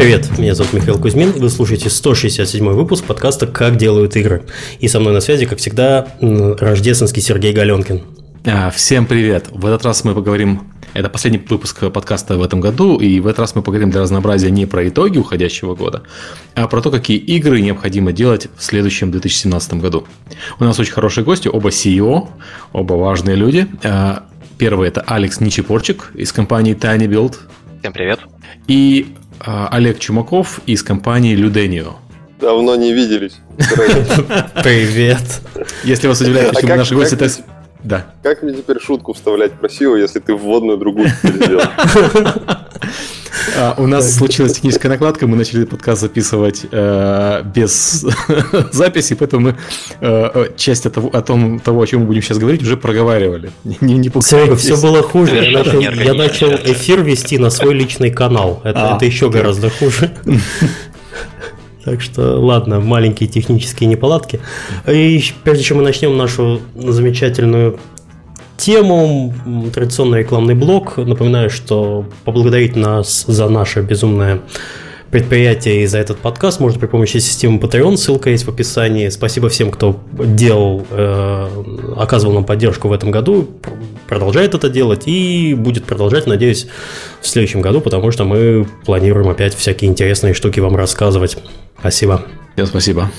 Привет, меня зовут Михаил Кузьмин, и вы слушаете 167 выпуск подкаста «Как делают игры». И со мной на связи, как всегда, рождественский Сергей Галенкин. А, всем привет! В этот раз мы поговорим это последний выпуск подкаста в этом году, и в этот раз мы поговорим для разнообразия не про итоги уходящего года, а про то, какие игры необходимо делать в следующем 2017 году. У нас очень хорошие гости, оба CEO, оба важные люди. А, первый это Алекс Ничепорчик из компании Tiny Build. Всем привет. И Олег Чумаков из компании Ludenio. Давно не виделись. Привет. Если вас удивляет, почему наши гости... Да. Как мне теперь шутку вставлять красиво, если ты вводную другую сделал? А, у нас случилась техническая накладка, мы начали подкаст записывать э, без записи, поэтому мы э, часть от того, о том, того, о чем мы будем сейчас говорить, уже проговаривали. Не, Серега, все было хуже. Я начал, эфир вести на свой личный канал. Это, а, это еще гораздо хуже. Так что, ладно, маленькие технические неполадки. И прежде чем мы начнем нашу замечательную тему, традиционный рекламный блок, напоминаю, что поблагодарить нас за наше безумное предприятие и за этот подкаст можно при помощи системы Patreon, ссылка есть в описании. Спасибо всем, кто делал, э, оказывал нам поддержку в этом году, продолжает это делать и будет продолжать, надеюсь, в следующем году, потому что мы планируем опять всякие интересные штуки вам рассказывать. Спасибо. Всем спасибо.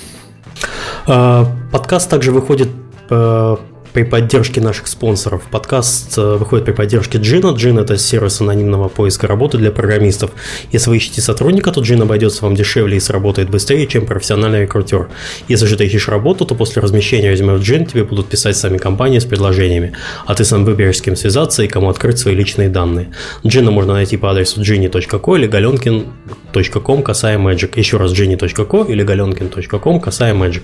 А, подкаст также выходит э, при поддержке наших спонсоров. Подкаст э, выходит при поддержке Джина. Джин – это сервис анонимного поиска работы для программистов. Если вы ищете сотрудника, то Джин обойдется вам дешевле и сработает быстрее, чем профессиональный рекрутер. Если же ты ищешь работу, то после размещения резюме в Джин тебе будут писать сами компании с предложениями, а ты сам выберешь, с кем связаться и кому открыть свои личные данные. Джина можно найти по адресу gini.co или galenkin.com касая Magic. Еще раз gini.co или galenkin.com касая Magic.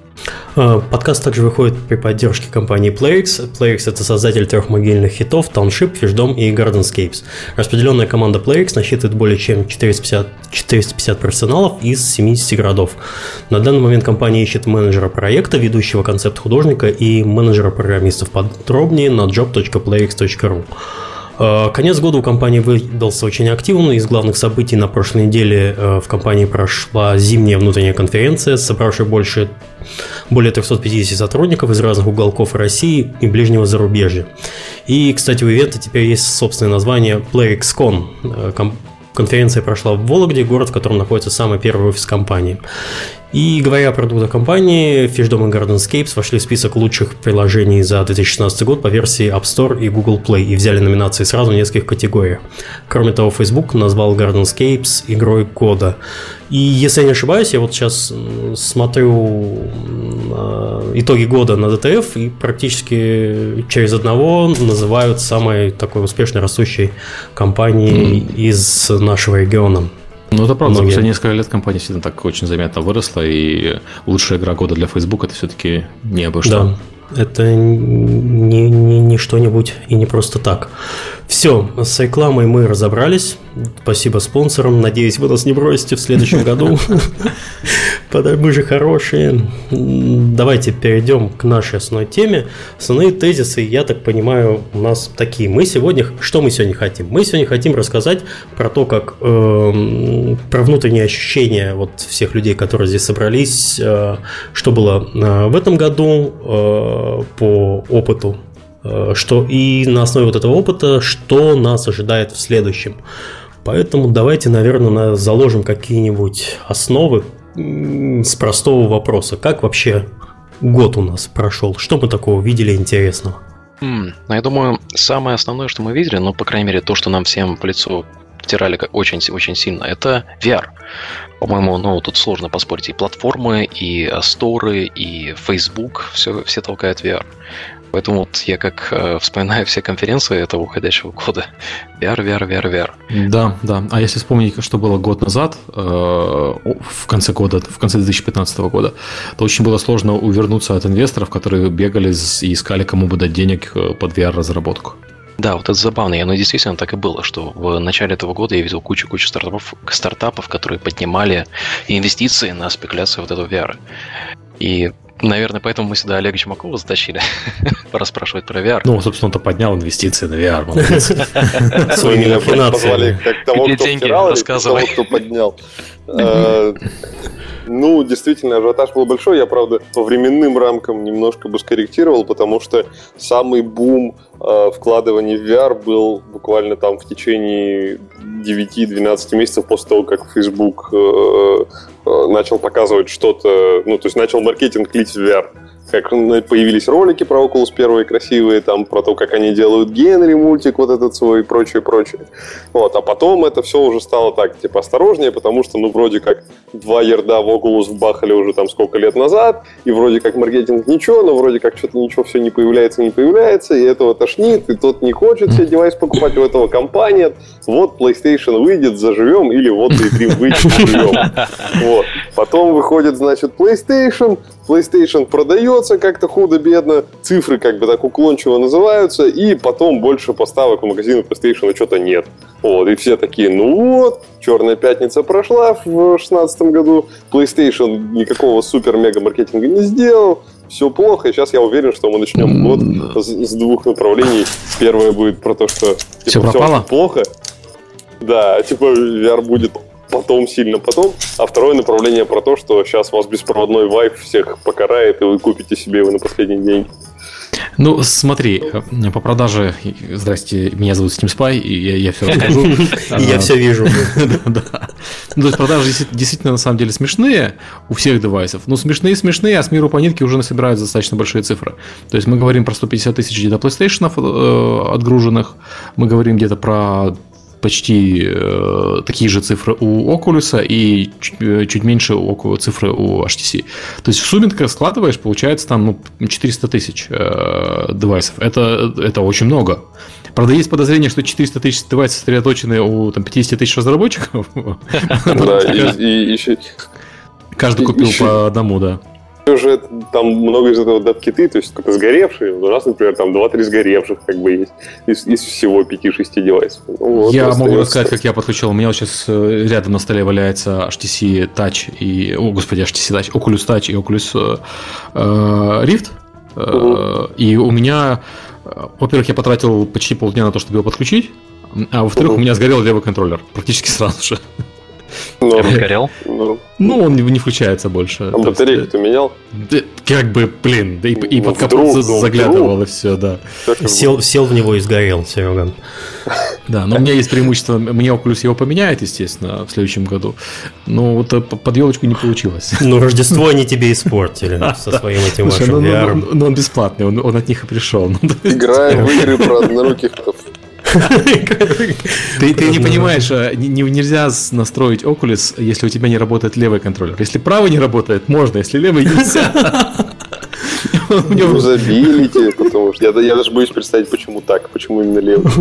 А, подкаст также выходит при поддержке компании PlayX. PlayX – это создатель трех могильных хитов Township, Fishdom и Gardenscapes. Распределенная команда PlayX насчитывает более чем 450, 450 профессионалов из 70 городов. На данный момент компания ищет менеджера проекта, ведущего концепт-художника и менеджера программистов. Подробнее на job.playx.ru. А, конец года у компании выдался очень активно. Из главных событий на прошлой неделе э, в компании прошла зимняя внутренняя конференция, собравшая больше, более 350 сотрудников из разных уголков России и ближнего зарубежья. И, кстати, у ивента теперь есть собственное название PlayXCon. Э, конференция прошла в Вологде, город, в котором находится самый первый офис компании. И говоря о продуктах компании, Fishdom и Gardenscapes вошли в список лучших приложений за 2016 год по версии App Store и Google Play и взяли номинации сразу в нескольких категориях. Кроме того, Facebook назвал Gardenscapes игрой года. И если я не ошибаюсь, я вот сейчас смотрю э, итоги года на DTF и практически через одного называют самой такой успешно растущей компанией mm. из нашего региона. Ну, это правда. Многие... За несколько лет компания действительно так очень заметно выросла, и лучшая игра года для Facebook это все-таки не обо что. Да, это не, не, не что-нибудь и не просто так. Все, с рекламой мы разобрались. Спасибо спонсорам. Надеюсь, вы нас не бросите в следующем году. Мы же хорошие. Давайте перейдем к нашей основной теме. Основные тезисы, я так понимаю, у нас такие. Мы сегодня, что мы сегодня хотим? Мы сегодня хотим рассказать про то, как э, про внутренние ощущения вот всех людей, которые здесь собрались, э, что было э, в этом году э, по опыту Э, что и на основе вот этого опыта, что нас ожидает в следующем. Поэтому давайте, наверное, заложим какие-нибудь основы с простого вопроса. Как вообще год у нас прошел? Что мы такого видели интересного? Mm, ну, я думаю, самое основное, что мы видели, ну, по крайней мере, то, что нам всем в лицо втирали очень-очень сильно, это VR. По-моему, ну, тут сложно поспорить. И платформы, и сторы, и Facebook, все, все толкают VR. Поэтому вот я как э, вспоминаю все конференции этого уходящего года. VR, VR, VR, VR. Да, да. А если вспомнить, что было год назад, э, в конце года, в конце 2015 года, то очень было сложно увернуться от инвесторов, которые бегали и искали, кому бы дать денег э, под VR-разработку. Да, вот это забавно, и оно действительно так и было, что в начале этого года я видел кучу-кучу стартапов, стартапов, которые поднимали инвестиции на спекуляцию вот этого VR. И Наверное, поэтому мы сюда Олега Чумакова затащили, расспрашивать про VR. Ну, собственно, он-то поднял инвестиции на VR. Своими позвали как того, кто втирал, или того, кто поднял. Ну, действительно, ажиотаж был большой. Я, правда, по временным рамкам немножко бы скорректировал, потому что самый бум э, вкладываний в VR был буквально там в течение 9-12 месяцев после того, как Facebook э, э, начал показывать что-то, ну, то есть начал маркетинг лить в VR как появились ролики про Oculus первые красивые, там про то, как они делают Генри мультик вот этот свой и прочее, прочее. Вот, а потом это все уже стало так, типа, осторожнее, потому что, ну, вроде как два ярда в Oculus вбахали уже там сколько лет назад, и вроде как маркетинг ничего, но вроде как что-то ничего все не появляется, не появляется, и этого тошнит, и тот не хочет себе девайс покупать, у этого компания, вот PlayStation выйдет, заживем, или вот Daydream выйдет, заживем. Вот. Потом выходит, значит, PlayStation, PlayStation продается как-то худо-бедно, цифры как бы так уклончиво называются, и потом больше поставок в магазины PlayStation что-то нет. Вот, и все такие, ну вот, Черная пятница прошла в 2016 году, PlayStation никакого супер-мега-маркетинга не сделал, все плохо, и сейчас я уверен, что мы начнем год с, двух направлений. Первое будет про то, что типа, все пропало? Все плохо. Да, типа VR будет потом, сильно потом. А второе направление про то, что сейчас вас беспроводной вайп всех покарает, и вы купите себе его на последний день. Ну, смотри, по продаже, здрасте, меня зовут Steam Spy, и я, я все расскажу. И я все вижу. Да. Ну, то есть продажи действительно на самом деле смешные у всех девайсов. Ну, смешные, смешные, а с миру по нитке уже насобирают достаточно большие цифры. То есть мы говорим про 150 тысяч где-то PlayStation э, отгруженных, мы говорим где-то про почти э, такие же цифры у Oculus и чуть, э, чуть меньше у, цифры у HTC. То есть в сумме, когда складываешь, получается там ну, 400 тысяч э, девайсов. Это, это очень много. Правда, есть подозрение, что 400 тысяч девайсов сосредоточены у там, 50 тысяч разработчиков. Да, и еще... Каждый купил по одному, да уже там много из этого дат-киты, то есть какие-то сгоревшие. У нас, например, там 2-3 сгоревших как бы есть из, из всего 5-6 девайсов. Ну, вот, я могу рассказать, как я подключил. У меня вот сейчас э, рядом на столе валяется HTC Touch и... О, господи, HTC Touch, Oculus Touch и Oculus э, Rift. Угу. И у меня... Во-первых, я потратил почти полдня на то, чтобы его подключить, а во-вторых, угу. у меня сгорел левый контроллер практически сразу же. Ну, он сгорел? Ну, ну, он не, включается больше. А батарейку ты менял? Да, как бы, блин, да и, и ну, под капот вдруг, заглядывал, вдруг. и все, да. Сел, сел в него и сгорел, Серега. Да, но у меня есть преимущество, мне Oculus его поменяет, естественно, в следующем году. Но вот э, под елочку не получилось. Ну, Рождество они тебе испортили со своим этим вашим VR. Ну, ну, он бесплатный, он, он от них и пришел. Играем в игры про одноруких ты, ты не понимаешь, а, не, нельзя настроить Oculus, если у тебя не работает левый контроллер. Если правый не работает, можно, если левый нельзя. Юзабилити, потому что я, я даже боюсь представить, почему так, почему именно левый.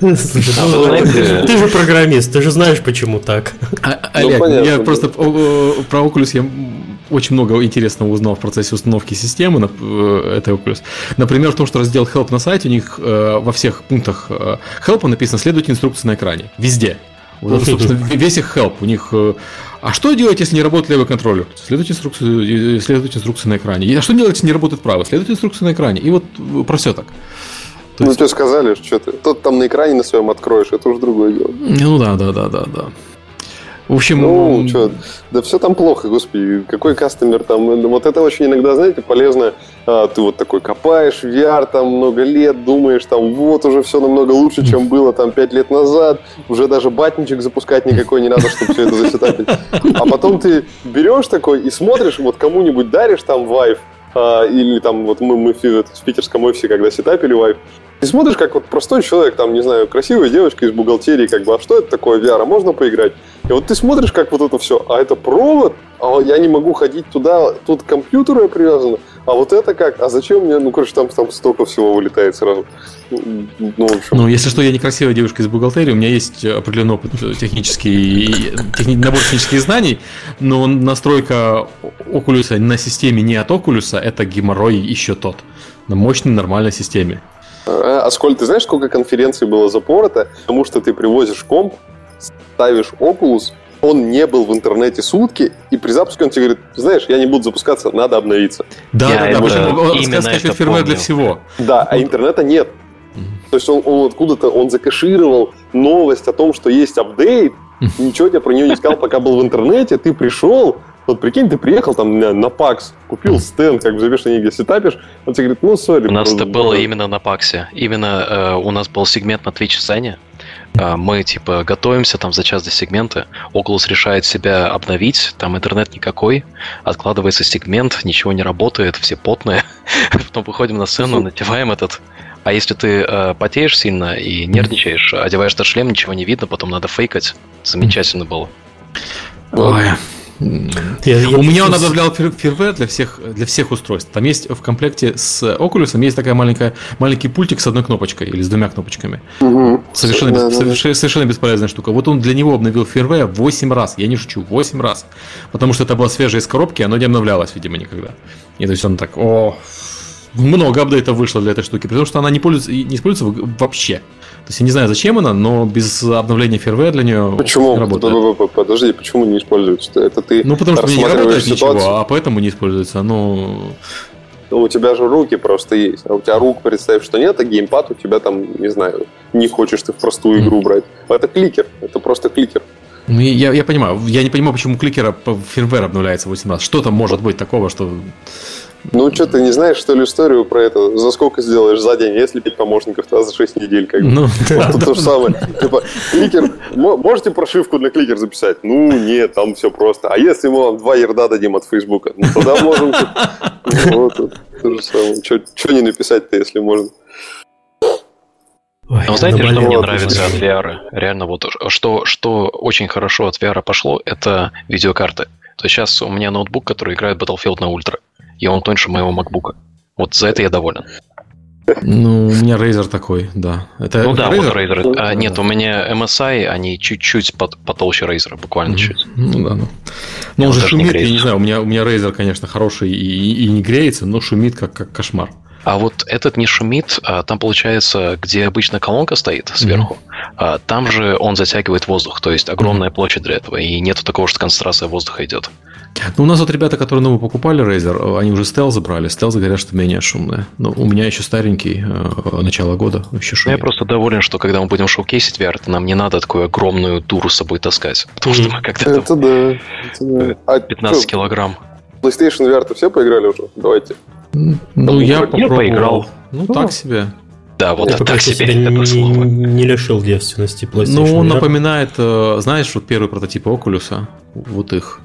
Ты же программист, ты же знаешь, почему так. А, Олег, ну, я просто про Oculus я очень много интересного узнал в процессе установки системы э, этой Oculus. Например, в том, что раздел Help на сайте у них э, во всех пунктах э, Help написано «Следуйте инструкции на экране». Везде. Вот это, собственно, весь их help. У них а что делать, если не работает левый контроллер? Следуйте инструкции, следуйте инструкции на экране. А что делать, если не работает правый? Следуйте инструкции на экране. И вот про все так. То ну, есть... тебе сказали, что ты тот там на экране на своем откроешь, это уже другое дело. Ну да, да, да, да, да. В общем... Ну, что, да все там плохо, господи, какой кастомер там, вот это очень иногда, знаете, полезно, а, ты вот такой копаешь VR там много лет, думаешь там, вот уже все намного лучше, чем было там 5 лет назад, уже даже батничек запускать никакой не надо, чтобы все это засетапить. А потом ты берешь такой и смотришь, вот кому-нибудь даришь там Vive, а, или там вот мы, мы в, питерском офисе, когда сетапили Vive, и смотришь, как вот простой человек, там, не знаю, красивая девочка из бухгалтерии, как бы, а что это такое VR, а можно поиграть? И вот ты смотришь, как вот это все, а это провод, а я не могу ходить туда, тут к компьютеру я привязан, а вот это как? А зачем мне? Ну, короче, там, там столько всего вылетает сразу. Ну, в общем. ну, если что, я некрасивая девушка из бухгалтерии, у меня есть определенный опыт технический, техни, набор технических знаний, но настройка Oculus на системе не от Oculus, это геморрой еще тот. На мощной, нормальной системе. А, а сколько, ты знаешь, сколько конференций было запорото, потому что ты привозишь комп, ставишь Oculus, он не был в интернете сутки, и при запуске он тебе говорит, знаешь, я не буду запускаться, надо обновиться. Да, я да, да, он именно скачивает фирмвер для всего. Да, а интернета нет. То есть он, он откуда-то, он закашировал новость о том, что есть апдейт, ничего тебе про нее не сказал, пока был в интернете, ты пришел, вот прикинь, ты приехал там на, на PAX, купил стенд, как в завешенной где сетапишь, он тебе говорит, ну, сори. У нас это было именно на PAX. Именно э, у нас был сегмент на Twitch сцене. Э, мы, типа, готовимся там за час до сегмента. Oculus решает себя обновить, там интернет никакой, откладывается сегмент, ничего не работает, все потные. Потом выходим на сцену, надеваем этот а если ты э, потеешь сильно и нервничаешь, одеваешь этот шлем, ничего не видно, потом надо фейкать. Замечательно было. Ой. Я, я У меня он обновлял фирмвер для всех, для всех устройств. Там есть в комплекте с Oculus есть такая маленькая, маленький пультик с одной кнопочкой или с двумя кнопочками. Угу. Совершенно, да, бес, да. Совершенно, совершенно бесполезная штука. Вот он для него обновил фирмвер 8 раз. Я не шучу, 8 раз. Потому что это было свежее из коробки, оно не обновлялось, видимо, никогда. И то есть он так, о, много апдейтов вышло для этой штуки, потому что она не, пользуется, не используется вообще. То есть я не знаю, зачем она, но без обновления фирмвера для нее почему? не работает. Подожди, почему не используется? Это ты Ну, потому что не работает ситуацию. ничего, а поэтому не используется. Ну... Ну, у тебя же руки просто есть. А у тебя рук, представь, что нет, а геймпад у тебя там, не знаю, не хочешь ты в простую игру брать. Это кликер, это просто кликер. Ну, я, я понимаю. Я не понимаю, почему кликера фирмвер обновляется 8 раз. Что там может быть такого, что ну, что, ты не знаешь, что ли, историю про это? За сколько сделаешь за день? Если пять помощников, то за 6 недель. Как бы. Ну, да, вот да, то же самое. Типа, кликер, можете прошивку для кликер записать? Ну, нет, там все просто. А если мы вам два ерда дадим от Фейсбука? Ну, тогда можем. Вот, то же самое. Что не написать-то, если можно? Ой, Но знаете, что мне нравится от VR? Реально, вот что, что очень хорошо от VR пошло, это видеокарты. То есть сейчас у меня ноутбук, который играет Battlefield на ультра и он тоньше моего MacBook. Вот за это я доволен. Ну, у меня Razer такой, да. Это ну да, Razer? вот Razer. А, нет, у меня MSI, они чуть-чуть под, потолще Razer, буквально mm-hmm. чуть. Ну да, ну. Но он же шумит, я не знаю, у меня, у меня Razer, конечно, хороший и, и не греется, но шумит как, как кошмар. А вот этот не шумит, а там получается, где обычно колонка стоит сверху, mm-hmm. а там же он затягивает воздух, то есть огромная mm-hmm. площадь для этого, и нету такого, что концентрация воздуха идет. Ну, у нас вот ребята, которые новые покупали Razer, они уже стелс забрали. Стелс говорят, что менее шумные. Но у меня еще старенький, э, начало года, еще шумит. Я просто доволен, что когда мы будем шоукейсить VR, то нам не надо такую огромную дуру с собой таскать. Потому что мы когда-то... Это да. Это да. 15 а килограмм. PlayStation VR-то все поиграли уже? Давайте. Ну, я попробовал. поиграл. Ну, так себе. Да, вот это так себе это не, слово. Не лишил девственности PlayStation. Ну, он напоминает, э, знаешь, вот первый прототип Oculus, вот их.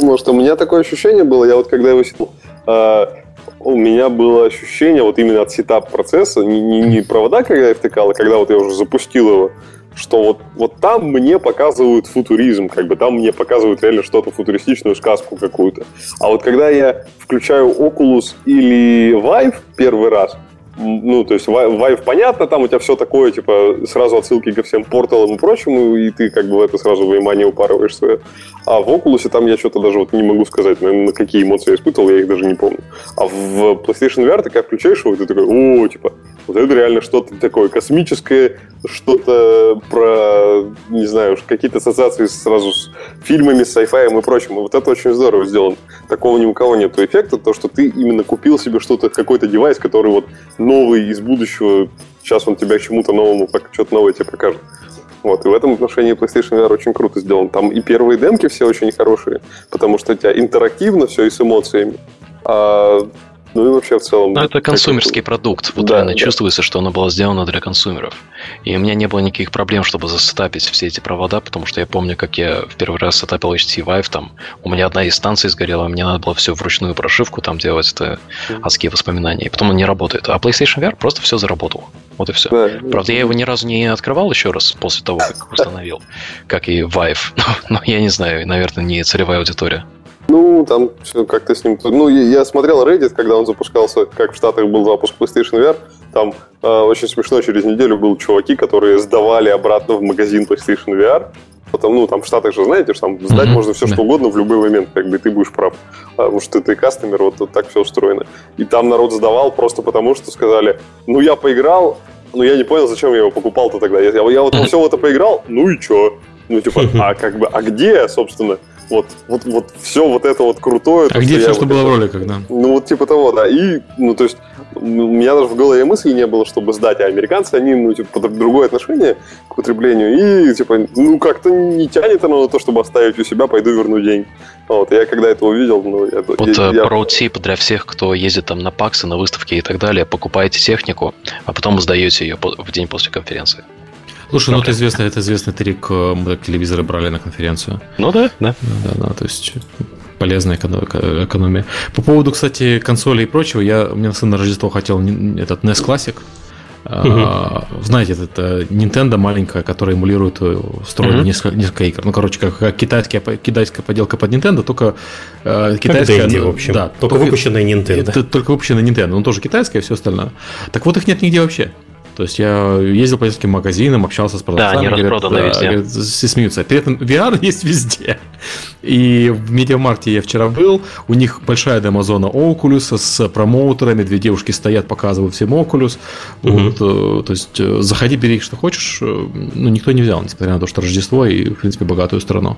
Ну, может, у меня такое ощущение было, я вот когда его сидел, а, у меня было ощущение вот именно от сетап процесса, не, не, не провода, когда я втыкал, а когда вот я уже запустил его, что вот, вот там мне показывают футуризм, как бы там мне показывают реально что-то футуристичную сказку какую-то. А вот когда я включаю Oculus или Vive первый раз, ну, то есть Vive понятно, там у тебя все такое, типа, сразу отсылки ко всем порталам и прочему, и ты как бы в это сразу внимание упарываешь свое. А в Oculus там я что-то даже вот не могу сказать, наверное, на какие эмоции я испытывал, я их даже не помню. А в PlayStation VR ты как включаешь его, и ты такой, о, типа, вот это реально что-то такое космическое, что-то про, не знаю, какие-то ассоциации сразу с фильмами, с sci-fi и прочим. И вот это очень здорово сделано. Такого ни у кого нет эффекта, то, что ты именно купил себе что-то, какой-то девайс, который вот новый из будущего, сейчас он тебя чему-то новому, что-то новое тебе покажет. Вот, и в этом отношении PlayStation VR очень круто сделан. Там и первые демки все очень хорошие, потому что у тебя интерактивно все и с эмоциями. А ну и вообще в целом... Ну, это консумерский продукт. Вот да, реально да. чувствуется, что оно было сделано для консумеров. И у меня не было никаких проблем, чтобы засетапить все эти провода, потому что я помню, как я в первый раз сетапил HTC Vive, там у меня одна из станций сгорела, мне надо было все вручную прошивку там делать, это адские воспоминания. И потом он не работает. А PlayStation VR просто все заработал. Вот и все. Да, Правда, я его ни разу не открывал еще раз после того, как установил, как и Vive. Но, но я не знаю, наверное, не целевая аудитория. Ну, там все как-то с ним... Ну, я смотрел Reddit, когда он запускался, как в Штатах был запуск PlayStation VR, там э, очень смешно, через неделю были чуваки, которые сдавали обратно в магазин PlayStation VR, Потому, ну, там в Штатах же, знаете, что там сдать mm-hmm. можно все, что угодно в любой момент, как бы ты будешь прав. Потому что ты кастомер, вот, вот так все устроено. И там народ сдавал просто потому, что сказали, ну, я поиграл, но я не понял, зачем я его покупал-то тогда. Я, я вот во все это поиграл, ну и что? Ну, типа, а как бы, а где, собственно, вот, вот, вот все вот это вот крутое. А то, где что все, что вот было это, в роликах, да? Ну, вот типа того, да. И, ну, то есть, у меня даже в голове мысли не было, чтобы сдать, а американцы, они, ну, типа, другое отношение к потреблению, и, типа, ну, как-то не тянет оно на то, чтобы оставить у себя, пойду верну деньги. Вот, я когда это увидел, ну, я, Вот я, я... про-тип для всех, кто ездит там на паксы, на выставки и так далее, покупаете технику, а потом сдаете ее в день после конференции. Слушай, ну это известный, это известный трик, э, мы телевизоры брали на конференцию. Ну да, да. Да, да, то есть полезная экономия. По поводу, кстати, консолей и прочего, я, у меня сын на Рождество хотел этот NES Classic. Uh-huh. Знаете, это Nintendo маленькая, которая эмулирует э, встроенные uh-huh. несколько, несколько игр. Ну, короче, как, как китайская, китайская поделка под Nintendo, только э, китайская. Как Dendy, в общем. Да, только, только выпущенная Nintendo. Это, только выпущенная Nintendo, но тоже китайская, все остальное. Так вот их нет нигде вообще. То есть я ездил по нескольким магазинам, общался с продавцами. Да, они распроданы везде. Говорят, все смеются. При этом VR есть везде. И в Медиамаркте я вчера был, у них большая демозона Oculus с промоутерами, две девушки стоят, показывают всем Oculus. Угу. Вот, э, то есть э, заходи, бери что хочешь. Э, ну, никто не взял, несмотря на то, что Рождество и, в принципе, богатую страну.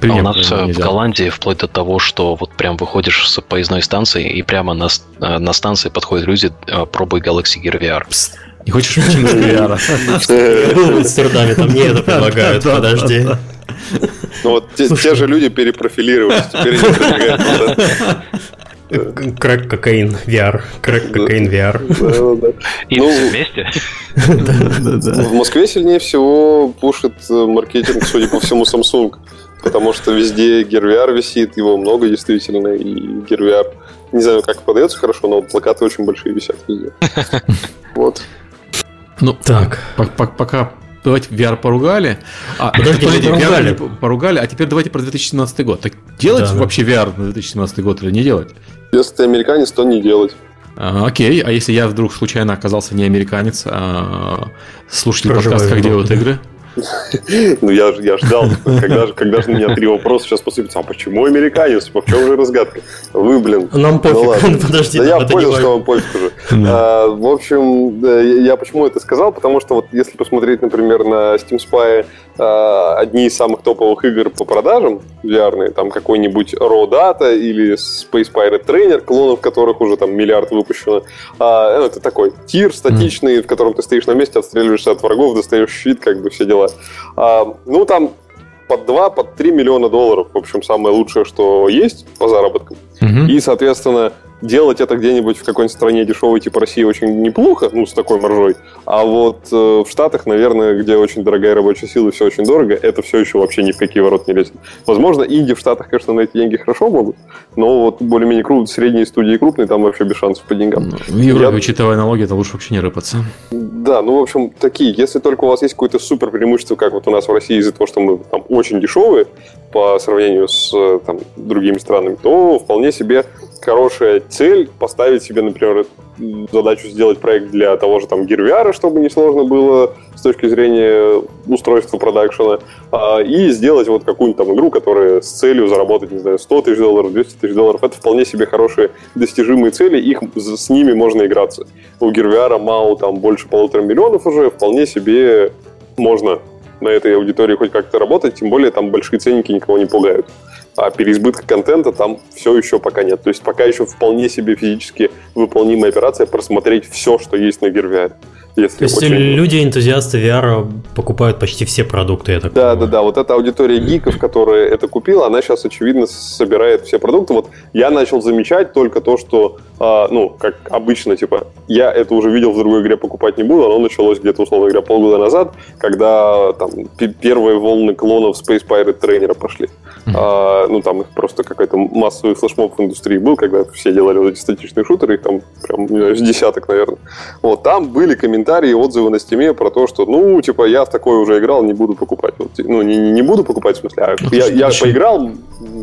Пример, а у нас в Голландии вплоть до того, что вот прям выходишь с поездной станции, и прямо на, на станции подходят люди, пробуй Galaxy Gear VR. Пст. Не хочешь учиться VR? Я был в Амстердаме, там не это предлагают, подожди. Ну вот те же люди перепрофилировались, теперь они предлагают Крэк кокаин VR. Крэк кокаин VR. И ну, все вместе. В Москве сильнее всего пушит э, маркетинг, судя по всему, Samsung. Потому что везде Gear VR висит, его много действительно, и Gear VR не знаю, как подается хорошо, но плакаты очень большие висят везде. Вот. Ну, так. Пока давайте VR поругали. А, Подожди, подожди поругали. VR поругали, а теперь давайте про 2017 год. Так делать да, вообще VR на 2017 год или не делать? Если ты американец, то не делать. А, окей, а если я вдруг случайно оказался не американец, а слушатель подкаста «Как делают игры»? Ну, я, я ждал, когда же, когда же на меня три вопроса сейчас посыпятся. А почему американец? В чем же разгадка? Вы, блин. Нам пофиг, ну, ладно. подожди. Да я понял, что вам пофиг уже. А, в общем, я почему это сказал? Потому что вот если посмотреть, например, на Steam Spy а, одни из самых топовых игр по продажам VR, там какой-нибудь Raw Data или Space Pirate Trainer, клонов которых уже там миллиард выпущено. А, ну, это такой тир статичный, mm. в котором ты стоишь на месте, отстреливаешься от врагов, достаешь щит, как бы все дела. А, ну, там под 2, под 3 миллиона долларов. В общем, самое лучшее, что есть по заработкам. Mm-hmm. И, соответственно, делать это где-нибудь в какой-нибудь стране дешевой типа России очень неплохо, ну, с такой маржой. А вот э, в Штатах, наверное, где очень дорогая рабочая сила и все очень дорого, это все еще вообще ни в какие ворот не лезет. Возможно, инди в Штатах, конечно, на эти деньги хорошо могут, но вот более-менее крупные, средние студии крупные, там вообще без шансов по деньгам. Ну, в Европе, Я... учитывая налоги, это лучше вообще не рыпаться. Да, ну, в общем, такие. Если только у вас есть какое-то супер преимущество, как вот у нас в России из-за того, что мы там очень дешевые по сравнению с там, другими странами, то вполне себе хорошая цель поставить себе, например, задачу сделать проект для того же там VR, чтобы не сложно было с точки зрения устройства продакшена, а, и сделать вот какую-нибудь там игру, которая с целью заработать, не знаю, 100 тысяч долларов, 200 тысяч долларов. Это вполне себе хорошие достижимые цели, их с ними можно играться. У VR мало там больше полутора миллионов уже, вполне себе можно на этой аудитории хоть как-то работать, тем более там большие ценники никого не пугают а переизбытка контента там все еще пока нет. То есть пока еще вполне себе физически выполнимая операция просмотреть все, что есть на Gear Если То есть очень... люди, энтузиасты VR покупают почти все продукты, я так Да, понимаю. да, да. Вот эта аудитория гиков, которая это купила, она сейчас, очевидно, собирает все продукты. Вот я начал замечать только то, что, э, ну, как обычно, типа, я это уже видел в другой игре, покупать не буду. Оно началось где-то, условно говоря, полгода назад, когда там первые волны клонов Space Pirate Trainer пошли. А, ну, там их просто какой-то массовый флешмоб в индустрии был, когда все делали вот эти статичные шутеры, их там прям, не знаю, десяток, наверное. Вот, там были комментарии, отзывы на стиме про то, что, ну, типа, я в такое уже играл, не буду покупать. Вот, ну, не, не буду покупать, в смысле, а ну, я, я поиграл,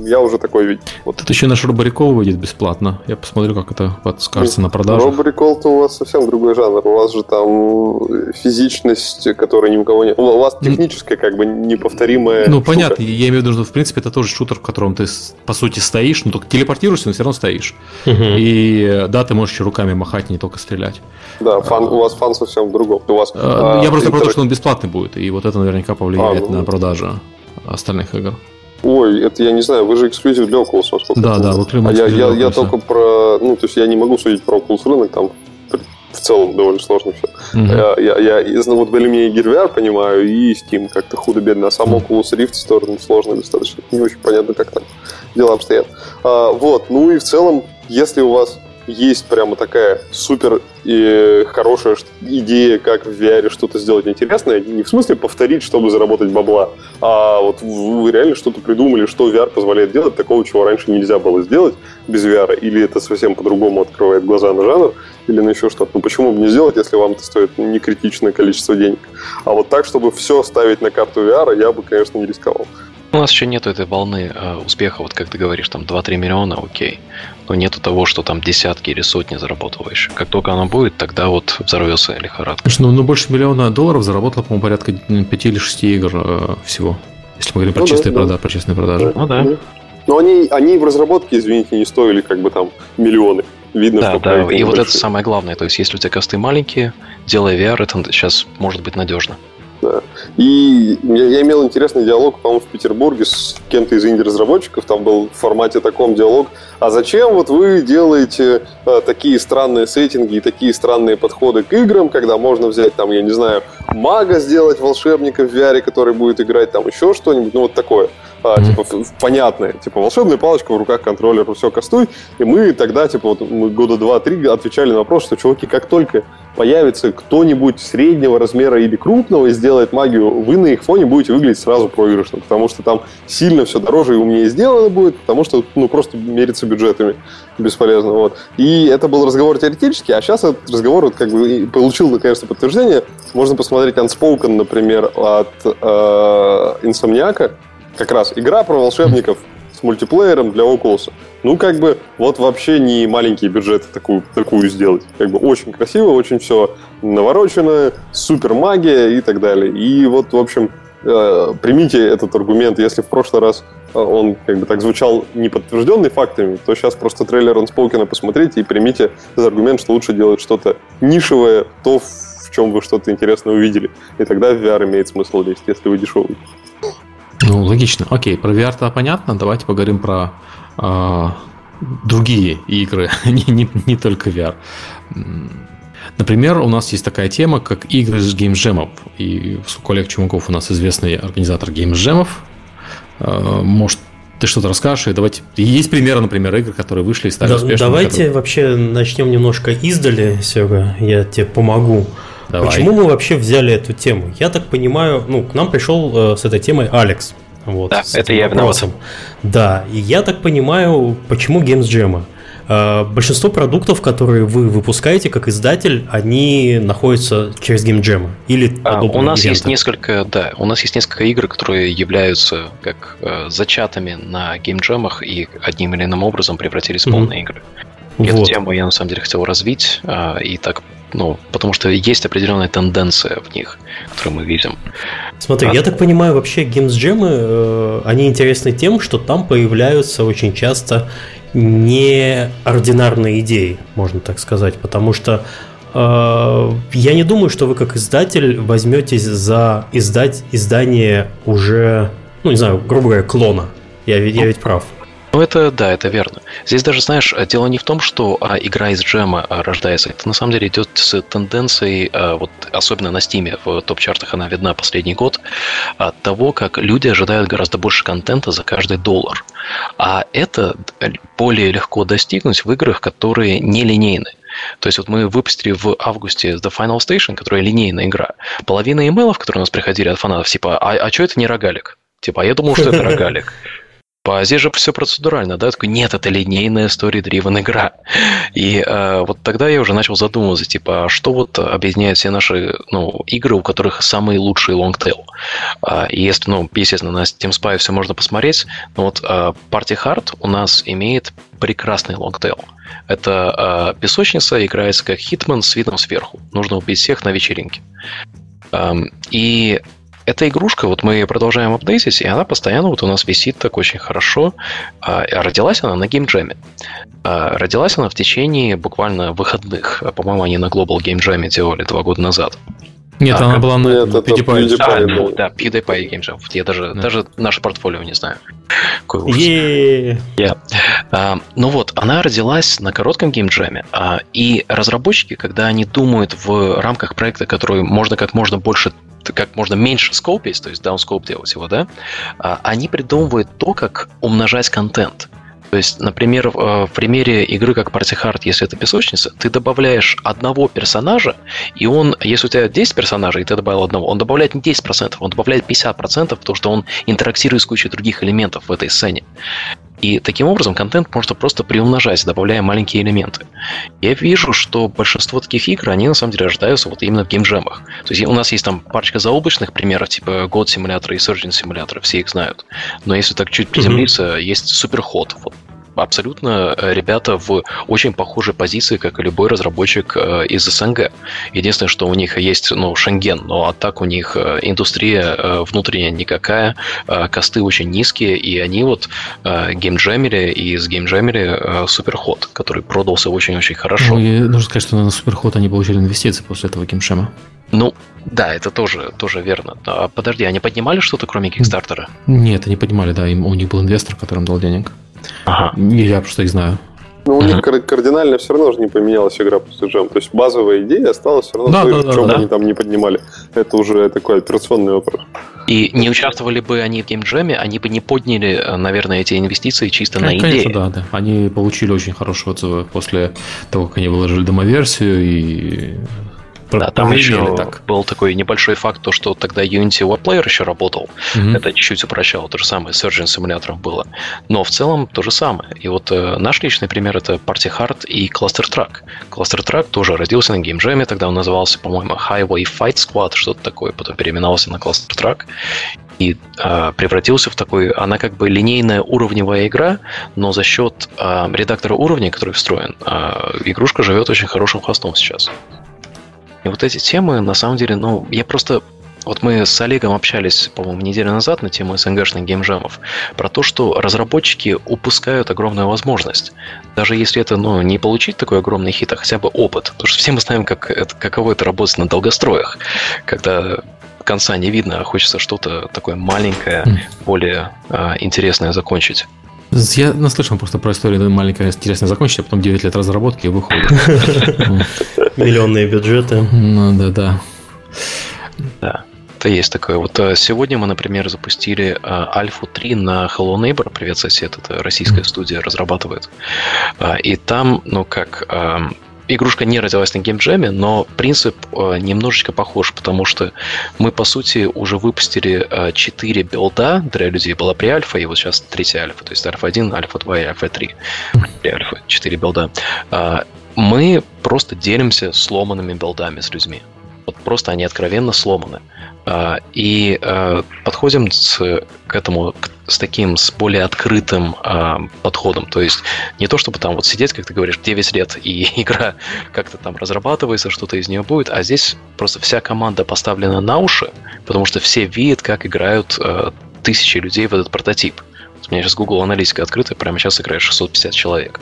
я уже такой видел. Вот. Тут еще наш Роборикол выйдет бесплатно. Я посмотрю, как это скажется на продаже. Роборикол-то у вас совсем другой жанр. У вас же там физичность, которая ни у кого нет. У вас техническая, как бы, неповторимая Ну, штука. понятно. Я имею в виду, что, в принципе, это тоже шутер, в котором ты, по сути, стоишь, ну, только телепортируешься, но все равно стоишь. Угу. И, да, ты можешь еще руками махать, не только стрелять. Да, фан, у вас фан совсем в другом. У вас, а, я а, просто интер... про то, что он бесплатный будет, и вот это наверняка повлияет а, ну, на продажу остальных игр. Ой, это я не знаю, вы же эксклюзив для Oculus, насколько Да, да, вы а я, я, я только про, ну, то есть я не могу судить про Oculus рынок, там в целом довольно сложно все. Mm-hmm. Я, я, я ну, вот более-менее VR понимаю, и Steam как-то худо-бедно, а сам Oculus Rift сторону сложно достаточно. Не очень понятно, как там дела обстоят. А, вот, ну и в целом, если у вас есть прямо такая супер и хорошая идея, как в VR что-то сделать интересное, не в смысле повторить, чтобы заработать бабла, а вот вы реально что-то придумали, что VR позволяет делать, такого, чего раньше нельзя было сделать без VR, или это совсем по-другому открывает глаза на жанр, или на еще что-то. Ну почему бы не сделать, если вам это стоит не критичное количество денег? А вот так, чтобы все ставить на карту VR, я бы, конечно, не рисковал. У нас еще нету этой волны э, успеха, вот как ты говоришь, там 2-3 миллиона, окей. Но нету того, что там десятки или сотни заработываешь. Как только оно будет, тогда вот взорвется лихорадка. Слушай, ну, ну больше миллиона долларов заработало, по-моему, порядка 5 или 6 игр э, всего. Если мы говорим про, ну, чистые да, прода- да. про честные продажи. Ну да. Но они, они в разработке, извините, не стоили как бы там миллионы. Видно, да, что да, и вот это самое главное. То есть, если у тебя косты маленькие, делай VR, это сейчас может быть надежно. Да. И я, я имел интересный диалог, по-моему, в Петербурге с кем-то из инди-разработчиков. Там был в формате таком диалог. А зачем вот вы делаете а, такие странные сеттинги и такие странные подходы к играм, когда можно взять, там, я не знаю, мага сделать волшебника в VR, который будет играть там еще что-нибудь, ну вот такое а, mm-hmm. типа, понятное. Типа, волшебная палочка в руках контроллера, все, кастуй. И мы тогда, типа, вот мы года два-три отвечали на вопрос, что, чуваки, как только появится кто-нибудь среднего размера или крупного и сделает магию, вы на их фоне будете выглядеть сразу проигрышно, потому что там сильно все дороже и умнее сделано будет, потому что, ну, просто мериться бюджетами бесполезно, вот. И это был разговор теоретический, а сейчас этот разговор вот как бы получил, наконец-то, подтверждение. Можно посмотреть Unspoken, например, от э, Инсомниака, как раз игра про волшебников с мультиплеером для Oculus. Ну, как бы, вот вообще не маленький бюджет такую, такую сделать. Как бы очень красиво, очень все наворочено, супер магия и так далее. И вот, в общем, э, примите этот аргумент. Если в прошлый раз э, он как бы так звучал неподтвержденный фактами, то сейчас просто трейлер Unspoken посмотрите и примите этот аргумент, что лучше делать что-то нишевое, то, в чем вы что-то интересное увидели. И тогда в VR имеет смысл лезть, если вы дешевый. Ну, логично. Окей, про VR-то понятно. Давайте поговорим про э, другие игры, не, не, не только VR. Например, у нас есть такая тема, как игры с геймджемов. И Олег Чумаков у нас известный организатор геймджемов. Э, может, ты что-то расскажешь, и давайте... Есть примеры, например, игр, которые вышли и стали да, успешными. Давайте которые... вообще начнем немножко издали, Серега, я тебе помогу. Давай. Почему мы вообще взяли эту тему? Я так понимаю, ну, к нам пришел э, с этой темой Алекс. Вот, да, это я виноват. Да, и я так понимаю, почему Games Jam. Э, большинство продуктов, которые вы выпускаете как издатель, они находятся через Game Jam или а, У нас есть несколько, да, у нас есть несколько игр, которые являются как э, зачатами на Game Jam и одним или иным образом превратились в mm-hmm. полные игры. И вот. Эту тему я на самом деле хотел развить э, и так ну, потому что есть определенная тенденция в них, которую мы видим. Смотри, а... я так понимаю, вообще геймсджемы, э, они интересны тем, что там появляются очень часто неординарные идеи, можно так сказать, потому что э, я не думаю, что вы как издатель возьметесь за издать издание уже, ну не знаю, грубо говоря, клона. Я, я ведь прав. Ну, это, да, это верно. Здесь даже, знаешь, дело не в том, что а, игра из джема а, рождается. Это на самом деле идет с тенденцией, а, вот особенно на Стиме, в топ-чартах она видна последний год, от того, как люди ожидают гораздо больше контента за каждый доллар. А это более легко достигнуть в играх, которые не линейны. То есть вот мы выпустили в августе The Final Station, которая линейная игра. Половина имейлов, которые у нас приходили от фанатов, типа, а, а что это не рогалик? Типа, а я думал, что это рогалик. А здесь же все процедурально, да? Такой, нет, это линейная story-driven игра. И э, вот тогда я уже начал задумываться, типа, а что вот объединяет все наши ну, игры, у которых самый лучший long tail? А, и если, ну, естественно, на Steam Spy все можно посмотреть, но вот э, Party Hard у нас имеет прекрасный long tail. Это э, песочница играется как Hitman с видом сверху. Нужно убить всех на вечеринке. Эм, и эта игрушка, вот мы ее продолжаем апдейтить, и она постоянно вот у нас висит так очень хорошо. А, родилась она на геймджеме. А, родилась она в течение буквально выходных. По-моему, они на Global Game Jam делали два года назад. Нет, а, она была на Нет, PewDiePie. PewDiePie. А, ну, да, PewDiePie Game Jam. Я даже, да. даже наше портфолио не знаю. Какой ужас. Yeah. А, ну вот, она родилась на коротком геймджеме, а, и разработчики, когда они думают в рамках проекта, который можно как можно больше как можно меньше скопить, то есть даунскоп делать его, да, а, они придумывают то, как умножать контент. То есть, например, в примере игры как Party Hard, если это песочница, ты добавляешь одного персонажа, и он, если у тебя 10 персонажей, и ты добавил одного, он добавляет не 10%, он добавляет 50%, потому что он интерактирует с кучей других элементов в этой сцене. И таким образом контент можно просто приумножать, добавляя маленькие элементы. Я вижу, что большинство таких игр, они на самом деле рождаются вот именно в геймджемах. То есть у нас есть там парочка заоблачных примеров, типа God Simulator и Surgeon Simulator, все их знают. Но если так чуть приземлиться, mm-hmm. есть Superhot. Вот абсолютно э, ребята в очень похожей позиции, как и любой разработчик э, из СНГ. Единственное, что у них есть ну, Шенген, но а так у них э, индустрия внутренняя никакая, косты очень низкие, и они вот геймджемили и из геймджемили Суперход, который продался очень-очень хорошо. Ну, и нужно сказать, что на Суперход они получили инвестиции после этого геймшема. Ну, да, это тоже, тоже верно. А, подожди, они поднимали что-то, кроме Кикстартера? Нет, они поднимали, да. Им, у них был инвестор, которым дал денег. Ага. Я просто их знаю. Ну, у них кардинально все равно же не поменялась игра после джем. То есть базовая идея осталась все равно да, той, да, в чем да, они там не поднимали. Это уже такой операционный вопрос. И не участвовали бы они в геймджеме, они бы не подняли, наверное, эти инвестиции чисто на идеи. Конечно, да, да. Они получили очень хорошие отзывы после того, как они выложили демоверсию и да, там еще так. был такой небольшой факт, то, что тогда Unity Web Player еще работал. Mm-hmm. Это чуть-чуть упрощало. То же самое с Surgeon симулятором было. Но в целом то же самое. И вот э, наш личный пример это Party Hard и Cluster Track. Cluster Track тоже родился на геймджеме, тогда он назывался, по-моему, Highway Fight Squad, что-то такое, потом переименовался на Cluster Track и э, превратился в такой, она как бы линейная уровневая игра, но за счет э, редактора уровней, который встроен, э, игрушка живет очень хорошим хвостом сейчас. И вот эти темы, на самом деле, ну, я просто вот мы с Олегом общались, по-моему, неделю назад на тему СНГшных геймжемов, про то, что разработчики упускают огромную возможность. Даже если это ну, не получить такой огромный хит, а хотя бы опыт. Потому что все мы знаем, как это, каково это работать на долгостроях, когда конца не видно, а хочется что-то такое маленькое, более э, интересное закончить. Я наслышан просто про историю маленькая интересно закончить, а потом 9 лет разработки и выходит. Миллионные бюджеты. Ну да, да. Да. Это есть такое. Вот э, сегодня мы, например, запустили Альфу 3 на Hello Neighbor. Привет, сосед. Это российская студия разрабатывает. А, и там, ну как, игрушка не родилась на геймджеме, но принцип э, немножечко похож, потому что мы, по сути, уже выпустили э, 4 билда. Для людей была при альфа, и вот сейчас третья альфа, то есть альфа 1, альфа 2 и альфа 3. При альфа 4 билда. Мы просто делимся сломанными билдами с людьми. Вот просто они откровенно сломаны. А, и а, подходим с, к этому с таким, с более открытым а, подходом. То есть не то, чтобы там вот сидеть, как ты говоришь, 9 лет, и игра как-то там разрабатывается, что-то из нее будет, а здесь просто вся команда поставлена на уши, потому что все видят, как играют тысячи людей в этот прототип. У меня сейчас Google аналитика открыта, прямо сейчас играет 650 человек.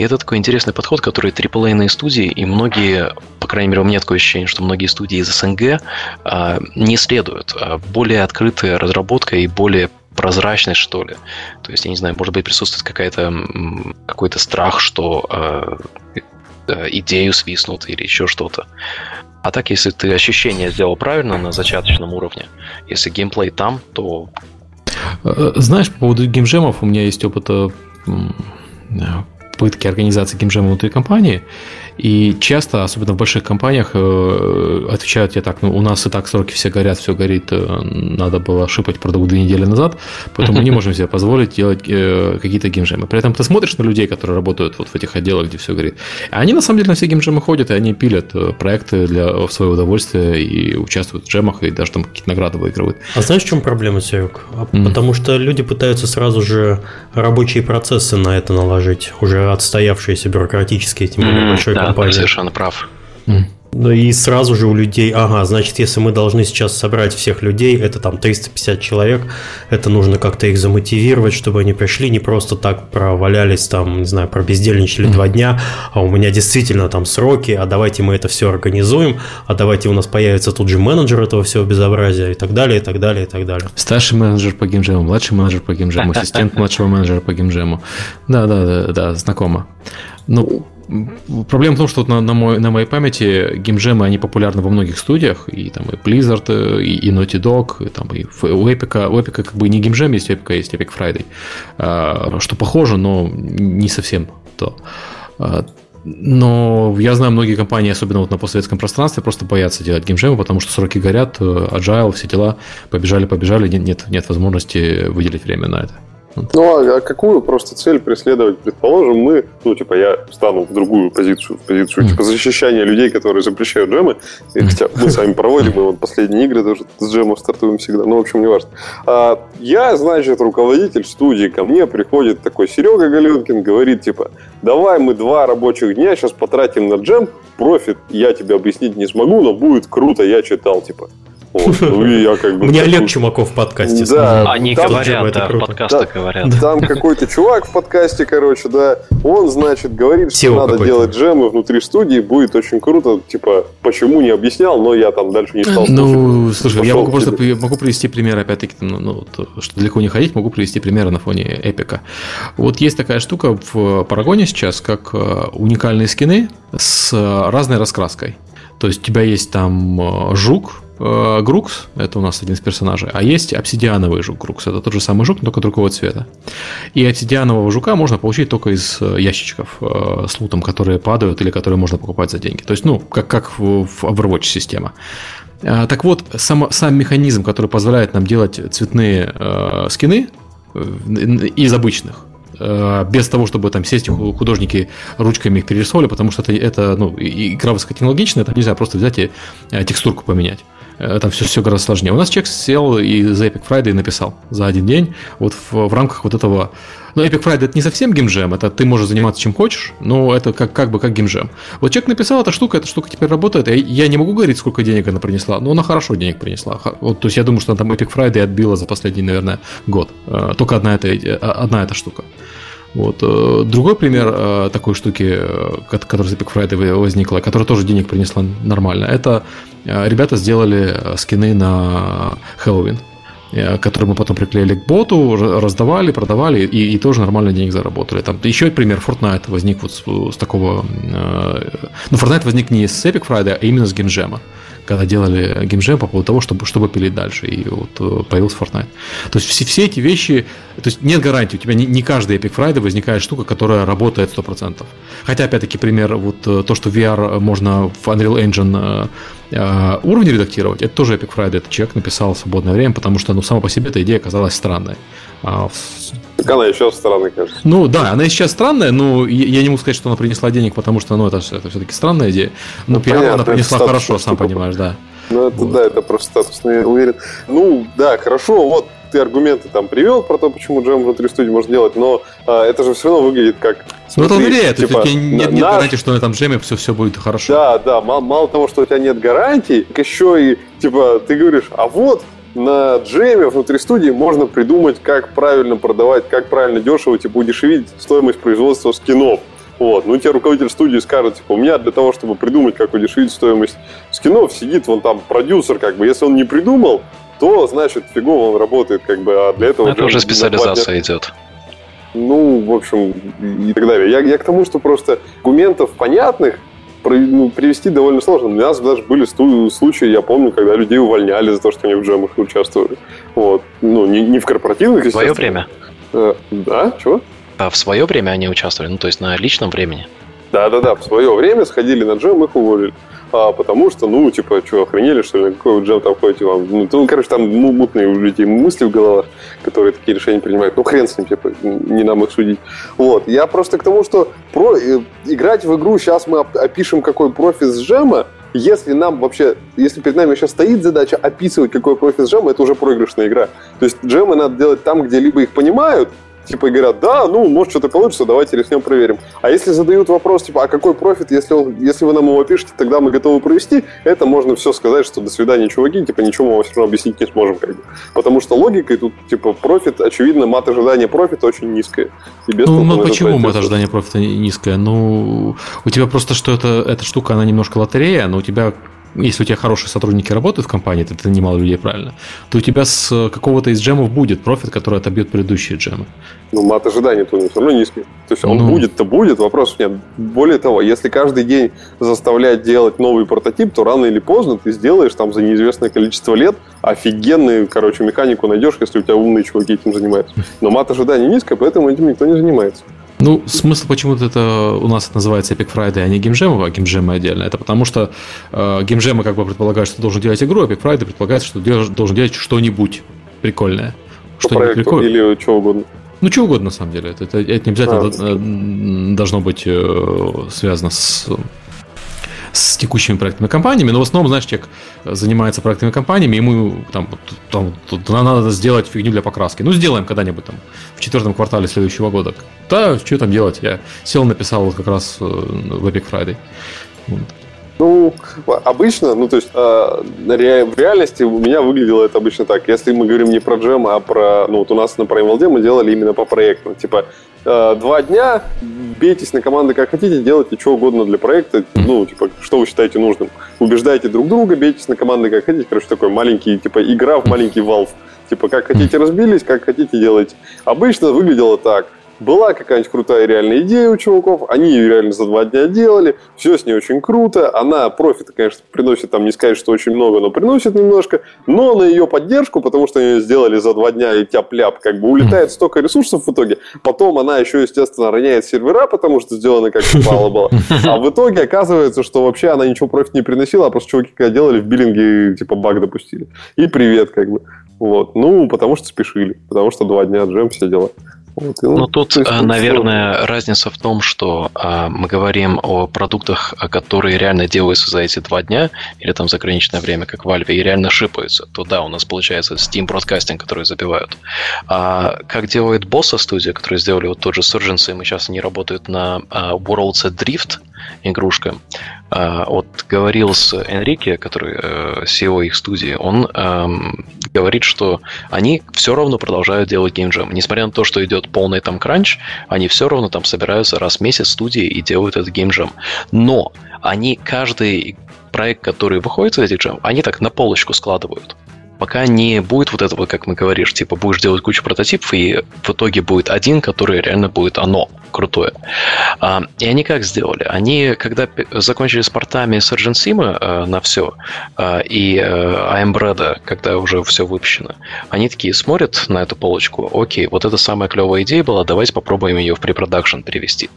И это такой интересный подход, который AAA студии и многие, по крайней мере, у меня такое ощущение, что многие студии из СНГ а, не следуют. А более открытая разработка и более прозрачность, что ли. То есть, я не знаю, может быть, присутствует какая-то, какой-то страх, что э, идею свистнут или еще что-то. А так, если ты ощущение сделал правильно на зачаточном уровне, если геймплей там, то... Знаешь, по поводу геймжемов у меня есть опыт попытки организации геймджема внутри компании. И часто, особенно в больших компаниях, э, отвечают тебе так, ну, у нас и так сроки все горят, все горит, э, надо было шипать продукт две недели назад, поэтому мы не можем себе позволить делать э, какие-то геймджемы. При этом ты смотришь на людей, которые работают вот в этих отделах, где все горит. Они на самом деле на все геймджемы ходят, и они пилят проекты для в свое удовольствие и участвуют в джемах, и даже там какие-то награды выигрывают. А знаешь, в чем проблема, Серег? Mm-hmm. Потому что люди пытаются сразу же рабочие процессы на это наложить, уже отстоявшиеся бюрократические, тем более mm-hmm, большой да, компании. совершенно прав. Mm. Да и сразу же у людей, ага, значит, если мы должны сейчас собрать всех людей, это там 350 человек, это нужно как-то их замотивировать, чтобы они пришли, не просто так провалялись там, не знаю, пробездельничали mm-hmm. два дня, а у меня действительно там сроки, а давайте мы это все организуем, а давайте у нас появится тут же менеджер этого всего безобразия и так далее, и так далее, и так далее. Старший менеджер по геймджему, младший менеджер по геймджему, ассистент младшего менеджера по геймджему. Да, да, да, да, знакомо. Ну, Проблема в том, что на, на, мой, на моей памяти геймджемы, они популярны во многих студиях, и там и Blizzard, и, и Naughty Dog, и, там, и у Epic, у Epic как бы не геймджем есть, у Epic есть Epic Friday, а, что похоже, но не совсем то. А, но я знаю, многие компании, особенно вот на постсоветском пространстве, просто боятся делать геймджемы, потому что сроки горят, э, agile, все дела, побежали, побежали, нет, нет возможности выделить время на это. Ну, а, а какую просто цель преследовать? Предположим, мы, ну, типа, я стану в другую позицию, в позицию, типа, защищания людей, которые запрещают джемы. И, хотя мы сами проводим, мы вот последние игры тоже с джемом стартуем всегда, ну, в общем, не важно. А, я, значит, руководитель студии, ко мне приходит такой Серега Галенкин, говорит, типа, давай мы два рабочих дня сейчас потратим на джем, профит я тебе объяснить не смогу, но будет круто, я читал, типа. Вот, ну и я как бы... Мне Олег Чумаков в подкасте Да, Они там, говорят, да, подкасты говорят. Там какой-то чувак в подкасте, короче, да, он, значит, говорит, что надо делать джемы внутри студии, будет очень круто, типа, почему не объяснял, но я там дальше не стал Ну, слушай, я могу просто могу привести пример, опять-таки, ну, ну что далеко не ходить, могу привести примеры на фоне эпика. Вот есть такая штука в Парагоне сейчас, как э, уникальные скины с разной раскраской. То есть у тебя есть там э, жук, э, Грукс, это у нас один из персонажей, а есть обсидиановый жук Грукс, это тот же самый жук, но только другого цвета. И обсидианового жука можно получить только из э, ящичков э, с лутом, которые падают или которые можно покупать за деньги. То есть, ну, как, как в, в Overwatch система. Э, так вот, сам, сам механизм, который позволяет нам делать цветные э, скины э, из обычных, Э, без того, чтобы там сесть художники ручками их перерисовали, потому что это, это ну, игра высокотехнологичная, там нельзя просто взять и текстурку поменять. Э, там все, все гораздо сложнее. У нас человек сел и за Epic Friday написал за один день вот в, в рамках вот этого но Epic Friday это не совсем геймджем, это ты можешь заниматься чем хочешь, но это как, как бы как геймджем. Вот человек написал эта штука, эта штука теперь работает, и я не могу говорить, сколько денег она принесла, но она хорошо денег принесла. Вот, то есть я думаю, что она там Epic Friday отбила за последний, наверное, год. Только одна эта, одна эта штука. Вот. Э, другой пример э, такой штуки, э, которая с Epic Friday возникла, которая тоже денег принесла нормально, это ребята сделали скины на Хэллоуин которые мы потом приклеили к боту, раздавали, продавали и, и тоже нормально денег заработали. Там еще пример Fortnite возник вот с, с такого... Ну, Fortnite возник не с Epic Friday, а именно с геймджема когда делали геймджем по поводу того, чтобы, чтобы пилить дальше. И вот э, появился Fortnite. То есть все, все эти вещи, то есть нет гарантии, у тебя не, не каждый Epic Friday возникает штука, которая работает 100%. Хотя, опять-таки, пример, вот э, то, что VR можно в Unreal Engine э, уровни редактировать, это тоже Epic Friday, это человек написал в свободное время, потому что, ну, сама по себе эта идея оказалась странной. А так она еще странная, кажется. Ну да, она сейчас странная, но я не могу сказать, что она принесла денег, потому что ну, это, это все-таки странная идея. Но ну, пиар она принесла хорошо, сам понимаешь, да. Ну, это вот. да, это просто статусно, я уверен. Ну, да, хорошо, вот ты аргументы там привел про то, почему джем внутри студии можно делать, но а, это же все равно выглядит как... Ну, это уверяет, типа, нет, нет наш... гарантии, что на этом джеме все, все будет хорошо. Да, да, мало, мало того, что у тебя нет гарантий, так еще и, типа, ты говоришь, а вот на джеме внутри студии можно придумать, как правильно продавать, как правильно дешево, типа, удешевить стоимость производства скинов. Вот. Ну, тебе руководитель студии скажет, типа, у меня для того, чтобы придумать, как удешевить стоимость скинов, сидит вон там продюсер, как бы, если он не придумал, то, значит, фигово он работает, как бы, а для этого... Это уже специализация идет. Ну, в общем, и так далее. Я, я к тому, что просто аргументов понятных привести довольно сложно. У нас даже были случаи, я помню, когда людей увольняли за то, что они в джемах участвовали. Вот. Ну, не, не в корпоративных, В свое время? Э, да, чего? А в свое время они участвовали, ну, то есть на личном времени. Да-да-да, в свое время сходили на джем, их уволили а, потому что, ну, типа, что, охренели, что ли, какой вы джем там ходите вам? Ну, ну, короче, там мутные у людей мысли в головах, которые такие решения принимают. Ну, хрен с ним, типа, не нам их судить. Вот, я просто к тому, что про, э, играть в игру, сейчас мы опишем, какой профит с джема, если нам вообще, если перед нами сейчас стоит задача описывать, какой профит с джема, это уже проигрышная игра. То есть джемы надо делать там, где либо их понимают, типа говорят, да, ну, может, что-то получится, давайте рискнем проверим. А если задают вопрос, типа, а какой профит, если, он, если вы нам его пишете, тогда мы готовы провести, это можно все сказать, что до свидания, чуваки, типа, ничего мы вам все равно объяснить не сможем, как бы. Потому что логикой тут, типа, профит, очевидно, мат ожидания профита очень низкая. И без ну, ну почему мат ожидания профита низкая? Ну, у тебя просто, что это, эта штука, она немножко лотерея, но у тебя если у тебя хорошие сотрудники работают в компании, это, немало людей, правильно, то у тебя с какого-то из джемов будет профит, который отобьет предыдущие джемы. Ну, мат ожиданий то все равно низкий. То есть он ну... будет-то будет, вопросов нет. Более того, если каждый день заставлять делать новый прототип, то рано или поздно ты сделаешь там за неизвестное количество лет офигенную, короче, механику найдешь, если у тебя умные чуваки этим занимаются. Но мат ожиданий низкая, поэтому этим никто не занимается. Ну, смысл почему-то это у нас это называется Epic Friday, а не геймджем, а геймджемы отдельно. Это потому что э, геймджемы как бы предполагают, что ты должен делать игру, а Epic Friday предполагает, что ты должен делать что-нибудь прикольное. Что-нибудь прикольное. Или что угодно. Ну, что угодно, на самом деле. Это, это, это не обязательно а, должно быть э, связано с с текущими проектными компаниями, но в основном, знаешь, человек занимается проектными компаниями, ему там, там надо сделать фигню для покраски. Ну, сделаем когда-нибудь там в четвертом квартале следующего года. Да, что там делать? Я сел, написал как раз э, в Epic Friday. Ну, обычно, ну, то есть э, в реальности у меня выглядело это обычно так. Если мы говорим не про джем, а про, ну, вот у нас на PrimeLD мы делали именно по проекту. Типа, два дня, бейтесь на команды как хотите, делайте что угодно для проекта, ну, типа, что вы считаете нужным. Убеждайте друг друга, бейтесь на команды как хотите. Короче, такой маленький, типа, игра в маленький Valve. Типа, как хотите разбились, как хотите делайте. Обычно выглядело так – была какая-нибудь крутая реальная идея у чуваков, они ее реально за два дня делали, все с ней очень круто, она профита, конечно, приносит, там не сказать, что очень много, но приносит немножко, но на ее поддержку, потому что ее сделали за два дня и тяп-ляп, как бы улетает столько ресурсов в итоге, потом она еще, естественно, роняет сервера, потому что сделано как мало было, а в итоге оказывается, что вообще она ничего профит не приносила, а просто чуваки, когда делали, в биллинге типа баг допустили. И привет, как бы. Вот. Ну, потому что спешили, потому что два дня джем, все дела. Вот, ну, тут, есть, наверное, разница в том, что а, мы говорим о продуктах, которые реально делаются за эти два дня или там за ограниченное время, как Valve, и реально шипаются. То да, у нас получается Steam Broadcasting, который забивают. А как делает Bossa Studio, которые сделали вот тот же Surgeons, и мы сейчас они работают на а, World's Drift, игрушка. А, вот говорил с Энрике, который э, CEO их студии, он эм, говорит, что они все равно продолжают делать геймджем. Несмотря на то, что идет полный там кранч, они все равно там собираются раз в месяц в студии и делают этот геймджем. Но они каждый проект, который выходит из этих джем, они так на полочку складывают пока не будет вот этого, как мы говоришь, типа будешь делать кучу прототипов, и в итоге будет один, который реально будет оно, крутое. А, и они как сделали? Они, когда закончили с портами Surgeon Sim э, на все, э, и э, AMBRED, когда уже все выпущено, они такие смотрят на эту полочку, окей, вот это самая клевая идея была, давайте попробуем ее в препродакшн перевести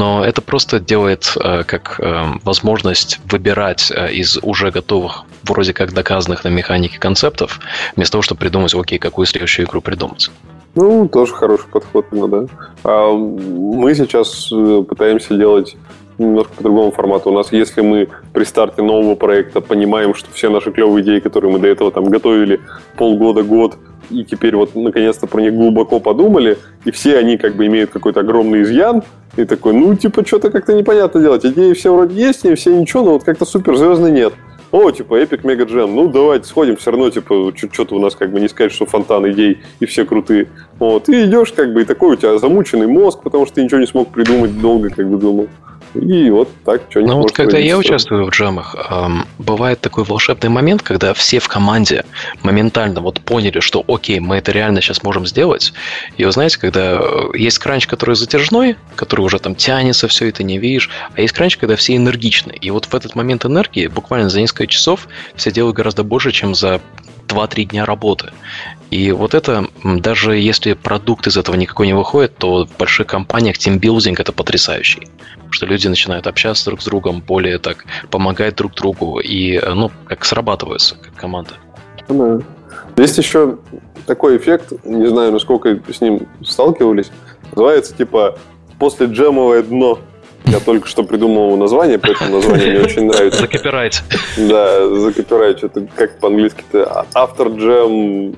но это просто делает э, как э, возможность выбирать э, из уже готовых, вроде как доказанных на механике концептов, вместо того, чтобы придумать, окей, какую следующую игру придумать. Ну, тоже хороший подход, ну да. А мы сейчас пытаемся делать немножко по другому формату. У нас, если мы при старте нового проекта понимаем, что все наши клевые идеи, которые мы до этого там готовили полгода-год, и теперь вот наконец-то про них глубоко подумали, и все они как бы имеют какой-то огромный изъян, и такой, ну, типа, что-то как-то непонятно делать. Идеи все вроде есть, и все ничего, но вот как-то суперзвездный нет. О, типа, Epic Mega Jam, ну, давайте сходим, все равно, типа, что-то у нас как бы не сказать, что фонтан идей, и все крутые. Вот, и идешь, как бы, и такой у тебя замученный мозг, потому что ты ничего не смог придумать долго, как бы думал. И вот так что-нибудь. Ну вот когда я участвую в джемах, эм, бывает такой волшебный момент, когда все в команде моментально вот поняли, что окей, мы это реально сейчас можем сделать. И вы знаете, когда э, есть кранч, который затяжной, который уже там тянется, все это не видишь, а есть кранч, когда все энергичны. И вот в этот момент энергии буквально за несколько часов все делают гораздо больше, чем за 2-3 дня работы. И вот это, даже если продукт из этого никакой не выходит, то в больших компаниях тимбилдинг это потрясающий. Что люди начинают общаться друг с другом, более так помогать друг другу и, ну, как срабатываются, как команда. Да. Есть еще такой эффект, не знаю, насколько с ним сталкивались, называется типа после джемовое дно. Я только что придумал его название, поэтому название мне очень нравится. Закопирайт. Да, закопирайт. Это как по-английски-то? Автор джем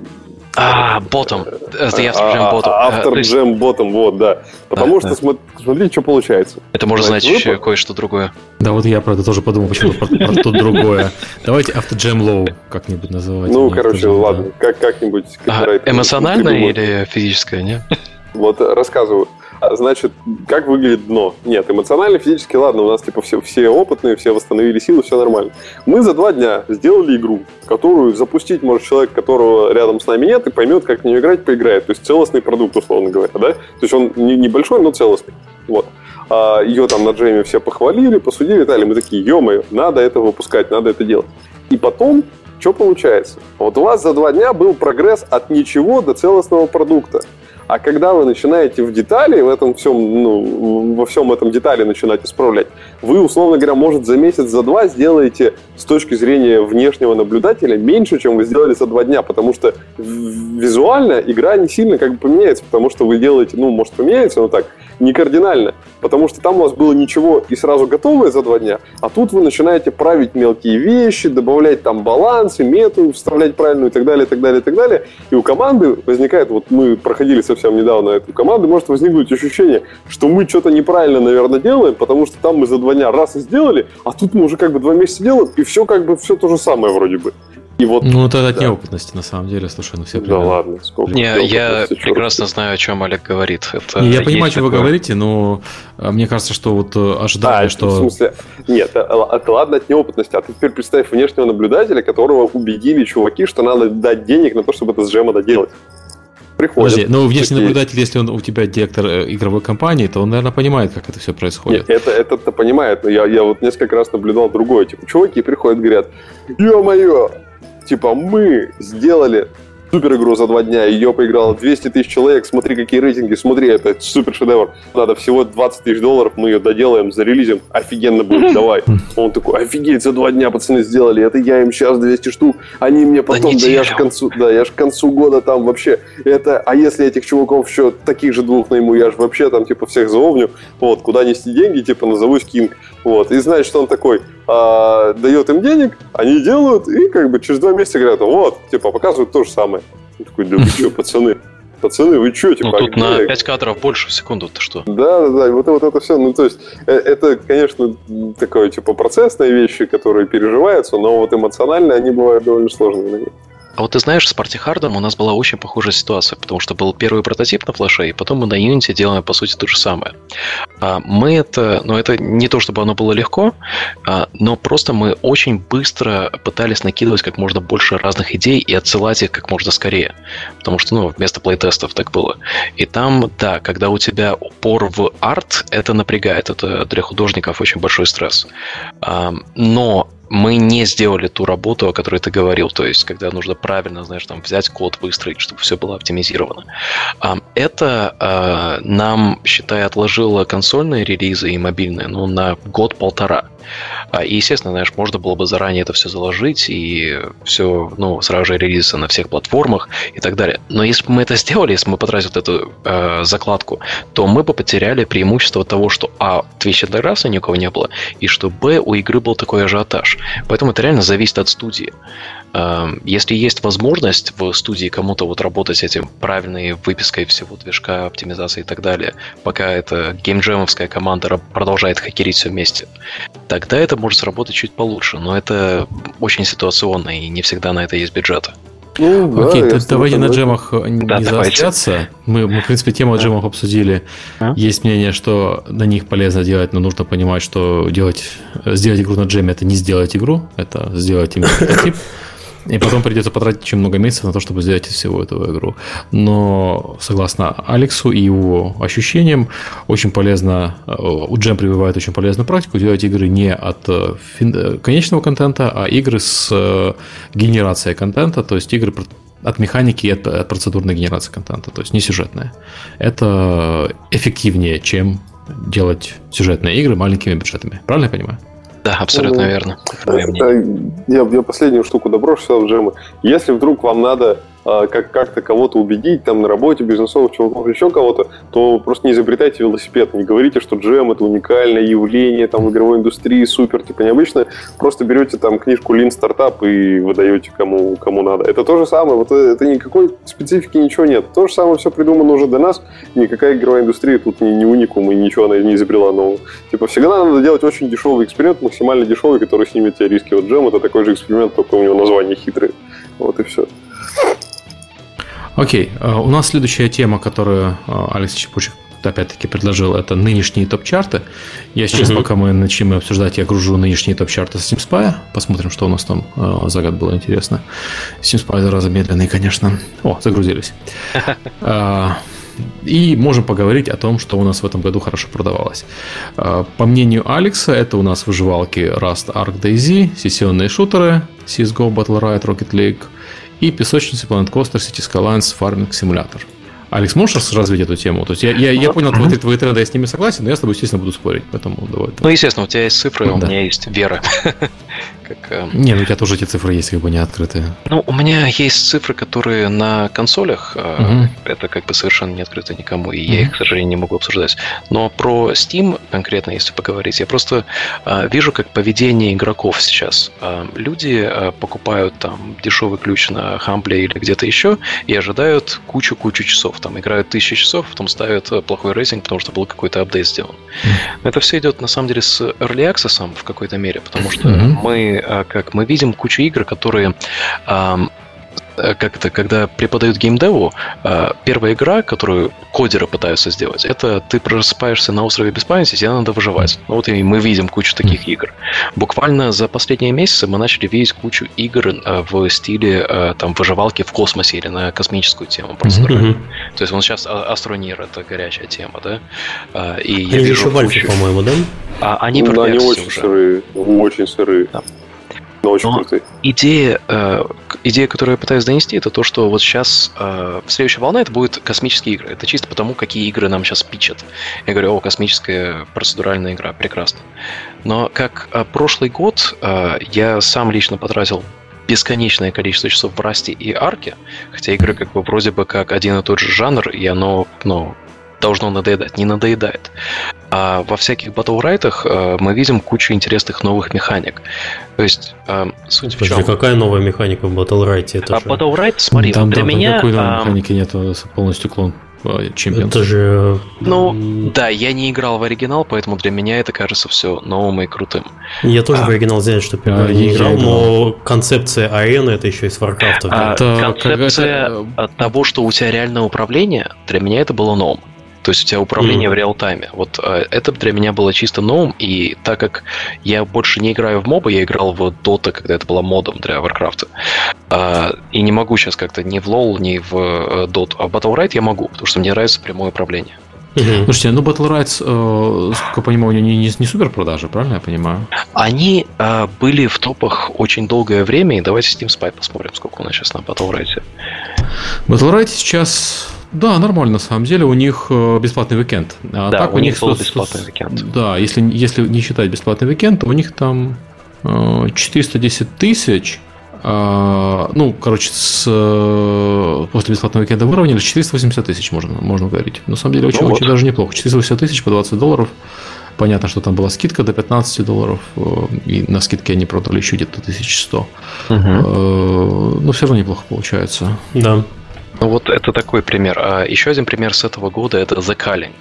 а, ботом. Это я джем ботом. Автор джем ботом, вот, да. Потому что смотри, что получается. Это может значить еще кое-что другое. Да, вот я про это тоже подумал, почему про то другое. Давайте автор джем лоу как-нибудь называть. Ну, короче, ладно, как-нибудь. Эмоциональное или физическое, не? Вот рассказываю. А, значит, как выглядит дно? Нет, эмоционально, физически, ладно, у нас типа все, все опытные, все восстановили силы, все нормально. Мы за два дня сделали игру, которую запустить может человек, которого рядом с нами нет, и поймет, как в нее играть, поиграет. То есть целостный продукт, условно говоря, да? То есть он не, небольшой, но целостный. Вот. А ее там на джеме все похвалили, посудили, дали. Мы такие, ё надо это выпускать, надо это делать. И потом что получается? Вот у вас за два дня был прогресс от ничего до целостного продукта. А когда вы начинаете в детали, в этом всем, ну, во всем этом детали начинать исправлять, вы, условно говоря, может, за месяц, за два сделаете с точки зрения внешнего наблюдателя меньше, чем вы сделали за два дня, потому что визуально игра не сильно как бы поменяется, потому что вы делаете, ну, может, поменяется, но так, не кардинально, потому что там у вас было ничего и сразу готовое за два дня, а тут вы начинаете править мелкие вещи, добавлять там балансы, мету, вставлять правильную и так далее, и так далее, и так далее. И у команды возникает, вот мы проходили совсем недавно эту команду, может возникнуть ощущение, что мы что-то неправильно, наверное, делаем, потому что там мы за два дня раз и сделали, а тут мы уже как бы два месяца делаем, и все как бы все то же самое вроде бы. И вот, ну, это от да. неопытности, на самом деле, слушай, ну все Да ладно, сколько Не, я прекрасно знаю, о чем Олег говорит. Это не, я понимаю, о чем такое... вы говорите, но а, мне кажется, что вот э, ожидание, а, что... В смысле, нет, это, это ладно от неопытности, а ты теперь представь внешнего наблюдателя, которого убедили чуваки, что надо дать денег на то, чтобы это с джема доделать приходят. Подожди, но внешний такие... наблюдатель, если он у тебя директор э, игровой компании, то он, наверное, понимает, как это все происходит. Нет, это, это-то понимает, но я, я вот несколько раз наблюдал другое. Типа, чуваки приходят, говорят, ё-моё, типа, мы сделали супер игру за два дня, ее поиграло 200 тысяч человек, смотри, какие рейтинги, смотри, это супер шедевр. Надо всего 20 тысяч долларов, мы ее доделаем, зарелизим, офигенно будет, давай. Он такой, офигеть, за два дня пацаны сделали, это я им сейчас 200 штук, они мне потом, да, я ж к концу, да, я ж к концу года там вообще, это, а если этих чуваков еще таких же двух найму, я же вообще там типа всех заовню, вот, куда нести деньги, типа назовусь Кинг, вот, и знаешь, что он такой, а, дает им денег, они делают, и как бы через два месяца говорят, вот, типа, показывают то же самое. Он такой, да вы что, пацаны, пацаны, вы что, типа... Ну, тут на 5 кадров больше в секунду, ты что? Да, да, да, вот, вот это все, ну, то есть, э, это, конечно, такое, типа, процессные вещи, которые переживаются, но вот эмоционально они бывают довольно сложными. А вот ты знаешь, с Party Hard у нас была очень похожая ситуация, потому что был первый прототип на флеше, и потом мы на Unity делаем, по сути, то же самое. А мы это, ну это не то, чтобы оно было легко, а, но просто мы очень быстро пытались накидывать как можно больше разных идей и отсылать их как можно скорее. Потому что, ну, вместо плейтестов так было. И там, да, когда у тебя упор в арт, это напрягает, это для художников очень большой стресс. А, но мы не сделали ту работу, о которой ты говорил, то есть когда нужно правильно, знаешь, там взять код, выстроить, чтобы все было оптимизировано. Это а, нам, считай, отложило консольные релизы и мобильные, ну, на год-полтора. А, и, естественно, знаешь, можно было бы заранее это все заложить и все, ну, сразу же релизиться на всех платформах и так далее. Но если бы мы это сделали, если бы мы потратили эту э, закладку, то мы бы потеряли преимущество того, что а, Twitch интеграции никого не было, и что б, у игры был такой ажиотаж. Поэтому это реально зависит от студии. Эм, если есть возможность в студии кому-то вот работать с этим правильной выпиской всего движка, оптимизации и так далее, пока эта геймджемовская команда продолжает хакерить все вместе, тогда это может сработать чуть получше. Но это очень ситуационно, и не всегда на это есть бюджет. Ну, да, Окей, то, давайте на джемах не да, заостряться. Мы, мы, в принципе, тему о джемах обсудили. А? Есть мнение, что на них полезно делать, но нужно понимать, что делать, сделать игру на джеме это не сделать игру, это сделать именно прототип. И потом придется потратить очень много месяцев на то, чтобы сделать из всего этого игру. Но, согласно Алексу и его ощущениям, очень полезно, э, у Джем прививает очень полезную практику делать игры не от э, э, конечного контента, а игры с генерацией контента, то есть игры от механики и от, от процедурной генерации контента, то есть не сюжетная. Это эффективнее, чем делать сюжетные игры маленькими бюджетами. Правильно я понимаю? Да, абсолютно ну, верно. Это, я, я последнюю штуку доброшу в джемы. Если вдруг вам надо как- как-то кого-то убедить, там, на работе, бизнесовых чуваков, еще кого-то, то просто не изобретайте велосипед, не говорите, что джем – это уникальное явление там, в игровой индустрии, супер, типа необычно. Просто берете там книжку Lean Startup и выдаете кому, кому надо. Это то же самое, вот это никакой специфики ничего нет. То же самое все придумано уже до нас, никакая игровая индустрия тут не, не уникум, и ничего она не изобрела нового. Типа всегда надо делать очень дешевый эксперимент, максимально дешевый, который снимет тебе риски. Вот джем – это такой же эксперимент, только у него название хитрое. Вот и все. Окей, э, у нас следующая тема, которую э, Алекс Чепучек опять-таки предложил, это нынешние топ-чарты. Я сейчас, uh-huh. пока мы начнем обсуждать, я гружу нынешние топ-чарты с SteamSpy. Посмотрим, что у нас там э, за год было интересно. SteamSpy зараза медленный, конечно. О, загрузились. И можем поговорить о том, что у нас в этом году хорошо продавалось. По мнению Алекса, это у нас выживалки Rust, Arc, DayZ, сессионные шутеры, CSGO, Battle Royale, Rocket League – и песочницы Planet Coaster City Skylines Farming Simulator. Алекс, можешь развить эту тему? То есть я, я, я понял твои, твои тренды, я с ними согласен, но я с тобой, естественно, буду спорить. Поэтому давай. Ну, естественно, у тебя есть цифры, да. у меня есть вера. как... Э, не, ну у тебя тоже эти цифры есть, как бы не открытые. Ну, у меня есть цифры, которые на консолях, угу. это как бы совершенно не открыто никому, и угу. я их, к сожалению, не могу обсуждать. Но про Steam конкретно, если поговорить, я просто э, вижу, как поведение игроков сейчас. Э, люди э, покупают там дешевый ключ на Хамбле или где-то еще и ожидают кучу-кучу часов. Там играют тысячи часов, потом ставят плохой рейтинг, потому что был какой-то апдейт сделан. Mm. Это все идет на самом деле с Early Access в какой-то мере, потому что mm-hmm. мы а, как мы видим кучу игр, которые Э, как это, когда преподают геймдеву, э, первая игра, которую кодеры пытаются сделать, это ты просыпаешься на острове без памяти, тебе надо выживать. Ну вот и мы видим кучу таких игр. Буквально за последние месяцы мы начали видеть кучу игр э, в стиле там выживалки в космосе или на космическую тему просто. Mm-hmm. То есть он сейчас Астронир это горячая тема, да? И я Они вижу еще кучу... по-моему, да? А, они ну, да, они очень уже. сырые, очень сырые. Да. Но очень Но крутые. Идея, э, идея, которую я пытаюсь донести, это то, что вот сейчас э, следующая волна это будет космические игры. Это чисто потому, какие игры нам сейчас пичат. Я говорю, о, космическая процедуральная игра, прекрасно. Но как э, прошлый год э, я сам лично потратил бесконечное количество часов в Расте и Арке, хотя игры как бы вроде бы как один и тот же жанр, и оно, ну, должно надоедать. Не надоедает. А во всяких батлрайтах э, мы видим кучу интересных новых механик. То есть, э, суть Подожди, в чем? какая новая механика в батлрайте? Это а же... Battlerite, смотри, там, для там меня... Никакой новой механики нет, полностью клон э, чемпион. Это же... Ну, да, я не играл в оригинал, поэтому для меня это кажется все новым и крутым. Я тоже а, в оригинал взять, что а, не играл, но концепция арены это еще из Warcraft. А, концепция это... того, что у тебя реальное управление, для меня это было новым. То есть у тебя управление mm. в реал-тайме. Вот э, это для меня было чисто новым, и так как я больше не играю в мобы, я играл в Dota, когда это была модом для Warcraft. Э, и не могу сейчас как-то ни в LoL, ни в э, Dota. А в Battle я могу, потому что мне нравится прямое управление. Угу. Слушайте, ну Battle Rights, э, сколько я понимаю, не, не, не супер продажи, правильно я понимаю? Они э, были в топах очень долгое время, и давайте Steam Spy посмотрим, сколько у нас сейчас на Battle Rights. Battle Rights сейчас да, нормально, на самом деле. У них э, бесплатный уикенд. А да, так у, у них был бесплатный уикенд. Да, если, если не считать бесплатный уикенд, то у них там 410 э, тысяч. А, ну, короче, с, э, после бесплатного уикенда выровняли 480 тысяч, можно, можно говорить. На самом деле, очень, ну, очень даже неплохо. 480 тысяч по 20 долларов. Понятно, что там была скидка до 15 долларов, и на скидке они продали еще где-то 1100. Угу. Но все равно неплохо получается. Да. Ну вот это такой пример. А еще один пример с этого года это The Calling.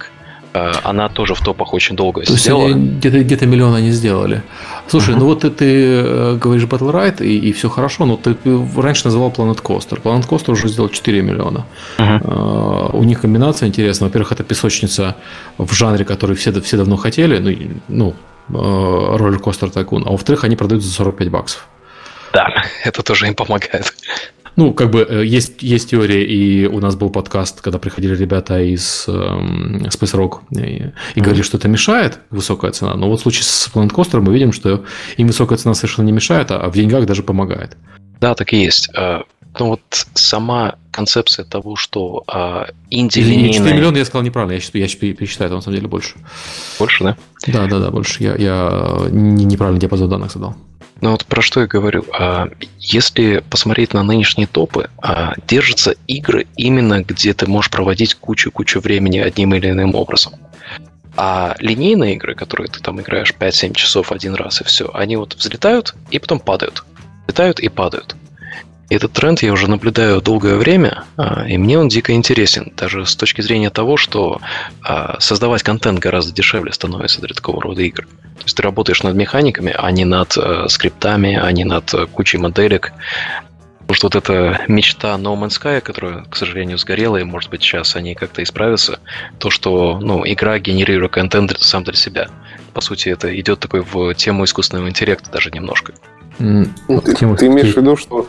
А, она тоже в топах очень долго То сидела. есть где-то, где-то миллион они сделали. Слушай, uh-huh. ну вот ты, ты э, говоришь Battle Ride, и, и все хорошо, но ты раньше называл Planet Coaster. Planet Coaster уже сделал 4 миллиона. Uh-huh. Uh, у них комбинация интересная. Во-первых, это песочница в жанре, который все, все давно хотели, ну, ну роллер-костер тайкун. А во-вторых, они продаются за 45 баксов. Да, это тоже им помогает. Ну, как бы э, есть, есть теория, и у нас был подкаст, когда приходили ребята из э, Space Rock и, и говорили, что это мешает, высокая цена. Но вот в случае с Planet Coaster мы видим, что им высокая цена совершенно не мешает, а в деньгах даже помогает. Да, так и есть. Э, ну вот сама концепция того, что а, инди линейная... 4 миллиона я сказал неправильно, я, считаю, я пересчитаю, это на самом деле больше. Больше, да? Да, да, да, больше. Я, я неправильно диапазон данных задал. Ну вот про что я говорю. А, если посмотреть на нынешние топы, а, держатся игры именно, где ты можешь проводить кучу-кучу времени одним или иным образом. А линейные игры, которые ты там играешь 5-7 часов один раз и все, они вот взлетают и потом падают. Взлетают и падают. И этот тренд я уже наблюдаю долгое время, а, и мне он дико интересен, даже с точки зрения того, что создавать контент гораздо дешевле становится для такого рода игр. То есть ты работаешь над механиками, а не над э, скриптами, а не над э, кучей моделек. Потому что вот эта мечта No Man's Sky, которая, к сожалению, сгорела, и, может быть, сейчас они как-то исправятся, то, что ну, игра генерирует контент сам для себя. По сути, это идет такой в тему искусственного интеллекта даже немножко. Mm, ты, ты имеешь в виду, что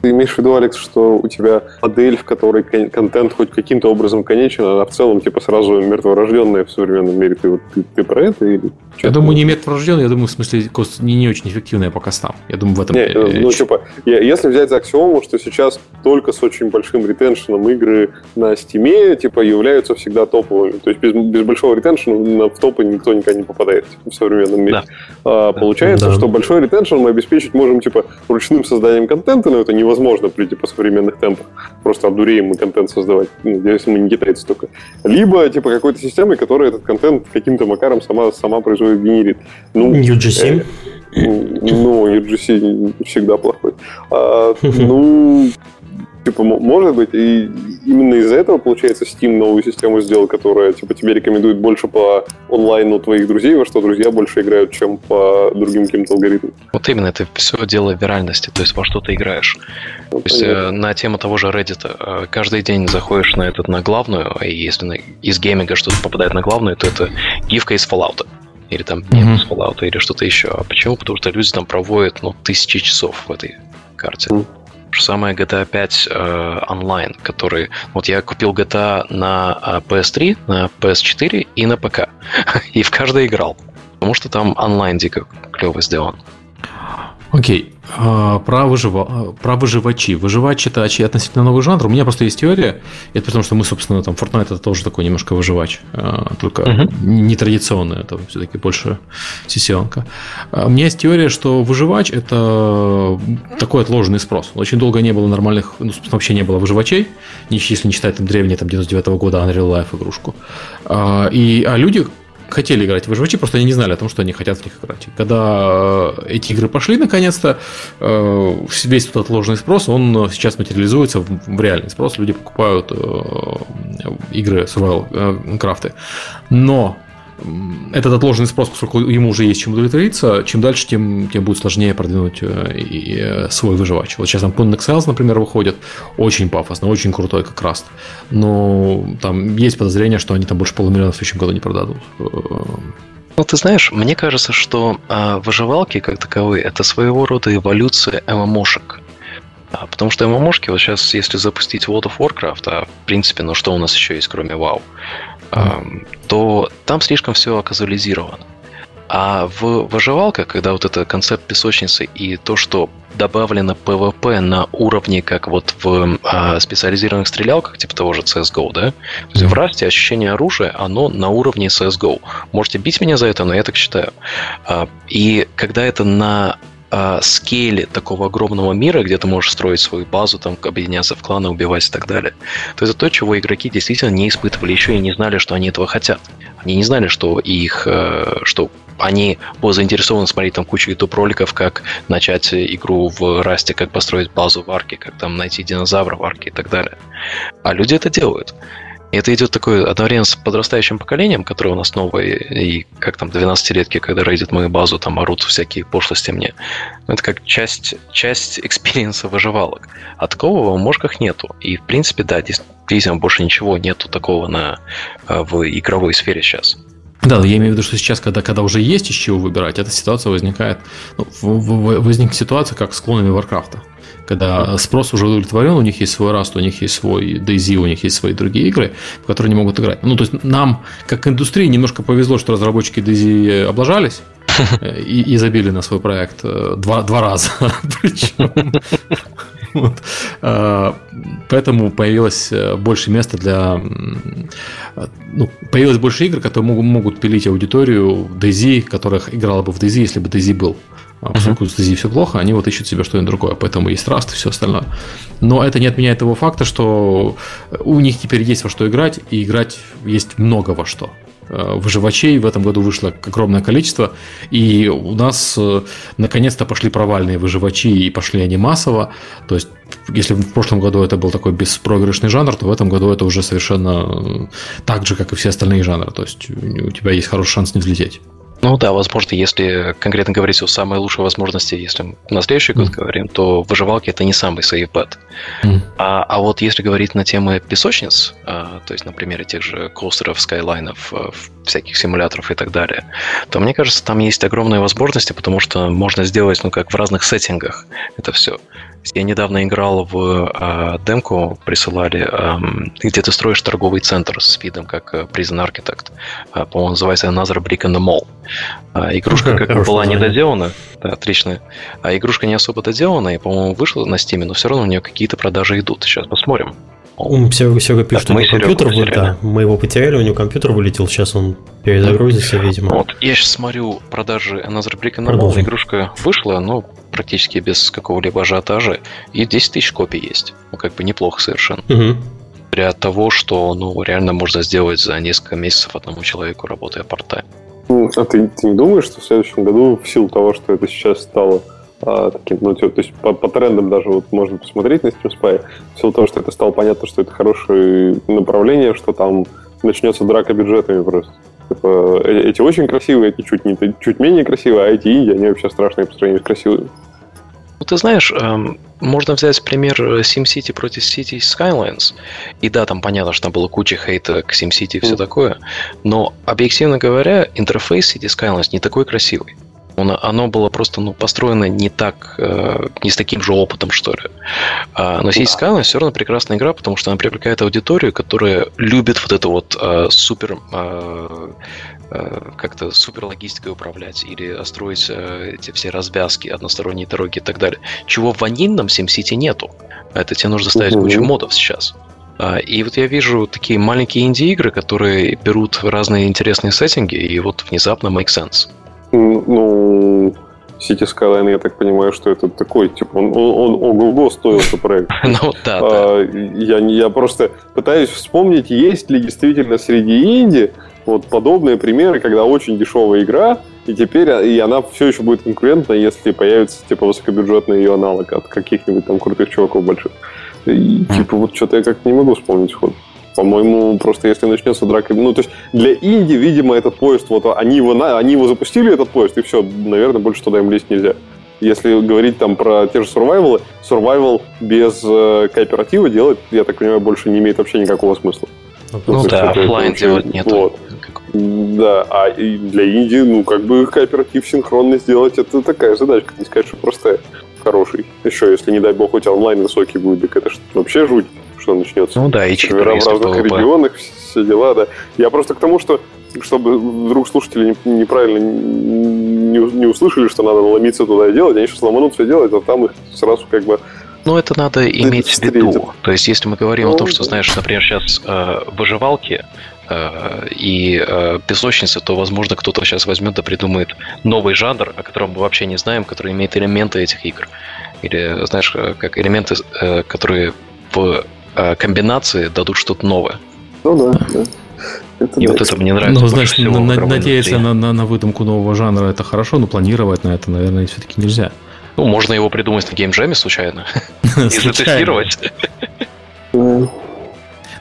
ты имеешь в виду, Алекс, что у тебя модель, в которой контент хоть каким-то образом конечен, она в целом типа сразу мертворожденная в современном мире. Ты, ты, ты про это или? Я думаю, не мертворожденная, я думаю, в смысле, не, не очень эффективная по костам. Я думаю, в этом... Не, э, ну, типа, если взять за аксиому, что сейчас только с очень большим ретеншеном игры на стиме, типа, являются всегда топовыми. То есть без, без большого ретеншена в топы никто никогда не попадает типа, в современном мире. Да. А. Получается, да. что большой ретеншн мы обеспечить можем, типа, ручным созданием контента, но это не невозможно при типа современных темпах. Просто обдуреем мы контент создавать, ну, если мы не китайцы только. Либо типа какой-то системой, которая этот контент каким-то макаром сама, сама производит, генерит. Ну, UGC? Э, ну, UGC всегда плохой. А, ну, Типа, может быть, и именно из-за этого, получается, Steam новую систему сделал, которая, типа, тебе рекомендует больше по онлайну твоих друзей, во что друзья больше играют, чем по другим каким-то алгоритмам. Вот именно, это все дело виральности, то есть во что ты играешь. Ну, то есть э, на тему того же Reddit, э, каждый день заходишь на этот, на главную, и если на, из гейминга что-то попадает на главную, то это гифка из Fallout или там mm-hmm. из Fallout, или что-то еще. А почему? Потому что люди там проводят, ну, тысячи часов в этой карте. Mm-hmm же самое GTA 5 э, онлайн, который... Вот я купил GTA на PS3, э, на PS4 и на ПК. и в каждой играл. Потому что там онлайн дико клево сделан. Окей. А, про, выжива... про выживачи. Выживач это относительно новый жанр. У меня просто есть теория. Это потому что мы, собственно, там Fortnite это тоже такой немножко выживач. А, только uh-huh. нетрадиционный. Это все-таки больше сессионка. А, у меня есть теория, что выживач это такой отложенный спрос. Очень долго не было нормальных, ну, вообще не было выживачей, если не считать там древние там 99 -го года Unreal Life игрушку. И, а люди хотели играть в выживачи, просто они не знали о том, что они хотят в них играть. Когда э, эти игры пошли наконец-то, э, весь этот отложенный спрос, он сейчас материализуется в реальный спрос. Люди покупают э, игры survival крафты. Но этот отложенный спрос, поскольку ему уже есть чем удовлетвориться, чем дальше, тем, тем будет сложнее продвинуть э, и, и свой выживач. Вот сейчас там Pun Exiles, например, выходит, очень пафосно, очень крутой как раз. Но там есть подозрение, что они там больше полумиллиона в следующем году не продадут. Ну, ты знаешь, мне кажется, что э, выживалки как таковые это своего рода эволюция ММОшек. А, потому что ММОшки, вот сейчас, если запустить World of Warcraft, а в принципе, ну что у нас еще есть, кроме WoW, то там слишком все оказуализировано. А в выживалках, когда вот это концепт песочницы и то, что добавлено PvP на уровне, как вот в а, специализированных стрелялках, типа того же CSGO, да? То есть в расте ощущение оружия, оно на уровне CSGO. Можете бить меня за это, но я так считаю. А, и когда это на э, скейле такого огромного мира, где ты можешь строить свою базу, там, объединяться в кланы, убивать и так далее, то это то, чего игроки действительно не испытывали еще и не знали, что они этого хотят. Они не знали, что их, э, что они будут заинтересованы смотреть там кучу YouTube-роликов, как начать игру в Расте, как построить базу в арке, как там найти динозавра в арке и так далее. А люди это делают. И это идет такое одновременно с подрастающим поколением, которое у нас новое, и как там 12-летки, когда рейдят мою базу, там орут всякие пошлости мне. Это как часть, часть experience а выживалок. А такого в ммошках нету. И, в принципе, да, действительно, больше ничего нету такого на, э, в игровой сфере сейчас. Да, я имею в виду, что сейчас, когда, когда уже есть из чего выбирать, эта ситуация возникает. Ну, возникнет ситуация, как с клонами Варкрафта. Когда спрос уже удовлетворен, у них есть свой Rust, у них есть свой DayZ, у них есть свои другие игры, в которые они могут играть. Ну, то есть нам, как индустрии, немножко повезло, что разработчики DayZ облажались, и, и забили на свой проект э, два, два раза. Причем вот. А, поэтому появилось э, больше места для... Ну, появилось больше игр, которые могут, могут пилить аудиторию DayZ, которых играла бы в DayZ, если бы DayZ был. А поскольку uh-huh. с DayZ все плохо, они вот ищут себе что-нибудь другое. Поэтому есть Rust и все остальное. Но это не отменяет того факта, что у них теперь есть во что играть, и играть есть много во что. Э, выживачей в этом году вышло огромное количество, и у нас э, наконец-то пошли провальные выживачи, и пошли они массово. То есть, если в прошлом году это был такой беспроигрышный жанр, то в этом году это уже совершенно э, так же, как и все остальные жанры. То есть, у тебя есть хороший шанс не взлететь. Ну да, возможно, если конкретно говорить о самой лучшей возможности, если на следующий год mm. говорим, то выживалки это не самый bet. Mm. А, а вот если говорить на темы песочниц, а, то есть на примере тех же костеров, скайлайнов, а, всяких симуляторов и так далее, то мне кажется, там есть огромные возможности, потому что можно сделать, ну как в разных сеттингах это все. Я недавно играл в э, демку, присылали, э, где ты строишь торговый центр с видом, как э, Prison Architect. Э, по-моему, называется Another Brick in the Mall. Э, игрушка как бы была недоделана. Да, отлично. А игрушка не особо доделана, и, по-моему, вышла на Steam, но все равно у нее какие-то продажи идут. Сейчас посмотрим. Он Серега, Серега пишет, что у него компьютер вылетел. Да, мы его потеряли, у него компьютер вылетел, сейчас он перезагрузится, видимо. Вот, я сейчас смотрю продажи Another Brick the Wall. Игрушка вышла, но практически без какого-либо ажиотажа, и 10 тысяч копий есть. Ну, как бы неплохо совершенно. Угу. Для того, что, ну, реально можно сделать за несколько месяцев одному человеку, работая партай. А ты, ты не думаешь, что в следующем году, в силу того, что это сейчас стало а, таким, ну, то, то есть по, по трендам даже вот можно посмотреть на Steam Spy, в силу того, что это стало понятно, что это хорошее направление, что там начнется драка бюджетами просто. Типа, э, эти очень красивые, эти чуть, не, чуть менее красивые, а эти инди, они вообще страшные по сравнению с красивыми. Ну, ты знаешь, эм, можно взять пример SimCity против City Skylines. И да, там понятно, что там было куча хейта к SimCity и все mm. такое. Но, объективно говоря, интерфейс City Skylines не такой красивый. Оно, оно было просто ну, построено не так, э, не с таким же опытом, что ли. А, но City Skylines все равно прекрасная игра, потому что она привлекает аудиторию, которая любит вот это вот э, супер э, как-то супер логистикой управлять или строить э, эти все развязки, односторонние дороги и так далее. Чего в ванильном SimCity нету. Это тебе нужно ставить угу. кучу модов сейчас. И вот я вижу такие маленькие инди-игры, которые берут разные интересные сеттинги, и вот внезапно make sense. Ну, City Skyline, я так понимаю, что это такой, типа, он, он, он ого-го стоил этот проект. Ну, да, а, Я, я просто пытаюсь вспомнить, есть ли действительно среди инди вот подобные примеры, когда очень дешевая игра, и теперь и она все еще будет конкурентна, если появится, типа, высокобюджетный ее аналог от каких-нибудь там крутых чуваков больших. И, типа, вот что-то я как-то не могу вспомнить ход. По-моему, просто если начнется драка... Ну, то есть для Инди, видимо, этот поезд, вот они его, они его запустили, этот поезд, и все, наверное, больше туда им лезть нельзя. Если говорить там про те же survival, survival без э, кооператива делать, я так понимаю, больше не имеет вообще никакого смысла. Ну, ну да, офлайн делать нет. Вот. Да, а и для Индии, ну, как бы кооператив синхронно сделать, это такая задачка, не сказать, что простая, хороший. Еще, если, не дай бог, у тебя онлайн высокий будет, так это вообще жуть что начнется. Ну да, и Сервера в разных регионах, все дела, да. Я просто к тому, что чтобы вдруг слушатели неправильно не, не услышали, что надо ломиться туда и делать, они сейчас ломанутся и делать, а там их сразу как бы ну, это надо иметь в виду. То есть, если мы говорим ну, о том, что, знаешь, например, сейчас э, выживалки э, и э, песочницы, то, возможно, кто-то сейчас возьмет да придумает новый жанр, о котором мы вообще не знаем, который имеет элементы этих игр. Или, знаешь, э, как элементы, э, которые в комбинации дадут что-то новое. Ну да, да. Это и да. вот это мне нравится. Ну, значит, всего, на, надеяться на, на, на выдумку нового жанра это хорошо, но планировать на это, наверное, все-таки нельзя. Ну, можно его придумать на геймджеме случайно. И затестировать.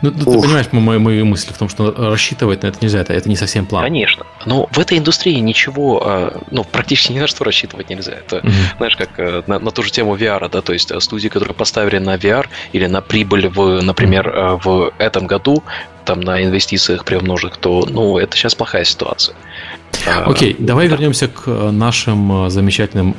Ну, ты понимаешь, мои, мои мысли в том, что рассчитывать на это нельзя, это, это не совсем план. Конечно. Но в этой индустрии ничего, а, ну, практически ни на что рассчитывать нельзя. Это, mm-hmm. знаешь, как э, на, на ту же тему VR, да, то есть э, студии, которые поставили на VR или на прибыль, в, например, mm-hmm. в этом году, там на инвестициях приумножить, то, ну, это сейчас плохая ситуация. А, Окей, okay, давай да. вернемся к нашим замечательным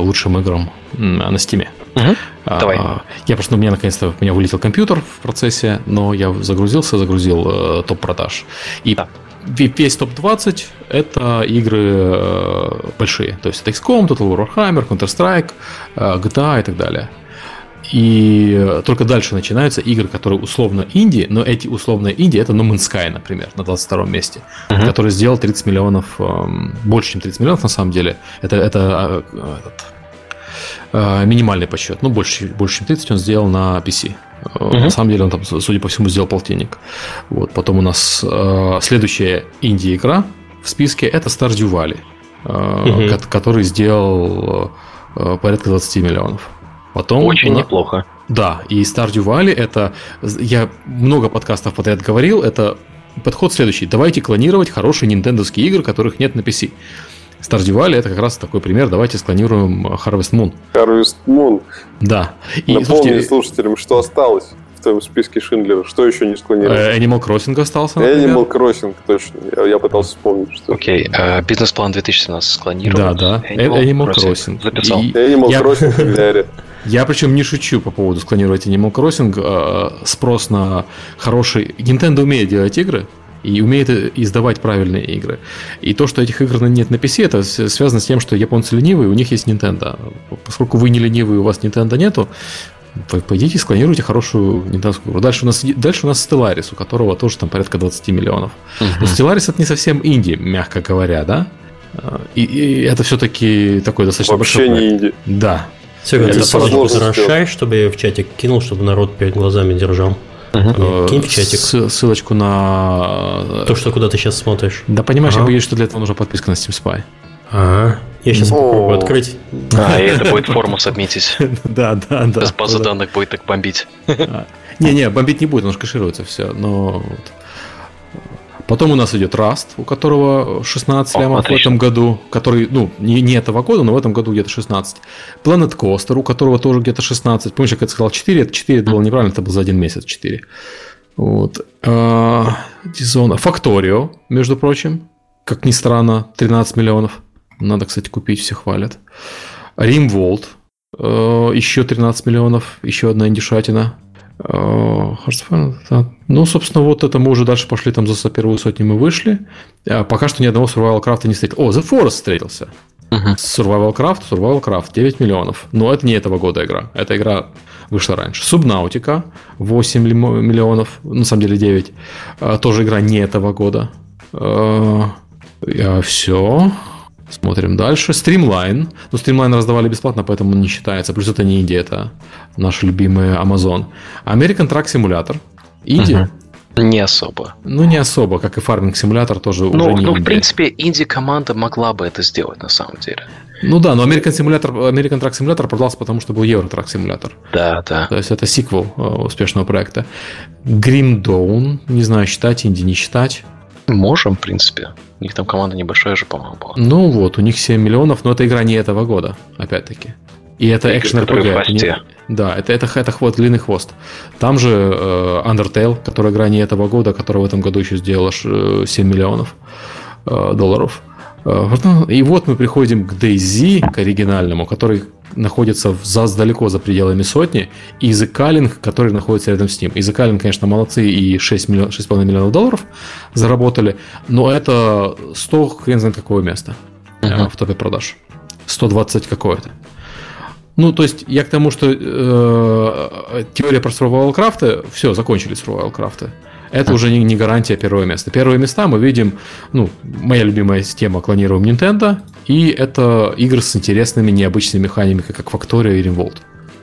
лучшим играм на Steam. Угу. Давай. Я просто, у меня наконец-то у меня вылетел компьютер в процессе, но я загрузился, загрузил э, топ продаж. И да. весь топ-20 это игры э, большие. То есть это XCOM, Total War Warhammer, Counter-Strike, э, GTA и так далее. И только дальше начинаются игры, которые условно инди, но эти условные инди это No Man's Sky, например, на 22 месте, uh-huh. который сделал 30 миллионов, эм, больше, чем 30 миллионов на самом деле. Это, это этот, Э, минимальный подсчет. Ну, больше, больше чем 30 он сделал на PC. Uh-huh. На самом деле он там, судя по всему, сделал полтинник. Вот. Потом у нас э, следующая инди-игра в списке это Stardew Valley, э, uh-huh. который сделал э, порядка 20 миллионов. Потом, Очень неплохо. Да, и Stardew Valley это... Я много подкастов подряд говорил, это подход следующий. Давайте клонировать хорошие нинтендовские игры, которых нет на PC. Stardew Valley это как раз такой пример. Давайте склонируем Harvest Moon. Harvest Moon. Да. И, Напомни слушайте, слушателям, что осталось в твоем списке Шиндлера. Что еще не склонировать? Э, Animal Crossing остался, например. Animal Crossing, точно. Я, я пытался вспомнить, что... Окей, okay. uh, бизнес-план 2017 склонирован. Да, да. Animal, Animal Crossing. Crossing. Записал. И... Animal я... Crossing Я причем не шучу по поводу склонировать Animal Crossing. Э, спрос на хороший... Nintendo умеет делать игры, и умеет издавать правильные игры. И то, что этих игр нет на PC, это связано с тем, что японцы ленивые, у них есть Nintendo. Поскольку вы не ленивые, у вас Nintendo нету, пойдите склонируйте хорошую Nintendo игру. Дальше у нас, дальше у нас Stellaris, у которого тоже там порядка 20 миллионов. Uh-huh. Но Stellaris это не совсем инди, мягко говоря, да? И, и это все-таки такой достаточно Вообще большой не инди. Да. Все, это ссылочку зарашай, чтобы я в чатик кинул, чтобы народ перед глазами держал. Угу. Кинь в чатик. ссылочку на... Э, То, что куда ты сейчас смотришь. Да понимаешь, ага. я боюсь, что для этого нужна подписка на Steam Spy. Ага. Я сейчас попробую открыть. А, и это будет форму сабмитить. Да, да, да. Без базы данных будет так бомбить. А. Не-не, бомбить не будет, он же кэшируется все, но... Потом у нас идет Rust, у которого 16 О, лямов отлично. в этом году, который, ну, не, не этого года, но в этом году где-то 16. Planet Coaster, у которого тоже где-то 16. Помнишь, как я сказал 4? Это 4 это было неправильно, это было за один месяц 4. Вот. Дизона. Factorio, между прочим, как ни странно, 13 миллионов. Надо, кстати, купить, все хвалят. Rimworld, а, еще 13 миллионов, еще одна индишатина. Да. Ну, собственно, вот это мы уже дальше пошли, там за первую сотню мы вышли. А пока что ни одного Survival Craft не встретил. О, The Forest встретился. Uh-huh. Survival Craft, Survival Craft, 9 миллионов. Но это не этого года игра. Эта игра вышла раньше. Subnautica, 8 миллионов, на самом деле 9. А, тоже игра не этого года. А, все. Смотрим дальше. Streamline. Ну, Streamline раздавали бесплатно, поэтому он не считается. Плюс это не Индия, это наш любимый Amazon. American Truck Simulator. Угу. Не особо. Ну, не особо, как и фарминг симулятор тоже ну, уже не Ну, в принципе, инди-команда могла бы это сделать на самом деле. Ну да, но American, Simulator, American Truck Simulator продался, потому что был Euro Truck Simulator. Да, да. То есть это сиквел э, успешного проекта. Grim Dawn, не знаю, считать инди, не считать. Можем, в принципе. У них там команда небольшая же, по-моему, была. Ну вот, у них 7 миллионов, но это игра не этого года, опять-таки. И это экшен RPG. Не... Да, это, это, это хвост, длинный хвост. Там же э, Undertale, которая игра не этого года, которая в этом году еще сделала 7 э, миллионов э, долларов. Э, и вот мы приходим к DayZ, к оригинальному, который находится за, далеко за пределами сотни, и The Calling, который находится рядом с ним. И The Calling, конечно, молодцы, и 6 миллион, 6,5 миллионов долларов заработали, но это 100 хрен знает какое место uh-huh. в топе продаж. 120 какое-то. Ну, то есть, я к тому, что э, теория про survival крафты, все, закончили survival крафты. Это уже не, не гарантия первого места. Первые места мы видим, ну, моя любимая тема клонируем Nintendo, и это игры с интересными, необычными механиками, как Factorio и Revolt.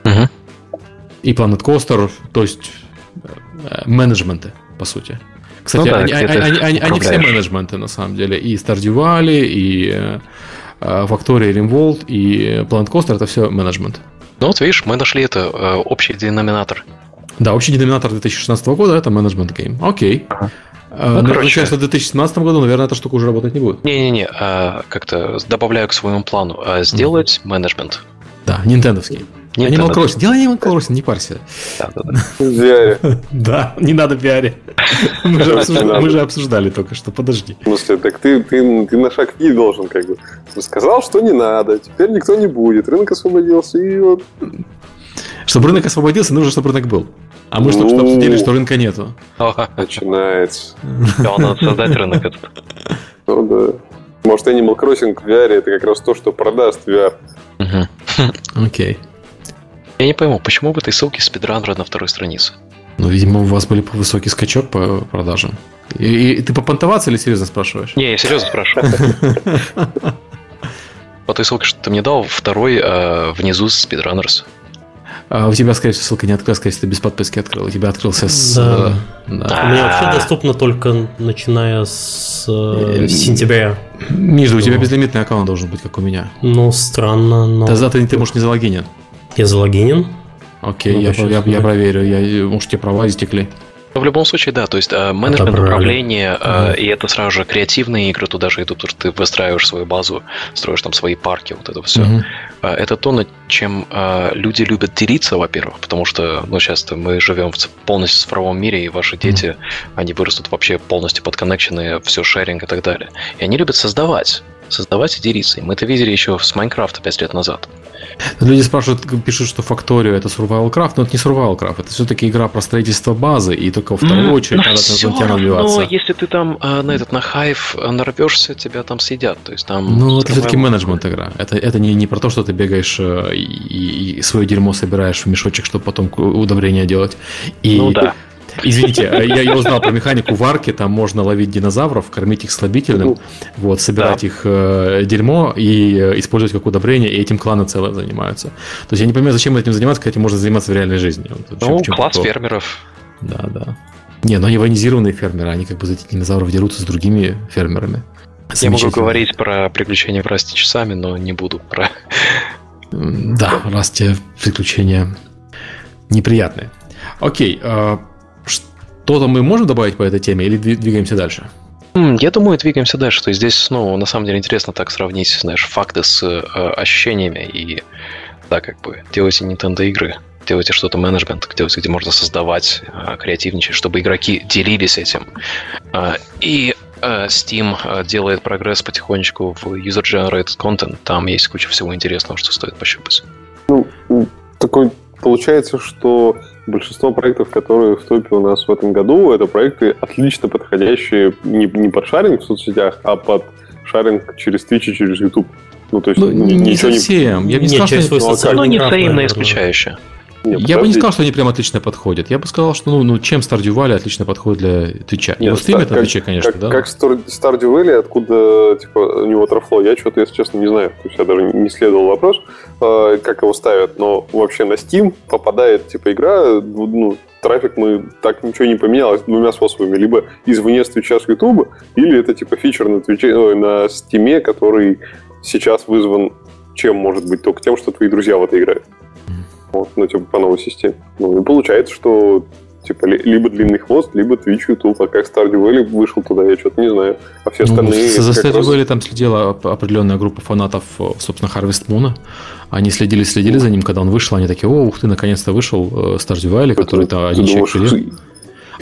Угу. И Planet Coaster, то есть э, менеджменты, по сути. Кстати, ну, да, они, они, они, они, они все менеджменты, на самом деле. И Stardew Valley, и э, Factorio, и Planet Coaster это все менеджмент. Ну вот видишь, мы нашли это э, общий деноминатор. Да, общий деноминатор 2016 года это менеджмент гейм. Окей. Ага. Ну, ну, короче, в 2017 году, наверное, эта штука уже работать не будет. Не-не-не, а, как-то добавляю к своему плану. А сделать mm-hmm. менеджмент. Да, нинтендовский. Не Animal Crossing. Делай Animal Crossing, не парься. Да, да, да. VR. Да, не надо VR. Мы же, обсуждали, мы же обсуждали только что, подожди. В смысле, так ты, ты, ты на шаг не должен, как бы. Сказал, что не надо, теперь никто не будет, рынок освободился, и вот... Чтобы рынок освободился, нужно, чтобы рынок был. А мы что-то обсудили, что рынка нету. Начинается. Да, надо создать рынок этот. Ну да. Может, Animal Crossing в VR это как раз то, что продаст VR. Окей. Я не пойму, почему в этой ссылке спидранера на второй странице? Ну, видимо, у вас был высокий скачок по продажам. И, и ты попонтоваться или серьезно спрашиваешь? Не, я серьезно спрашиваю. По той ссылке, что ты мне дал, второй э, внизу Speedrunners. А у тебя, скорее всего, ссылка не открылась, скорее всего, ты без подписки открыл. У тебя открылся с... Да. да. У меня вообще доступно только начиная с э, сентября. Между у тебя безлимитный аккаунт должен быть, как у меня. Ну, странно, но... Тогда ты, ты может, не залогинен. Я залогинен. Окей, ну, я, я, я проверю. Я, может, тебе права истекли. В любом случае, да, то есть э, менеджмент Отобрали. управление, ага. и это сразу же креативные игры, туда же идут, ты выстраиваешь свою базу, строишь там свои парки, вот это все. Угу. Это то, над чем э, люди любят делиться, во-первых, потому что, ну, сейчас мы живем в полностью цифровом мире, и ваши дети, угу. они вырастут вообще полностью подконнекчены, все шеринг и так далее. И они любят создавать создавать и делиться. И мы это видели еще с Майнкрафта 5 лет назад. Люди спрашивают, пишут, что Factorio это Survival Craft, но это не Survival Craft, это все-таки игра про строительство базы, и только во вторую очередь надо на тебя набиваться. Но если ты там э, на этот на хайв нарвешься, тебя там съедят. То есть там. Ну, это все-таки менеджмент игра. Это, это не, не про то, что ты бегаешь э, и, и свое дерьмо собираешь в мешочек, чтобы потом удобрения делать. И ну да. Извините, э, я, я узнал про механику варки, там можно ловить динозавров, кормить их слабительным, вот, собирать да. их э, дерьмо и э, использовать как удобрение, и этим кланы целые занимаются. То есть я не понимаю, зачем этим заниматься, когда этим можно заниматься в реальной жизни. Вот, ну, чем, класс такого? фермеров. Да, да. Не, но они военизированные фермеры, они как бы за этих динозавров дерутся с другими фермерами. Я могу говорить про приключения в расте часами, но не буду про... Да, раз те приключения неприятные. Окей, а, что-то мы можем добавить по этой теме или двигаемся дальше? Я думаю, двигаемся дальше. То есть здесь, ну, на самом деле интересно так сравнить, знаешь, факты с э, ощущениями и, да, как бы, делайте Nintendo игры, делайте что-то менеджмент, делайте, где можно создавать, э, креативничать, чтобы игроки делились этим. Э, и э, Steam э, делает прогресс потихонечку в user-generated content. Там есть куча всего интересного, что стоит пощупать. Ну, такой получается, что большинство проектов, которые в топе у нас в этом году, это проекты отлично подходящие не, не под шаринг в соцсетях, а под шаринг через Twitch и через YouTube. Ну, то есть, ну, не, не совсем. Не... Я бы не сказал, что... Ну, не взаимно исключающее. Нет, я бы не сказал, что они прям отлично подходят. Я бы сказал, что ну, ну чем Stardew Valley отлично подходит для Твича. Его стрим это Твиче, конечно, как, да? Как Stardew Valley, откуда типа, у него трафло, я что-то, если честно, не знаю. То есть я даже не следовал вопрос, э, как его ставят. Но вообще на Steam попадает типа игра, ну, трафик мы так ничего не поменялось двумя способами. Либо извне с Твича с Ютуба, или это типа фичер на Твиче, э, на Стиме, который сейчас вызван чем может быть? Только тем, что твои друзья в это играют. Вот, ну, типа, по новой системе. Ну, и получается, что типа либо длинный хвост, либо Twitch, YouTube, а как Stardew Valley вышел туда, я что-то не знаю. А все ну, остальные... Ну, за Stardew Valley раз... там следила определенная группа фанатов, э, собственно, Harvest Moon. Они следили-следили за ним, когда он вышел, они такие, о, ух ты, наконец-то вышел э, Stardew Valley, который-то один человек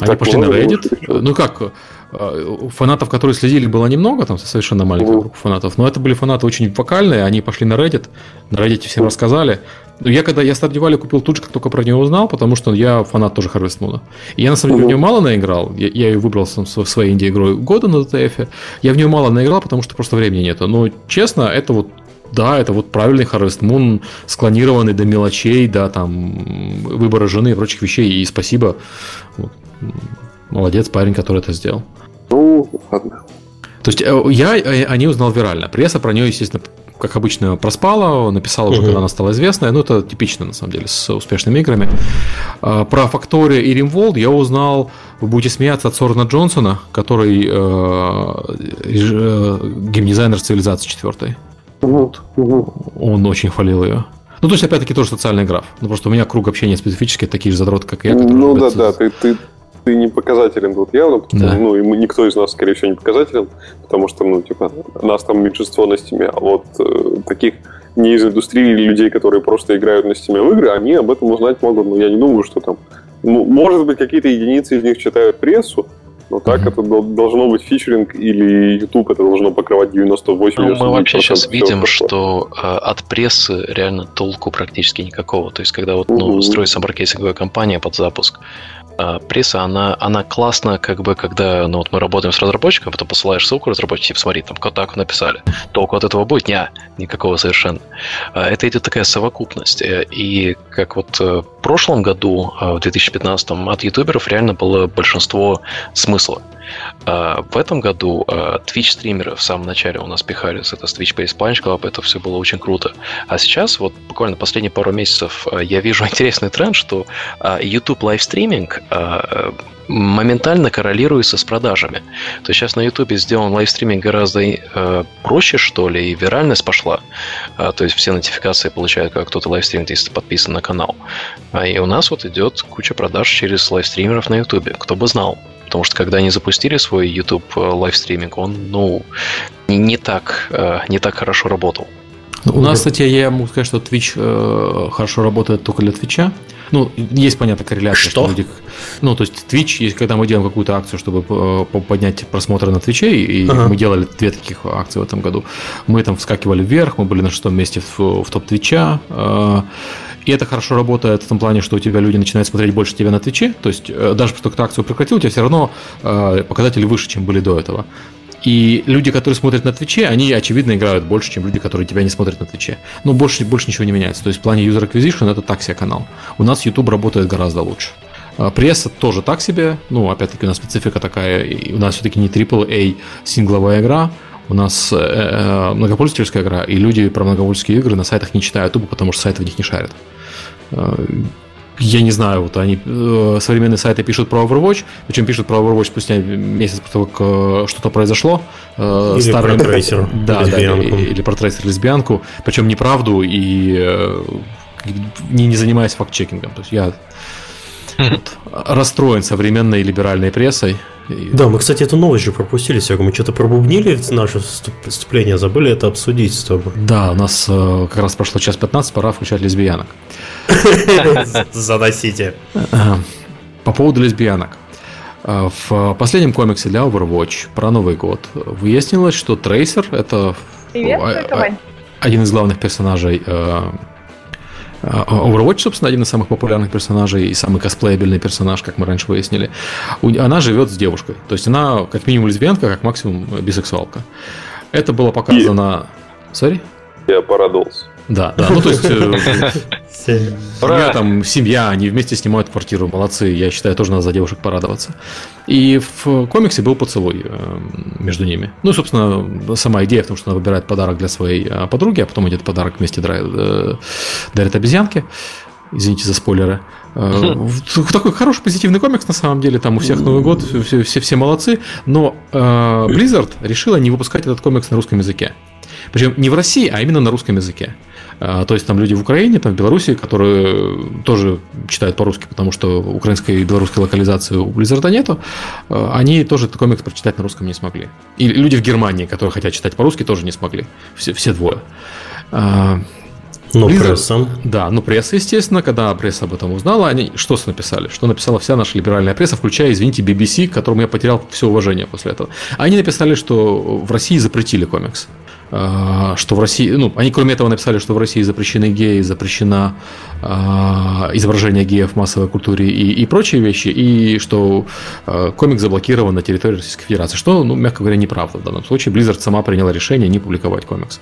Они пошли на Reddit. Ну как, э, фанатов, которые следили, было немного, там совершенно маленькая группа фанатов, но это были фанаты очень вокальные, они пошли на Reddit, на Reddit всем рассказали, ну, я когда я Stardew Valley купил тут же, как только про нее узнал, потому что я фанат тоже Harvest Moon. И я на самом деле в нее мало наиграл. Я, я ее выбрал в своей инди игрой года на DTF. Я в нее мало наиграл, потому что просто времени нету. Но честно, это вот да, это вот правильный Harvest Moon, склонированный до мелочей, да, там, выбора жены и прочих вещей. И спасибо. Вот. Молодец парень, который это сделал. Ну, ладно. То есть э, я э, о ней узнал вирально. Пресса про нее, естественно, как обычно, проспала, написала уже, угу. когда она стала известной. Ну, это типично, на самом деле, с успешными играми. А, про Factorio и Rimworld я узнал, вы будете смеяться, от Сорна Джонсона, который э, э, геймдизайнер цивилизации 4. Угу. Угу. Он очень хвалил ее. Ну, то есть, опять-таки, тоже социальный граф. Ну, просто у меня круг общения специфический, такие же задроты, как я. Ну, да, да, ты, ты, ты не показателен тут явно, потому, да. ну, и мы, никто из нас, скорее всего, не показателен, потому что, ну, типа, нас там меньшинство на стиме, а вот э, таких не из индустрии людей, которые просто играют на Steam в игры, они об этом узнать могут. Но я не думаю, что там... Может быть, какие-то единицы из них читают прессу, но так mm-hmm. это должно быть фичеринг или YouTube это должно покрывать 98 Ну, мы вообще сейчас видим, что э, от прессы реально толку практически никакого. То есть, когда вот mm-hmm. ну, строится маркетинговая компания под запуск, а, пресса, она, она классна, как бы, когда, ну, вот мы работаем с разработчиком, потом посылаешь ссылку разработчику, типа, смотри, там, так написали. Толку от этого будет? Не, никакого совершенно. А, это идет такая совокупность. Э, и как вот э, в прошлом году, э, в 2015, от ютуберов реально было большинство смысла. А, в этом году а, Twitch-стримеры в самом начале у нас пихались, это с Twitch Plays Punch Club, это все было очень круто. А сейчас, вот буквально последние пару месяцев, а, я вижу интересный тренд, что YouTube livestreaming моментально коррелируется с продажами. То есть сейчас на YouTube сделан livestreaming гораздо э, проще, что ли, и виральность пошла. То есть все нотификации получают, как кто-то лайвстримит, если ты подписан на канал. И у нас вот идет куча продаж через лайвстримеров на YouTube. Кто бы знал. Потому что когда они запустили свой YouTube э, livestreaming, он, ну, не, не, так, э, не так хорошо работал. У нас, кстати, я могу сказать, что Twitch э, хорошо работает только для Твича. Ну, есть, понятно, корреляция. Что? что люди, ну, то есть Twitch, есть, когда мы делаем какую-то акцию, чтобы поднять просмотры на Твиче, и ага. мы делали две таких акции в этом году, мы там вскакивали вверх, мы были на шестом месте в, в топ Твича, и это хорошо работает в том плане, что у тебя люди начинают смотреть больше тебя на Твиче. То есть э, даже после того, как ты акцию прекратил, у тебя все равно э, показатели выше, чем были до этого. И люди, которые смотрят на Твиче, они, очевидно, играют больше, чем люди, которые тебя не смотрят на Твиче. Но больше, больше ничего не меняется. То есть в плане user acquisition это так себе канал. У нас YouTube работает гораздо лучше. Э, пресса тоже так себе. Ну, опять-таки, у нас специфика такая. У нас все-таки не AAA сингловая игра. У нас э, э, многопользовательская игра, и люди про многопользовательские игры на сайтах не читают тупо, потому что сайты в них не шарят. Э, я не знаю, вот они э, современные сайты пишут про Overwatch, причем пишут про Overwatch спустя месяц после того, как э, что-то произошло. Или старым, про трейсер. Да, лесбиянку. да, или, или про трейсер лесбиянку, причем неправду и не, не занимаясь факт-чекингом. То есть я вот, расстроен современной либеральной прессой. Да, мы, кстати, эту новость же пропустили сегодня. Мы что-то пробубнили наше вступление, забыли это обсудить с тобой. Да, у нас э, как раз прошло час 15, пора включать лесбиянок. Заносите. По поводу лесбиянок. Э, в последнем комиксе для Overwatch про Новый год выяснилось, что Трейсер это Привет, один из главных персонажей э, Overwatch, собственно, один из самых популярных персонажей и самый косплеябельный персонаж, как мы раньше выяснили. Она живет с девушкой. То есть она как минимум лесбиянка, как максимум бисексуалка. Это было показано... Сори? Я порадовался. Да, да. Ну, то есть, э, у меня там семья, они вместе снимают квартиру, молодцы. Я считаю, тоже надо за девушек порадоваться. И в комиксе был поцелуй э, между ними. Ну, собственно, сама идея в том, что она выбирает подарок для своей э, подруги, а потом идет подарок вместе дарит обезьянке. Извините за спойлеры. Такой хороший позитивный комикс, на самом деле, там у всех Новый год, все, все, все молодцы, но Blizzard решила не выпускать этот комикс на русском языке. Причем не в России, а именно на русском языке. А, то есть там люди в Украине, там в Беларуси, которые тоже читают по-русски, потому что украинской и белорусской локализации у Blizzard нету, а, они тоже этот комикс прочитать на русском не смогли. И люди в Германии, которые хотят читать по-русски, тоже не смогли. Все, все двое. А, Blizzard, пресса. Да, ну пресса, естественно, когда пресса об этом узнала, они что написали? Что написала вся наша либеральная пресса, включая, извините, BBC, к которому я потерял все уважение после этого. Они написали, что в России запретили комикс. А, что в России, ну, они кроме этого написали, что в России запрещены геи, запрещено э, изображение геев в массовой культуре и, и прочие вещи, и что э, комик заблокирован на территории Российской Федерации, что, ну, мягко говоря, неправда в данном случае. Blizzard сама приняла решение не публиковать комикс.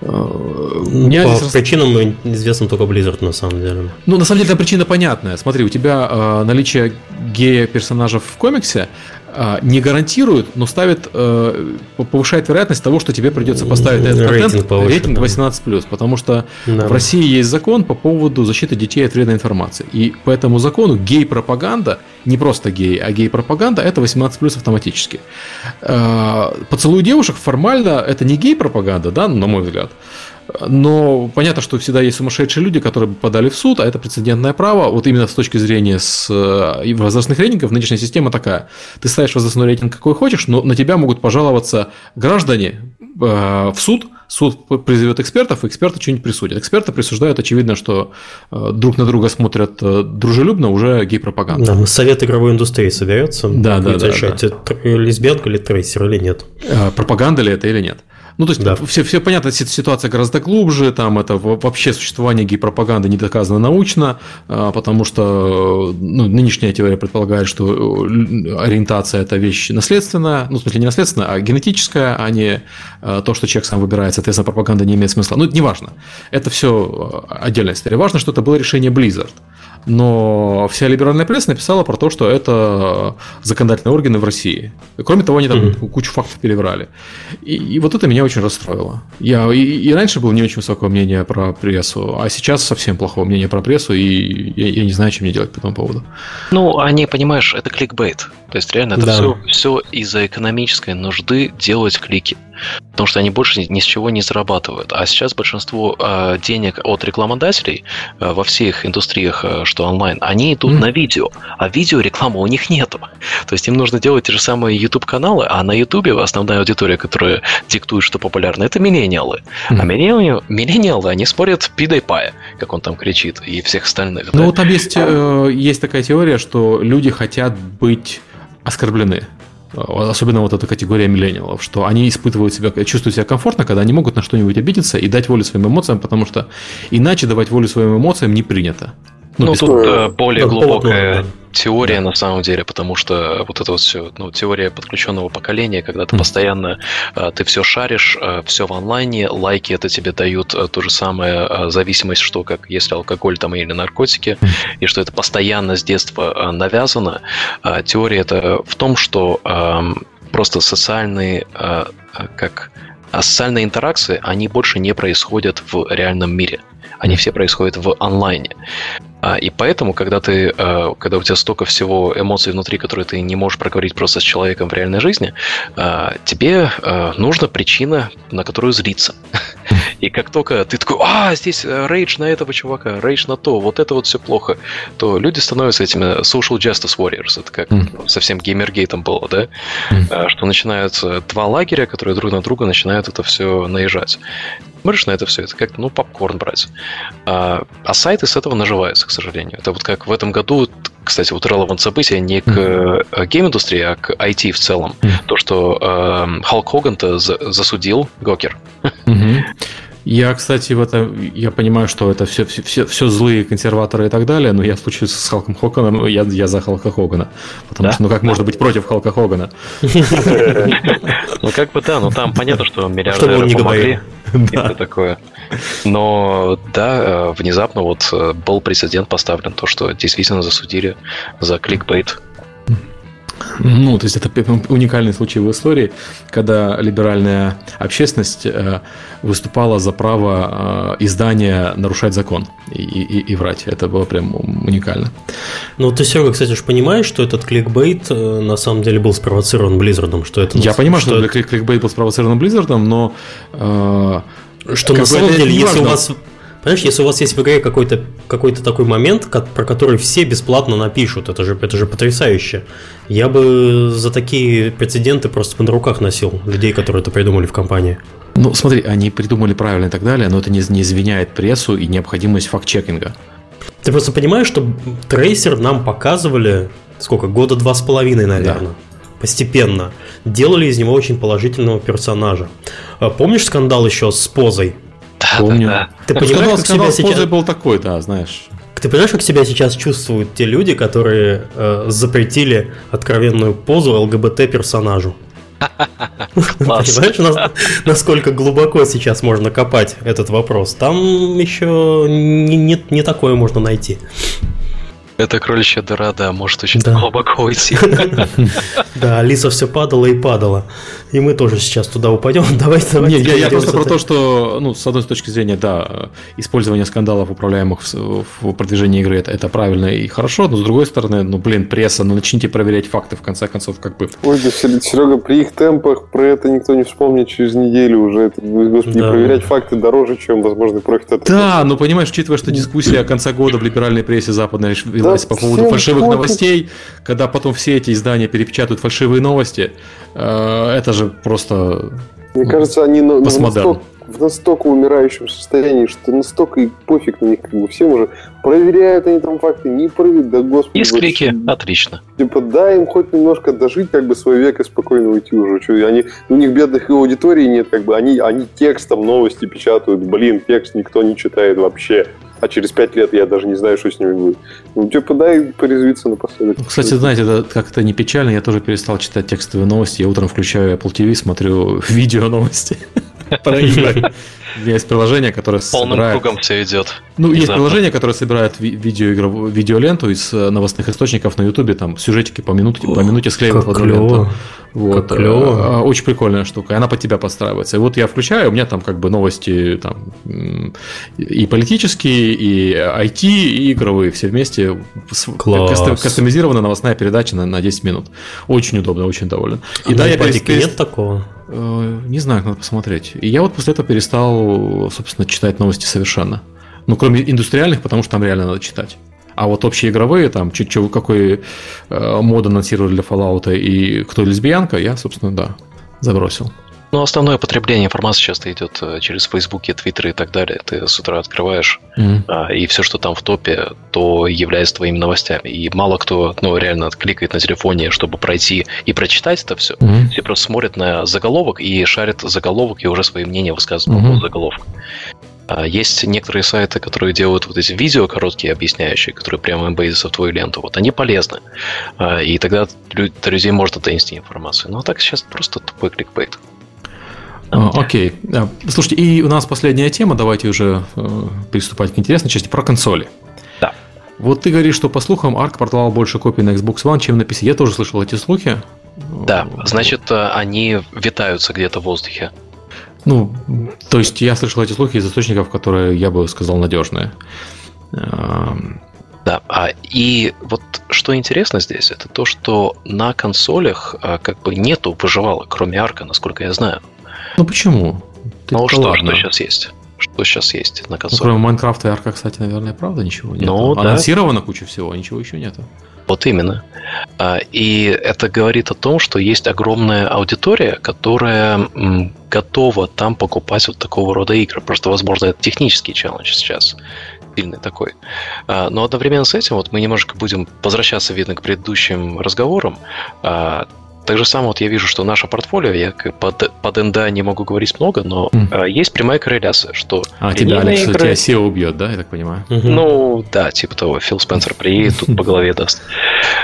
Ну, по здесь... причинам известно только Blizzard, на самом деле. Ну, на самом деле, эта причина понятная. Смотри, у тебя э, наличие гея-персонажа в комиксе не гарантирует, но ставит, э, повышает вероятность того, что тебе придется поставить этот рейтинг, контент, рейтинг 18+, потому что да. в России есть закон по поводу защиты детей от вредной информации. И по этому закону гей-пропаганда, не просто гей, а гей-пропаганда, это 18+, автоматически. А, поцелуй девушек формально это не гей-пропаганда, да, на мой взгляд, но понятно, что всегда есть сумасшедшие люди, которые подали в суд, а это прецедентное право. Вот именно с точки зрения с э, возрастных рейтингов нынешняя система такая. Ты ставишь возрастной рейтинг какой хочешь, но на тебя могут пожаловаться граждане, э, в суд, суд призовет экспертов, и эксперты что-нибудь присудят. Эксперты присуждают, очевидно, что э, друг на друга смотрят дружелюбно, уже гей-пропаганда. Да, совет игровой индустрии соберется, да, да, да, решать, да. лесбиянка или трейсер или нет. Пропаганда ли это или нет. Ну, то есть, да. все, все понятно, ситуация гораздо глубже, там это вообще существование гей-пропаганды не доказано научно, а, потому что ну, нынешняя теория предполагает, что э, ориентация – это вещь наследственная, ну, в смысле, не наследственная, а генетическая, а не э, то, что человек сам выбирает, соответственно, пропаганда не имеет смысла. Ну, это не важно. Это все э, отдельная история. Важно, что это было решение Blizzard но вся либеральная пресса написала про то, что это законодательные органы в России. И, кроме того, они там mm-hmm. кучу фактов переврали. И, и вот это меня очень расстроило. Я и, и раньше было не очень высокого мнения про прессу, а сейчас совсем плохого мнения про прессу, и я, я не знаю, что мне делать по этому поводу. Ну, они, понимаешь, это кликбейт. То есть реально это да. все, все из-за экономической нужды делать клики потому что они больше ни, с чего не зарабатывают. А сейчас большинство э, денег от рекламодателей э, во всех индустриях, э, что онлайн, они идут mm-hmm. на видео, а видео рекламы у них нету. То есть им нужно делать те же самые YouTube каналы, а на YouTube основная аудитория, которая диктует, что популярно, это миллениалы. Mm-hmm. А миллениалы, миллениалы, они спорят пая, как он там кричит, и всех остальных. Ну, да? там есть, э, есть такая теория, что люди хотят быть оскорблены. Э, особенно вот эта категория миллениалов, что они испытывают себя, чувствуют себя комфортно, когда они могут на что-нибудь обидеться и дать волю своим эмоциям, потому что иначе давать волю своим эмоциям не принято. Ну, ну тут э, более глубокая да. теория на самом деле, потому что вот это вот все, ну, теория подключенного поколения, когда ты mm. постоянно, э, ты все шаришь, э, все в онлайне, лайки это тебе дают то же самое зависимость, что как если алкоголь там или наркотики, mm. и что это постоянно с детства навязано. Теория это в том, что эм, просто социальные, как а социальные интеракции, они больше не происходят в реальном мире. Они все происходят в онлайне. А, и поэтому, когда ты, а, когда у тебя столько всего эмоций внутри, которые ты не можешь проговорить просто с человеком в реальной жизни, а, тебе нужна причина, на которую злиться. И как только ты такой, а, здесь э, рейдж на этого чувака, рейдж на то, вот это вот все плохо, то люди становятся этими social justice warriors. Это как mm. совсем геймергейтом было, да? Mm. Что начинаются два лагеря, которые друг на друга начинают это все наезжать смотришь на это все, это как ну, попкорн брать. А, а сайты с этого наживаются, к сожалению. Это вот как в этом году, кстати, вот relevant событие не к mm-hmm. гейм-индустрии, а к IT в целом. Mm-hmm. То, что э, Халк Хоган-то засудил Гокер. Mm-hmm. Я, кстати, в этом, я понимаю, что это все, все, все злые консерваторы и так далее, но я в случае с Халком Хоганом, я, я за Халка Хогана. Потому да? что, ну как можно быть против Халка Хогана? Ну как бы да, но там понятно, что миллиардеры помогли. Это такое. Но да, э, внезапно вот э, был прецедент поставлен, то, что действительно засудили за кликбейт. Ну, то есть это уникальный случай в истории, когда либеральная общественность э, выступала за право издания нарушать закон и, и, и врать. Это было прям уникально. Ну, ты, Серега, кстати, же понимаешь, что этот кликбейт на самом деле был спровоцирован Близзардом, что это... Я понимаю, что, что кликбейт был спровоцирован Близзардом, но что на самом деле, если у вас Понимаешь, если у вас есть в игре какой-то какой такой момент, как, про который все бесплатно напишут, это же, это же потрясающе. Я бы за такие прецеденты просто на руках носил людей, которые это придумали в компании. Ну, смотри, они придумали правильно и так далее, но это не, не извиняет прессу и необходимость факт-чекинга. Ты просто понимаешь, что трейсер нам показывали сколько, года два с половиной, наверное. Да постепенно, делали из него очень положительного персонажа. А помнишь скандал еще с позой? Да, Помню. Да, да. Ты понимаешь, как себя сейчас... был такой, да, знаешь. Ты понимаешь, как себя сейчас чувствуют те люди, которые э, запретили откровенную позу ЛГБТ-персонажу? Понимаешь, насколько глубоко сейчас можно копать этот вопрос? Там еще не, не, не такое можно найти. Это кроличья дыра, да, может очень да. глубоко уйти. Да, Алиса все падала и падала. И мы тоже сейчас туда упадем. Давайте, давайте. Нет, я, просто про то, что, ну, с одной точки зрения, да, использование скандалов, управляемых в, продвижении игры, это, это правильно и хорошо, но с другой стороны, ну, блин, пресса, ну, начните проверять факты, в конце концов, как бы. Ой, Серега, при их темпах про это никто не вспомнит через неделю уже. Это, господи, проверять факты дороже, чем возможный профит от Да, ну, понимаешь, учитывая, что дискуссия конца года в либеральной прессе западной велась да, по поводу фальшивых новостей, когда потом все эти издания перепечатают фальшивые новости, э, это же просто Мне кажется, они на, настолько, в настолько умирающем состоянии, что настолько и пофиг на них, как бы всем уже проверяют они там факты, не проверяют, да господи. Есть клики, отлично. Типа, дай им хоть немножко дожить, как бы свой век и спокойно уйти уже. Что, они, у них бедных и аудитории нет, как бы они, они текстом новости печатают, блин, текст никто не читает вообще а через пять лет я даже не знаю, что с ними будет. Ну, типа, дай порезвиться напоследок. Кстати, знаете, это как-то не печально, я тоже перестал читать текстовые новости. Я утром включаю Apple TV, смотрю видео новости. Про игры. Есть приложение, которое Полным собирает... кругом все идет. Ну, есть приложение, которое собирает видео, видеоленту из э, новостных источников на Ютубе, там сюжетики по минуте, по минуте склеивают в одну ленту. Вот. Как клево. Э, очень прикольная штука. Она под тебя подстраивается. И вот я включаю, у меня там как бы новости там и политические, и IT, и игровые. Все вместе. Класс. Кастомизированная новостная передача на, на 10 минут. Очень удобно, очень доволен. А и да, я перес... нет такого? Э, не знаю, надо посмотреть. И я вот после этого перестал, собственно, читать новости совершенно. Ну, кроме индустриальных, потому что там реально надо читать. А вот общие игровые, там, чуть-чуть какой э, мод анонсировали для Fallout и кто лесбиянка, я, собственно, да, забросил. Ну, основное потребление информации часто идет э, через Facebook, Twitter и так далее. Ты с утра открываешь, mm-hmm. и все, что там в топе, то является твоими новостями. И мало кто, ну, реально кликает на телефоне, чтобы пройти и прочитать это все. Mm-hmm. Все просто смотрят на заголовок и шарят заголовок и уже свои мнения высказывают mm-hmm. по заголовку. А есть некоторые сайты, которые делают вот эти видео короткие, объясняющие, которые прямо имбейзятся в твою ленту. Вот они полезны. А, и тогда до людей может донести информацию. Ну а так сейчас просто тупой кликбейт. А, окей. Слушайте, и у нас последняя тема, давайте уже э, приступать к интересной части, про консоли. Да. Вот ты говоришь, что по слухам Arc продавал больше копий на Xbox One, чем на PC. Я тоже слышал эти слухи. Да, значит, э, они витаются где-то в воздухе. Ну, то есть я слышал эти слухи из источников, которые, я бы сказал, надежные. Да, а, и вот что интересно здесь, это то, что на консолях а, как бы нету выживалок, кроме арка, насколько я знаю. Ну почему? Ты ну что, ладно. что сейчас есть? Что сейчас есть на консолях? Ну, кроме Майнкрафта и арка, кстати, наверное, правда ничего нет. Ну, Анонсировано да. куча всего, а ничего еще нету. Вот именно. А, и это говорит о том, что есть огромная аудитория, которая готова там покупать вот такого рода игры. Просто, возможно, это технический челлендж сейчас сильный такой. А, но одновременно с этим вот мы немножко будем возвращаться, видно, к предыдущим разговорам. Так же самое вот я вижу, что наше портфолио, я под, под НДА не могу говорить много, но mm. э, есть прямая корреляция, что... А, тебя Алекс, игры... тебя SEO убьет, да, я так понимаю? Mm-hmm. Ну, да, типа того, Фил Спенсер приедет, тут по голове даст.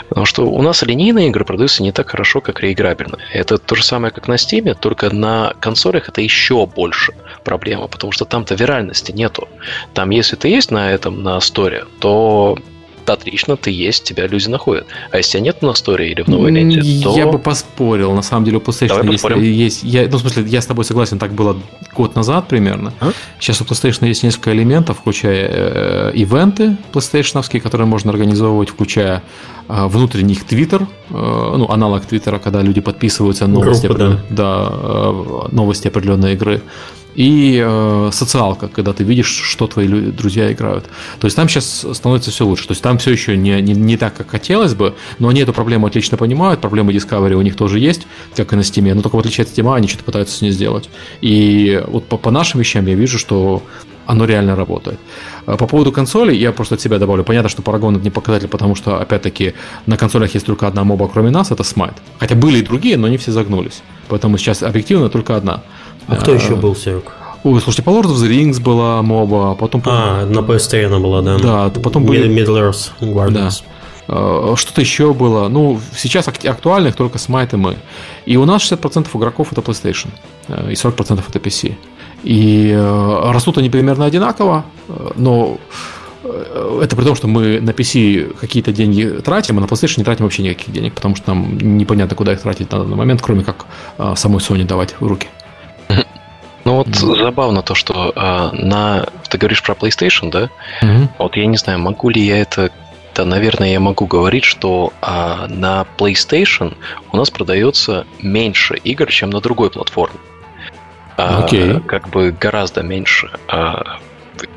Потому что у нас линейные игры продаются не так хорошо, как реиграбельные. Это то же самое, как на Steam, только на консолях это еще больше проблема, потому что там-то виральности нету. Там, если ты есть на этом, на сторе, то отлично, ты есть, тебя люди находят. А если тебя нет на сторе или в новой ленте, то... Я бы поспорил. На самом деле у PlayStation есть, есть... Я, ну, в смысле, я с тобой согласен, так было год назад примерно. А? Сейчас у PlayStation есть несколько элементов, включая э, ивенты PlayStation, которые можно организовывать, включая э, внутренних Twitter, э, ну, аналог Твиттера, когда люди подписываются на новости, Группа, определен... да. Да, э, новости определенной игры и э, социалка, когда ты видишь, что твои друзья играют. То есть там сейчас становится все лучше. То есть там все еще не, не, не так, как хотелось бы, но они эту проблему отлично понимают. Проблемы Discovery у них тоже есть, как и на Steam. Но только в отличие от Steam, они что-то пытаются с ней сделать. И вот по, по нашим вещам я вижу, что оно реально работает. А по поводу консолей, я просто от себя добавлю. Понятно, что Paragon это не показатель, потому что, опять-таки, на консолях есть только одна моба, кроме нас, это Smite. Хотя были и другие, но они все загнулись. Поэтому сейчас объективно только одна. А кто еще был, Серег? Ой, слушайте, по Lord of the Rings была моба, потом... А, на PS3 она была, да. Да, потом были... Middle Earth Guardians. Да. Что-то еще было. Ну, сейчас актуальных только Smite и мы. И у нас 60% игроков это PlayStation. И 40% это PC. И растут они примерно одинаково, но это при том, что мы на PC какие-то деньги тратим, а на PlayStation не тратим вообще никаких денег, потому что нам непонятно, куда их тратить на данный момент, кроме как самой Sony давать в руки. Ну вот mm-hmm. забавно то, что а, на ты говоришь про PlayStation, да? Mm-hmm. Вот я не знаю, могу ли я это да, наверное, я могу говорить, что а, на PlayStation у нас продается меньше игр, чем на другой платформе. А, okay. Как бы гораздо меньше. А,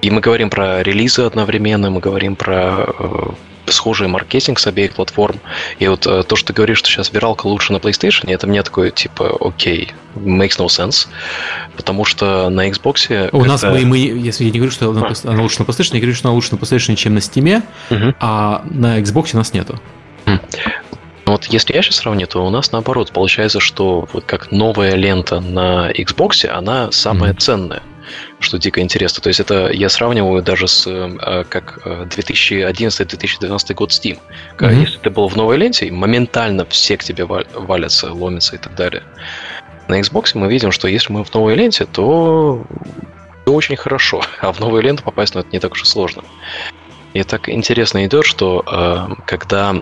и мы говорим про релизы одновременно, мы говорим про э, схожий маркетинг с обеих платформ. И вот э, то, что ты говоришь, что сейчас виралка лучше на PlayStation, это мне такое, типа, окей, makes no sense. Потому что на Xbox... У нас мы, мы, если я не говорю, что она, а. она лучше на PlayStation, я говорю, что она лучше на PlayStation, чем на Steam, угу. а на Xbox у нас нету. Вот если я сейчас сравню, то у нас наоборот получается, что вот как новая лента на Xbox, она самая mm-hmm. ценная что дико интересно. То есть это я сравниваю даже с э, как 2011-2012 э, год Steam. Mm-hmm. Если ты был в новой ленте, моментально все к тебе валятся, ломятся и так далее. На Xbox мы видим, что если мы в новой ленте, то очень хорошо, а в новую ленту попасть ну, это не так уж и сложно. И так интересно идет, что э, когда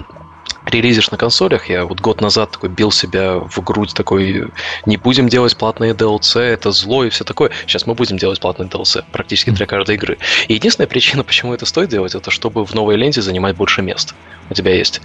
релизишь на консолях, я вот год назад такой бил себя в грудь такой, не будем делать платные DLC, это зло и все такое. Сейчас мы будем делать платные DLC практически для каждой игры. И единственная причина, почему это стоит делать, это чтобы в новой ленте занимать больше мест. У тебя есть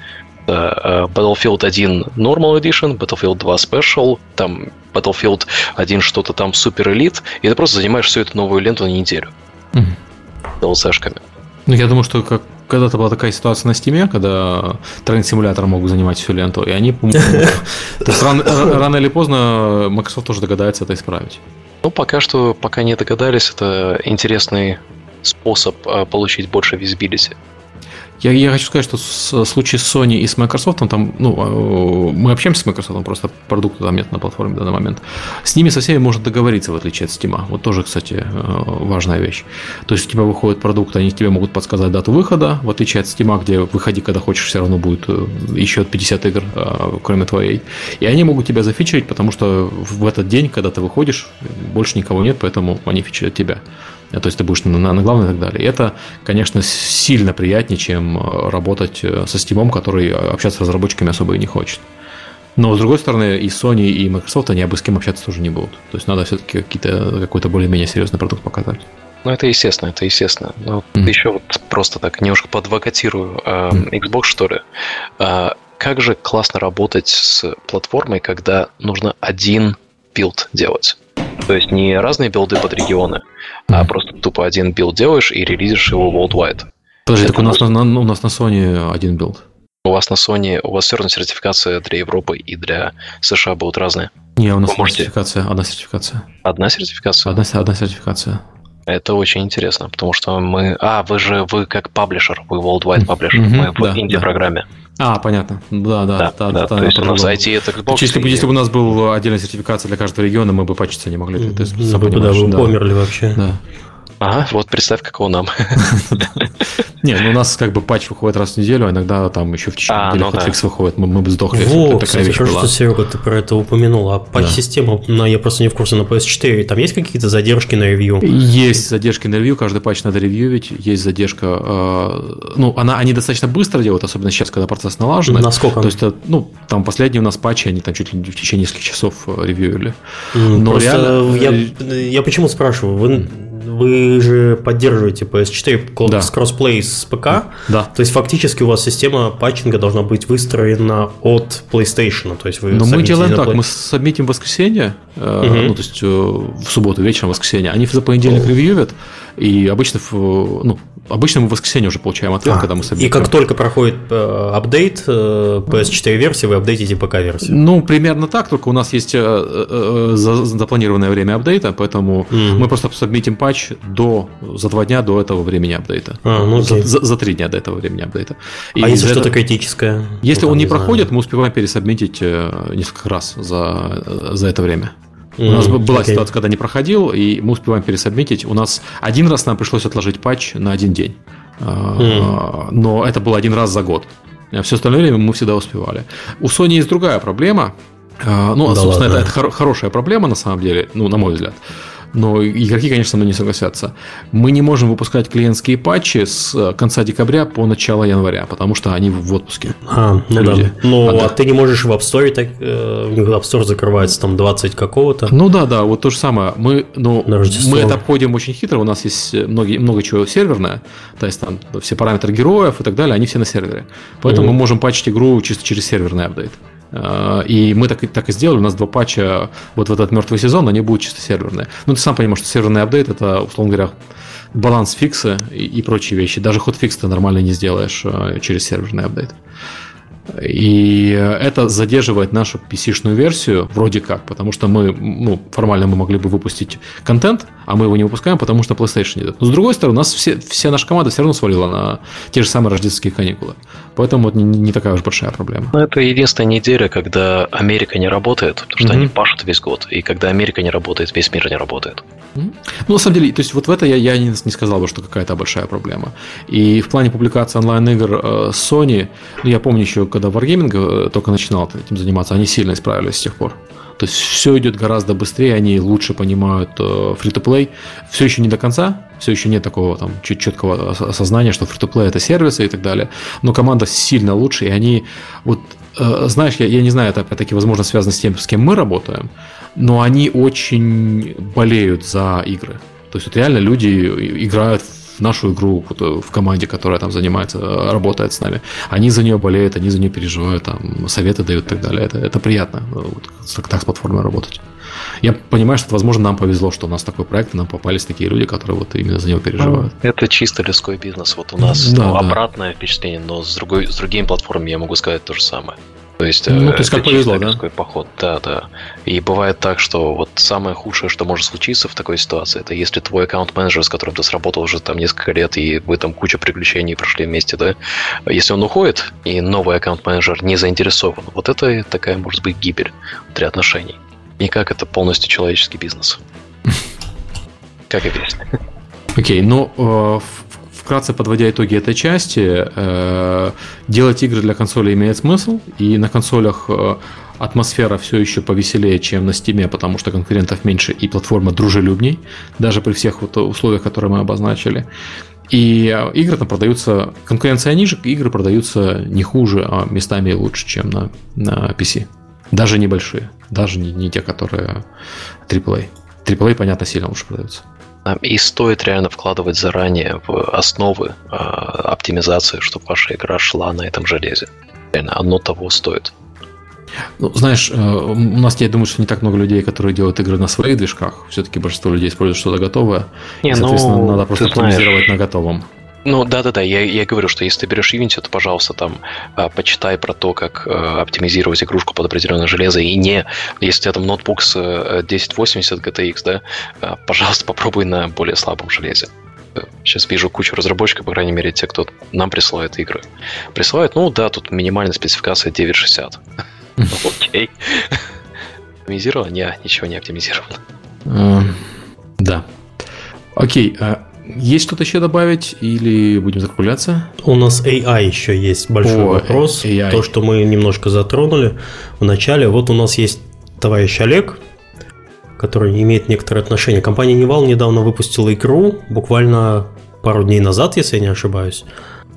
э, э, Battlefield 1 Normal Edition, Battlefield 2 Special, там Battlefield 1 что-то там Super Elite, и ты просто занимаешь всю эту новую ленту на неделю. Mm-hmm. DLC-шками. Ну, я думаю, что как когда-то была такая ситуация на Стиме, когда тренд-симулятор мог занимать всю ленту, и они... Рано или поздно Microsoft тоже догадается это исправить. Ну, пока что, пока не догадались, это интересный способ а, получить больше визибилити. Я, я хочу сказать, что в случае с Sony и с Microsoft, там, ну, э, мы общаемся с Microsoft, просто продукта там нет на платформе в данный момент. С ними со всеми можно договориться, в отличие от Steam. Вот тоже, кстати, э, важная вещь. То есть у тебя выходит продукт, они тебе могут подсказать дату выхода, в отличие от Steam, где выходи, когда хочешь, все равно будет э, еще 50 игр, кроме твоей. И они могут тебя зафичерить, потому что в этот день, когда ты выходишь, больше никого нет, поэтому они фичерят тебя. Э, то есть ты будешь на, на главной и так далее. И это, конечно, сильно приятнее, чем э, работать э, со Steam, который общаться с разработчиками особо и не хочет. Но, с другой стороны, и Sony, и Microsoft, они обо с кем общаться тоже не будут. То есть надо все-таки какие-то, какой-то более-менее серьезный продукт показать. Ну, это естественно, это естественно. Но mm. еще вот просто так немножко подвокатирую э, Xbox, что ли. Э, как же классно работать с платформой, когда нужно один билд делать? То есть не разные билды под регионы, а просто тупо один билд делаешь и релизишь его worldwide. Подожди, так у нас, на, у нас на Sony один билд. У вас на Sony, у вас все равно сертификация для Европы и для США будут разные. Не, у нас Вы можете... сертификация, одна сертификация. Одна сертификация? Одна, одна сертификация. Это очень интересно, потому что мы... А, вы же, вы как publisher, вы worldwide publisher, mm-hmm, мы в да, инди-программе. Да. А, понятно. Да, да, да. да, да то есть у нас IT это Xbox. Если, и... если бы у нас был отдельная сертификация для каждого региона, мы бы пачиться не могли. Ты, ты да, вы да. померли вообще. Да. Ага, вот представь, какого нам. Не, ну у нас как бы патч выходит раз в неделю, а иногда там еще в течение а, недели ну, хотфикс да. выходит, мы, мы бы сдохли. Во, кстати, хорошо, что, Серега, ты про это упомянул. А патч-система, да. я просто не в курсе, на PS4, там есть какие-то задержки на ревью? Есть задержки на ревью, каждый патч надо ревьюить, есть задержка. Э, ну, она, они достаточно быстро делают, особенно сейчас, когда процесс налажен. Насколько? То есть, э, ну, там последние у нас патчи, они там чуть ли в течение нескольких часов э, ревьюили. Но Просто реально... я, я почему спрашиваю? Вы вы же поддерживаете PS4 да. с cross-play с ПК. Да. То есть фактически у вас система патчинга должна быть выстроена от PlayStation. То есть вы Но мы делаем так, мы сабмитим в воскресенье, угу. ну то есть в субботу вечером, в воскресенье. Они за понедельник ревьюют, и обычно, ну, обычно мы в воскресенье уже получаем ответ, а, когда мы сабмитим. И как только проходит э, апдейт э, PS4 версии, вы апдейтите ПК-версию? Ну, примерно так, только у нас есть э, э, запланированное время апдейта, поэтому mm мы просто сабмитим патч до, за два дня до этого времени апдейта. А, ну, за, за, за три дня до этого времени апдейта. И а если что-то критическое? Если ну, он не, не проходит, мы успеваем пересабмитить несколько раз за, за это время. У нас была okay. ситуация, когда не проходил, и мы успеваем пересобмитить. У нас один раз нам пришлось отложить патч на один день. Mm. Но это был один раз за год. А все остальное время мы всегда успевали. У Sony есть другая проблема. А, ну, да собственно, ладно. это, это хорошая проблема на самом деле, ну, на мой взгляд но игроки, конечно, со мной не согласятся. Мы не можем выпускать клиентские патчи с э, конца декабря по начало января, потому что они в отпуске. А, ну люди. да. Ну, а, а ты не можешь в App Store, так, э, App Store закрывается там 20 какого-то. Ну да, да, вот то же самое. Мы, ну, мы это обходим очень хитро, у нас есть многие, много чего серверное, то есть там все параметры героев и так далее, они все на сервере. Поэтому mm-hmm. мы можем патчить игру чисто через серверный апдейт. Э, и мы так, так и сделали. У нас два патча вот в этот мертвый сезон, они будут чисто серверные. Ну, ты сам понимаешь, что серверный апдейт это, условно говоря, баланс фикса и, и прочие вещи. Даже ход фикс ты нормально не сделаешь э, через серверный апдейт. И это задерживает нашу PC-шную версию вроде как, потому что мы, ну, формально мы могли бы выпустить контент, а мы его не выпускаем, потому что PlayStation нет. Но с другой стороны, у нас все, вся наша команда все равно свалила на те же самые рождественские каникулы. Поэтому это не, не такая уж большая проблема. Ну, это единственная неделя, когда Америка не работает, потому что mm-hmm. они пашут весь год. И когда Америка не работает, весь мир не работает. Ну, на самом деле, то есть вот в это я, я не, не сказал бы, что какая-то большая проблема. И в плане публикации онлайн-игр э, Sony, ну, я помню еще, когда Wargaming э, только начинал этим заниматься, они сильно исправились с тех пор. То есть все идет гораздо быстрее, они лучше понимают. Э, все еще не до конца, все еще нет такого там четкого осознания, что free-to-play это сервисы и так далее. Но команда сильно лучше, и они вот э, знаешь, я, я не знаю, это опять-таки, возможно, связано с тем, с кем мы работаем, но они очень болеют за игры. То есть вот реально люди играют нашу игру э, в команде, которая там занимается, э, работает с нами. Они за нее болеют, они за нее переживают, там, советы дают и так далее. Это, это приятно, э, вот, так с платформой работать. Я понимаю, что, возможно, нам повезло, что у нас такой проект, и нам попались такие люди, которые вот именно за него переживают. Ну, это чисто людской бизнес. Вот у нас да, ну, да. обратное впечатление, но с, другой, с другими платформами я могу сказать то же самое. То есть, ну, то есть как повезло, да? поход, да, да. И бывает так, что вот самое худшее, что может случиться в такой ситуации, это если твой аккаунт-менеджер, с которым ты сработал уже там несколько лет, и вы там куча приключений прошли вместе, да, если он уходит, и новый аккаунт-менеджер не заинтересован, вот это такая может быть гибель внутри отношений. Никак это полностью человеческий бизнес. Как весь. Окей, ну, э, вкратце подводя итоги этой части, э, делать игры для консоли имеет смысл, и на консолях э, атмосфера все еще повеселее, чем на Steam, потому что конкурентов меньше и платформа дружелюбней, даже при всех вот условиях, которые мы обозначили. И э, игры там продаются, конкуренция ниже, игры продаются не хуже, а местами лучше, чем на, на PC. Даже небольшие, даже не, не те, которые AAA. AAA, понятно, сильно лучше продаются. И стоит реально вкладывать заранее в основы э, оптимизации, чтобы ваша игра шла на этом железе. Реально, оно того стоит. Ну, знаешь, э, у нас, я думаю, что не так много людей, которые делают игры на своих движках. Все-таки большинство людей используют что-то готовое. Не, и, соответственно, ну, надо просто оптимизировать на готовом. Ну да, да, да. Я, я говорю, что если ты берешь Unity, то, пожалуйста, там а, почитай про то, как а, оптимизировать игрушку под определенное железо. И не, если у тебя там ноутбук с 1080 GTX, да, а, пожалуйста, попробуй на более слабом железе. Сейчас вижу кучу разработчиков, по крайней мере, те, кто нам присылает игры. Присылают, ну да, тут минимальная спецификация 960. Окей. Оптимизировано? Не, ничего не оптимизировано. Да. Окей, есть что-то еще добавить или будем закругляться? У нас AI еще есть большой О, вопрос. AI. То, что мы немножко затронули в начале. Вот у нас есть товарищ Олег, который имеет некоторое отношение. Компания Nival недавно выпустила игру, буквально пару дней назад, если я не ошибаюсь.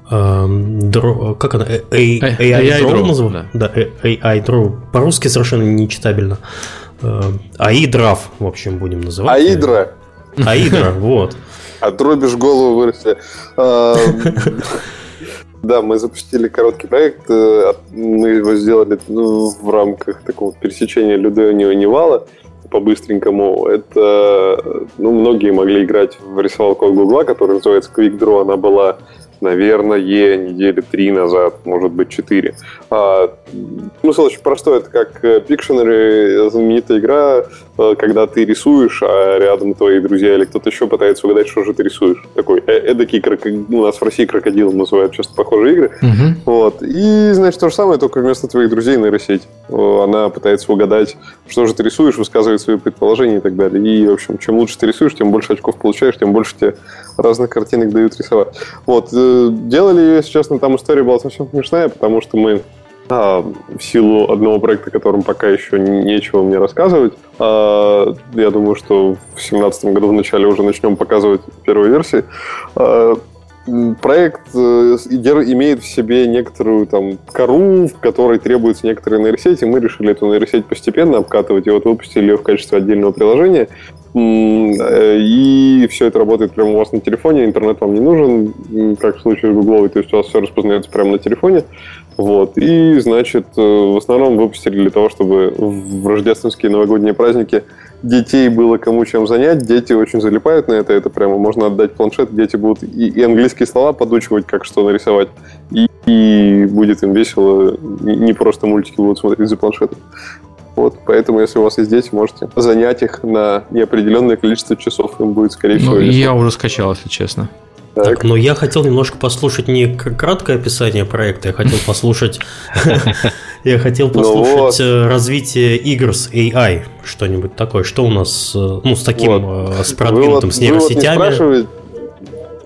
Эм, дро, как она? AI, AI, AI Draw, называется? Да. да, AI Draw. По-русски совершенно нечитабельно. AI в общем, будем называть. Аидра. Аидра, вот. Отрубишь голову, вырасти. А, да, мы запустили короткий проект. Э, мы его сделали ну, в рамках такого пересечения Людонио Невала по-быстренькому. Это, ну, многие могли играть в рисовалку от Гугла, которая называется Quick Draw. Она была наверное, недели три назад, может быть, четыре. А, смысл очень простой. Это как Pictionary, знаменитая игра, э, когда ты рисуешь, а рядом твои друзья или кто-то еще пытается угадать, что же ты рисуешь. Такой э эдакий крокодил. У нас в России крокодил называют часто похожие игры. Угу. Вот. И, значит, то же самое, только вместо твоих друзей нейросеть. Она пытается угадать, что же ты рисуешь, высказывает свои предположения и так далее. И, в общем, чем лучше ты рисуешь, тем больше очков получаешь, тем больше тебе разных картинок дают рисовать. Вот. Э, делали ее, если честно, там история была совсем смешная, потому что мы а, в силу одного проекта, которым пока еще нечего мне рассказывать. А, я думаю, что в 2017 году в начале уже начнем показывать первые версии. А, проект э, имеет в себе некоторую там кору, в которой требуется некоторые нейросети. Мы решили эту нейросеть постепенно обкатывать, и вот выпустили ее в качестве отдельного приложения. Э, и все это работает прямо у вас на телефоне, интернет вам не нужен, как в случае с Google, то есть у вас все распознается прямо на телефоне. Вот. И, значит, э, в основном выпустили для того, чтобы в рождественские новогодние праздники детей было кому чем занять. Дети очень залипают на это. Это прямо можно отдать планшет. Дети будут и, и английские слова подучивать, как что нарисовать. И, и будет им весело. Не просто мультики будут смотреть за планшетом. Вот, поэтому, если у вас есть дети, можете занять их на неопределенное количество часов. Им будет, скорее всего, ну, Я уже скачал, если честно. Так. так, но я хотел немножко послушать не краткое описание проекта, я хотел послушать я хотел ну послушать э, развитие игр с AI, что-нибудь такое. Что у нас э, ну, с таким, э, с продвинутым, с нейросетями?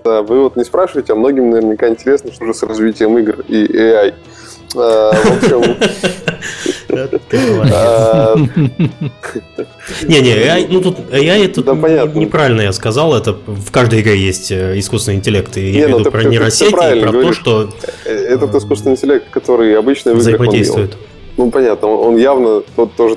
Да, вы вот не спрашиваете, а многим наверняка интересно, что же с развитием игр и AI. Не-не, AI, ну тут AI это неправильно я сказал, это в каждой игре есть э, искусственный интеллект, и я веду про нейросети и про то, что... Э, этот искусственный интеллект, который обычно взаимодействует. Ну, понятно, он явно тоже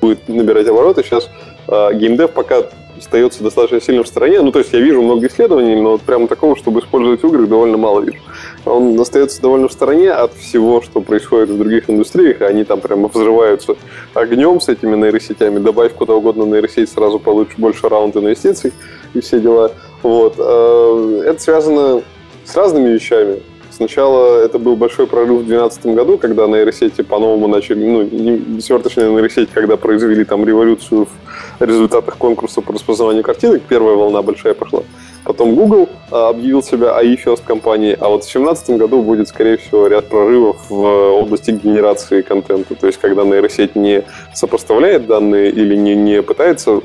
будет набирать обороты. Сейчас геймдев пока остается достаточно сильно в стороне. Ну, то есть я вижу много исследований, но вот прямо такого, чтобы использовать в играх, довольно мало вижу. Он остается довольно в стороне от всего, что происходит в других индустриях, они там прямо взрываются огнем с этими нейросетями. Добавь куда угодно нейросеть, сразу получишь больше раунд инвестиций и все дела. Вот. А, это связано с разными вещами. Сначала это был большой прорыв в 2012 году, когда нейросети по-новому начали, ну, не сверточные нейросети, когда произвели там революцию в результатах конкурса по распознаванию картинок, первая волна большая пошла. Потом Google а, объявил себя AI First компанией, а вот в 2017 году будет, скорее всего, ряд прорывов в области генерации контента. То есть, когда нейросеть не сопоставляет данные или не, не пытается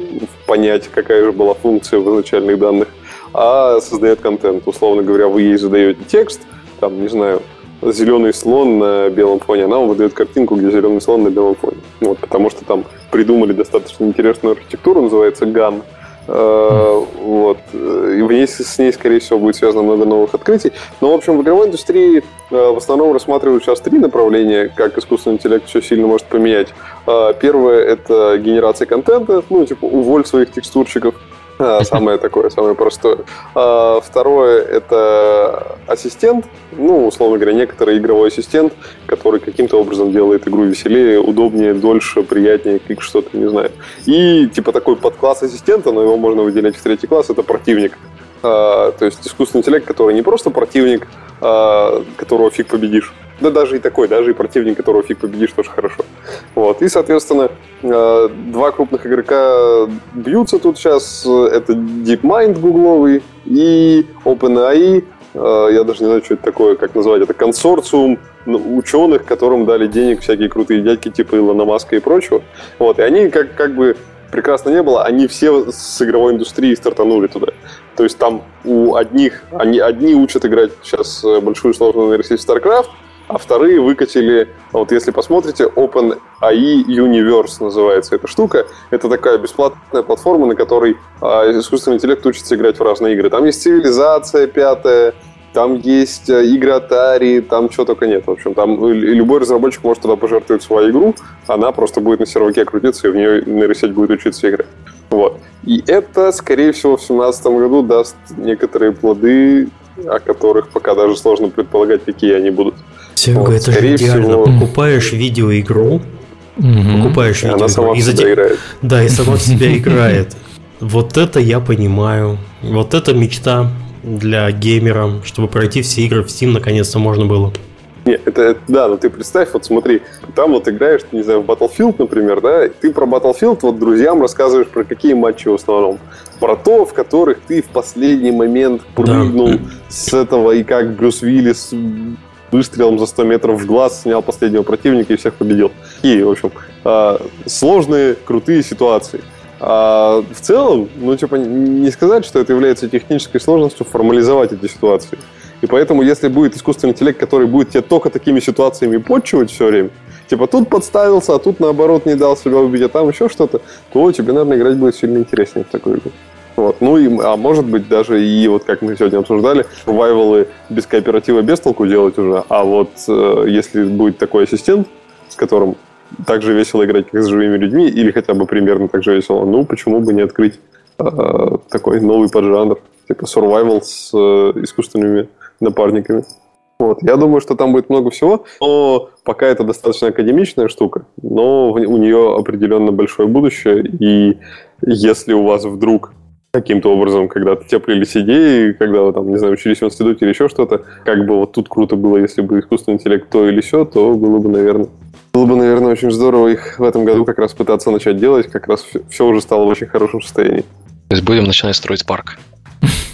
понять, какая же была функция в изначальных данных, а создает контент. Условно говоря, вы ей задаете текст, там, не знаю, зеленый слон на белом фоне, она вам выдает картинку, где зеленый слон на белом фоне. Вот, потому что там придумали достаточно интересную архитектуру, называется GAN, Э, вот. И в ней, с ней, скорее всего, будет связано много новых открытий. Но, в общем, в игровой индустрии э, в основном рассматривают сейчас три направления, как искусственный интеллект все сильно может поменять. Э, первое – это генерация контента, ну, типа, уволь своих текстурщиков. А, самое такое, самое простое. А, второе – это ассистент, ну, условно говоря, некоторый игровой ассистент, который каким-то образом делает игру веселее, удобнее, дольше, приятнее, как что-то, не знаю. И типа такой подкласс ассистента, но его можно выделять в третий класс, это противник. А, то есть искусственный интеллект, который не просто противник, которого фиг победишь, да даже и такой, даже и противник, которого фиг победишь, тоже хорошо. Вот. И, соответственно, э, два крупных игрока бьются тут сейчас. Это DeepMind гугловый и OpenAI. Я даже не знаю, что это такое, как назвать. Это консорциум ученых, которым дали денег всякие крутые дядьки типа Илона Маска и прочего. Вот. И они как, как бы прекрасно не было, они все с игровой индустрии стартанули туда. То есть там у одних, они одни учат играть сейчас э, большую сложную нейросеть StarCraft, а вторые выкатили, вот если посмотрите, OpenAI Universe называется эта штука. Это такая бесплатная платформа, на которой а, искусственный интеллект учится играть в разные игры. Там есть цивилизация пятая, там есть э, игры Atari, там чего только нет. В общем, там любой разработчик может туда пожертвовать свою игру, она просто будет на серваке крутиться, и в нее нейросеть будет учиться играть. Вот. И это, скорее всего, в 2017 году даст некоторые плоды, о которых пока даже сложно предполагать, какие они будут. Серега, вот, это же идеально. Всего... Покупаешь видеоигру, угу. покупаешь видеоигру, и, она сама и затем... играет. Да, и сама в себя играет. Вот это я понимаю. Вот это мечта для геймера, чтобы пройти все игры в Steam наконец-то можно было. Нет, это, это, да, но ты представь, вот смотри, там вот играешь, не знаю, в Battlefield, например, да, ты про Battlefield вот друзьям рассказываешь про какие матчи в основном. Про то, в которых ты в последний момент прыгнул да. с этого, и как Брюс Виллис выстрелом за 100 метров в глаз снял последнего противника и всех победил. И, в общем, а, сложные, крутые ситуации. А в целом, ну, типа, не сказать, что это является технической сложностью формализовать эти ситуации. И поэтому, если будет искусственный интеллект, который будет тебе только такими ситуациями почивать все время, типа тут подставился, а тут наоборот не дал себя убить, а там еще что-то, то тебе, наверное, играть будет сильно интереснее в такую игру. Вот. Ну, и, а может быть, даже и вот как мы сегодня обсуждали, рвайвалы без кооператива без толку делать уже. А вот э, если будет такой ассистент, с которым так же весело играть, как с живыми людьми, или хотя бы примерно так же весело, ну, почему бы не открыть э, такой новый поджанр, типа survival с э, искусственными напарниками. Вот. Я думаю, что там будет много всего, но пока это достаточно академичная штука, но у нее определенно большое будущее, и если у вас вдруг каким-то образом когда-то теплились идеи, когда вы там, не знаю, учились в институте или еще что-то, как бы вот тут круто было, если бы искусственный интеллект то или все, то было бы, наверное, было бы, наверное, очень здорово их в этом году как раз пытаться начать делать, как раз все уже стало в очень хорошем состоянии. То есть будем начинать строить парк.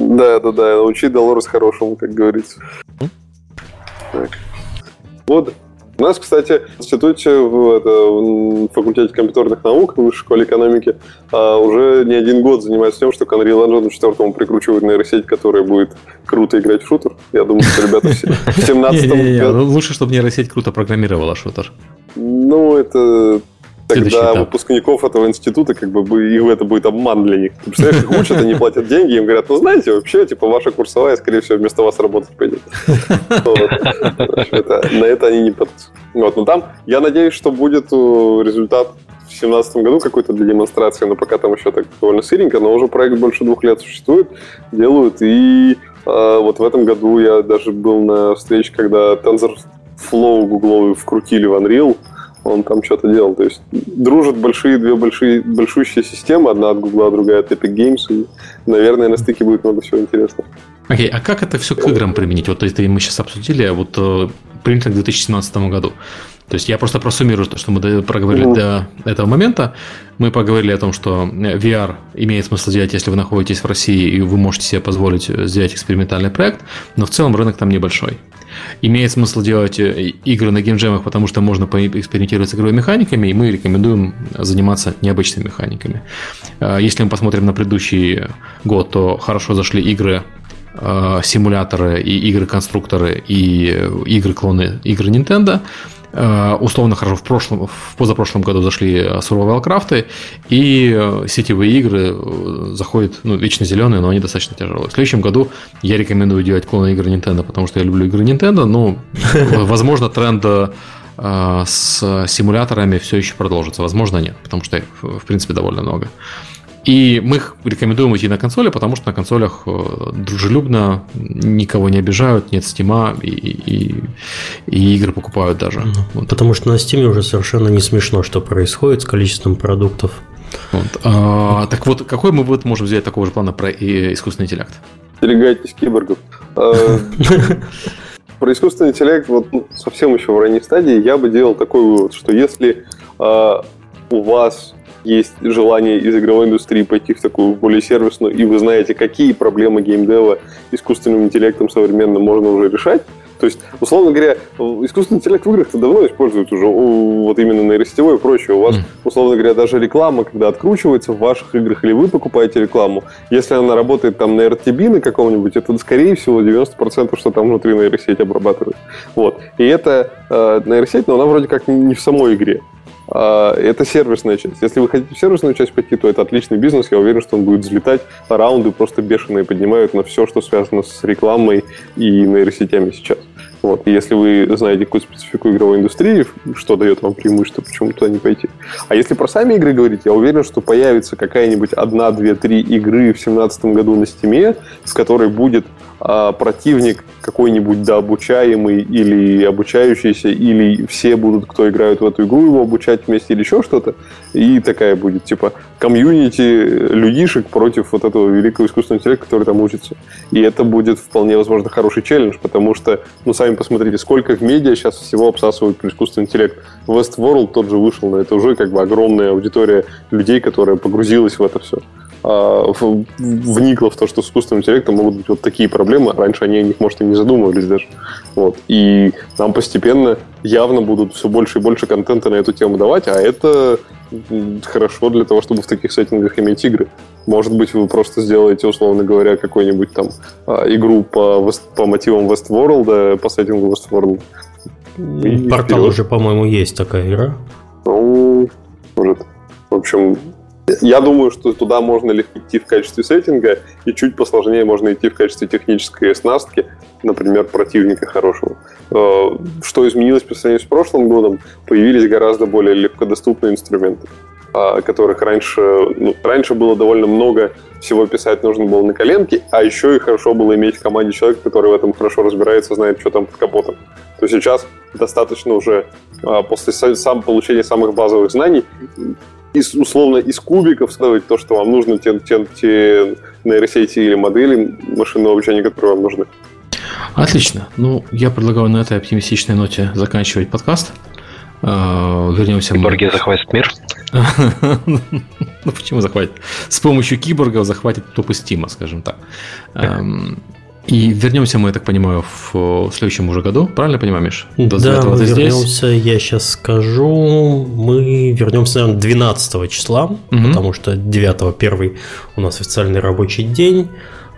Да, да, да, научить Долорес хорошему, как говорится. Так. Вот, у нас, кстати, в институте, в, это, в факультете компьютерных наук, в высшей школе экономики, а, уже не один год занимается тем, что к Unreal Engine 4 прикручивают нейросеть, которая будет круто играть в шутер. Я думаю, что ребята в 17 ну, Лучше, чтобы нейросеть круто программировала шутер. Ну, это тогда выпускников этого института, как бы, и это будет обман для них. Ты представляешь, их учат, они платят деньги, им говорят, ну, знаете, вообще, типа, ваша курсовая, скорее всего, вместо вас работать пойдет. На это они не подпишут. Вот, но там, я надеюсь, что будет э, результат в 2017 году какой-то для демонстрации, но пока там еще так довольно сыренько, но уже проект больше двух лет существует, делают, и э, вот в этом году я даже был на встрече, когда TensorFlow гугловый вкрутили в Unreal, он там что-то делал. То есть дружат большие, две большие, большущие системы, одна от Гугла, другая от Epic Games, и, наверное, на стыке будет много всего интересного. Окей, okay, а как это все к играм применить? Вот это мы сейчас обсудили, а вот э, принято к 2017 году. То есть я просто просуммирую то, что мы проговорили mm. до этого момента. Мы поговорили о том, что VR имеет смысл делать, если вы находитесь в России и вы можете себе позволить сделать экспериментальный проект, но в целом рынок там небольшой. Имеет смысл делать э, игры на геймджемах, потому что можно поэкспериментировать с игровыми механиками, и мы рекомендуем заниматься необычными механиками. Э, если мы посмотрим на предыдущий год, то хорошо зашли игры э, симуляторы и игры-конструкторы и игры-клоны игры Nintendo. Э, условно хорошо в прошлом, в позапрошлом году зашли Survival Craft, и э, сетевые игры э, заходят, ну, вечно зеленые, но они достаточно тяжелые. В следующем году я рекомендую делать клоны игр Nintendo, потому что я люблю игры Nintendo, но, возможно, тренд с симуляторами все еще продолжится. Возможно, нет, потому что их, в принципе, довольно много. И мы их рекомендуем идти на консоли, потому что на консолях э, дружелюбно, никого не обижают, нет стима, и, и, и игры покупают даже. Вот. Потому что на стиме уже совершенно не смешно, что происходит с количеством продуктов. Вот. А, так вот, какой мы вот можем взять такого же плана про искусственный интеллект? Берегайтесь киборгов. А, про искусственный интеллект вот ну, совсем еще в ранней стадии я бы делал такой вывод, что если а, у вас есть желание из игровой индустрии пойти в такую более сервисную, и вы знаете, какие проблемы геймдева искусственным интеллектом современным можно уже решать, то есть, условно говоря, искусственный интеллект в играх-то давно используют уже вот именно нейросетевое и прочее. У вас, условно говоря, даже реклама, когда откручивается в ваших играх, или вы покупаете рекламу, если она работает там на RTB на каком-нибудь, это, скорее всего, 90%, что там внутри нейросеть обрабатывает. Вот. И это э, нейросеть, но она вроде как не в самой игре. А, это сервисная часть. Если вы хотите в сервисную часть пойти, то это отличный бизнес. Я уверен, что он будет взлетать. Раунды просто бешеные поднимают на все, что связано с рекламой и нейросетями сейчас. Вот. Если вы знаете какую специфику игровой индустрии, что дает вам преимущество, почему туда не пойти. А если про сами игры говорить, я уверен, что появится какая-нибудь одна, две, три игры в 2017 году на Стиме, в которой будет а, противник какой-нибудь дообучаемый или обучающийся, или все будут, кто играют в эту игру, его обучать вместе или еще что-то. И такая будет, типа, комьюнити людишек против вот этого великого искусственного интеллекта, который там учится. И это будет вполне возможно хороший челлендж, потому что, ну, сами посмотрите, сколько в медиа сейчас всего обсасывают про искусственный интеллект. Westworld тот же вышел, но это уже как бы огромная аудитория людей, которая погрузилась в это все. А, вникла в то, что с искусственным интеллектом могут быть вот такие проблемы. Раньше они о них, может, и не задумывались даже. Вот. И нам постепенно явно будут все больше и больше контента на эту тему давать, а это хорошо для того, чтобы в таких сеттингах иметь игры. Может быть, вы просто сделаете, условно говоря, какую-нибудь там а, игру по, по мотивам Westworld, по сеттингу Westworld. Портал уже, по-моему, есть такая игра. Ну, может. В общем, я думаю, что туда можно легко идти в качестве сеттинга, и чуть посложнее можно идти в качестве технической оснастки, например, противника хорошего. Э, что изменилось по сравнению с прошлым годом? Появились гораздо более легкодоступные инструменты. а, которых раньше, ну, раньше было довольно много всего писать нужно было на коленке, а еще и хорошо было иметь в команде человека, который в этом хорошо разбирается, знает, что там под капотом. То сейчас достаточно уже а, после сам получения самых базовых знаний из, условно из кубиков складывать то, что вам нужно, те, те, те нейросети или модели машинного обучения, которые вам нужны. Отлично. Ну, я предлагаю на этой оптимистичной ноте заканчивать подкаст. А, вернемся Киборги мы... захватят мир? ну, почему захватит? С помощью киборгов захватит топы Стима, скажем так. И вернемся мы, я так понимаю, в следующем уже году. Правильно понимаю, Миш? Да, мы вернемся, я сейчас скажу, мы вернемся, наверное, 12 числа, угу. потому что 9 первый у нас официальный рабочий день.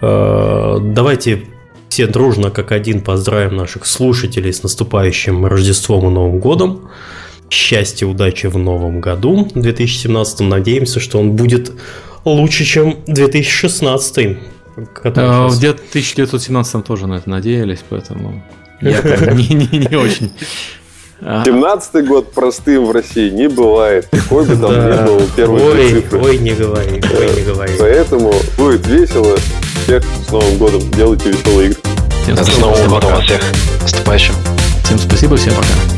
А, давайте все дружно, как один, поздравим наших слушателей с наступающим Рождеством и Новым годом. Счастья, удачи в новом году, 2017. Надеемся, что он будет лучше, чем 2016. А, в 1917 тоже на это надеялись, поэтому я не, очень. 17 год простым в России не бывает. Какой бы там ни был первый ой, цифры. Ой, не говори, ой, не говори. Поэтому будет весело. Всех с Новым годом. Делайте веселые игры. Всем с Новым годом всех. Наступающим. Всем спасибо, всем пока.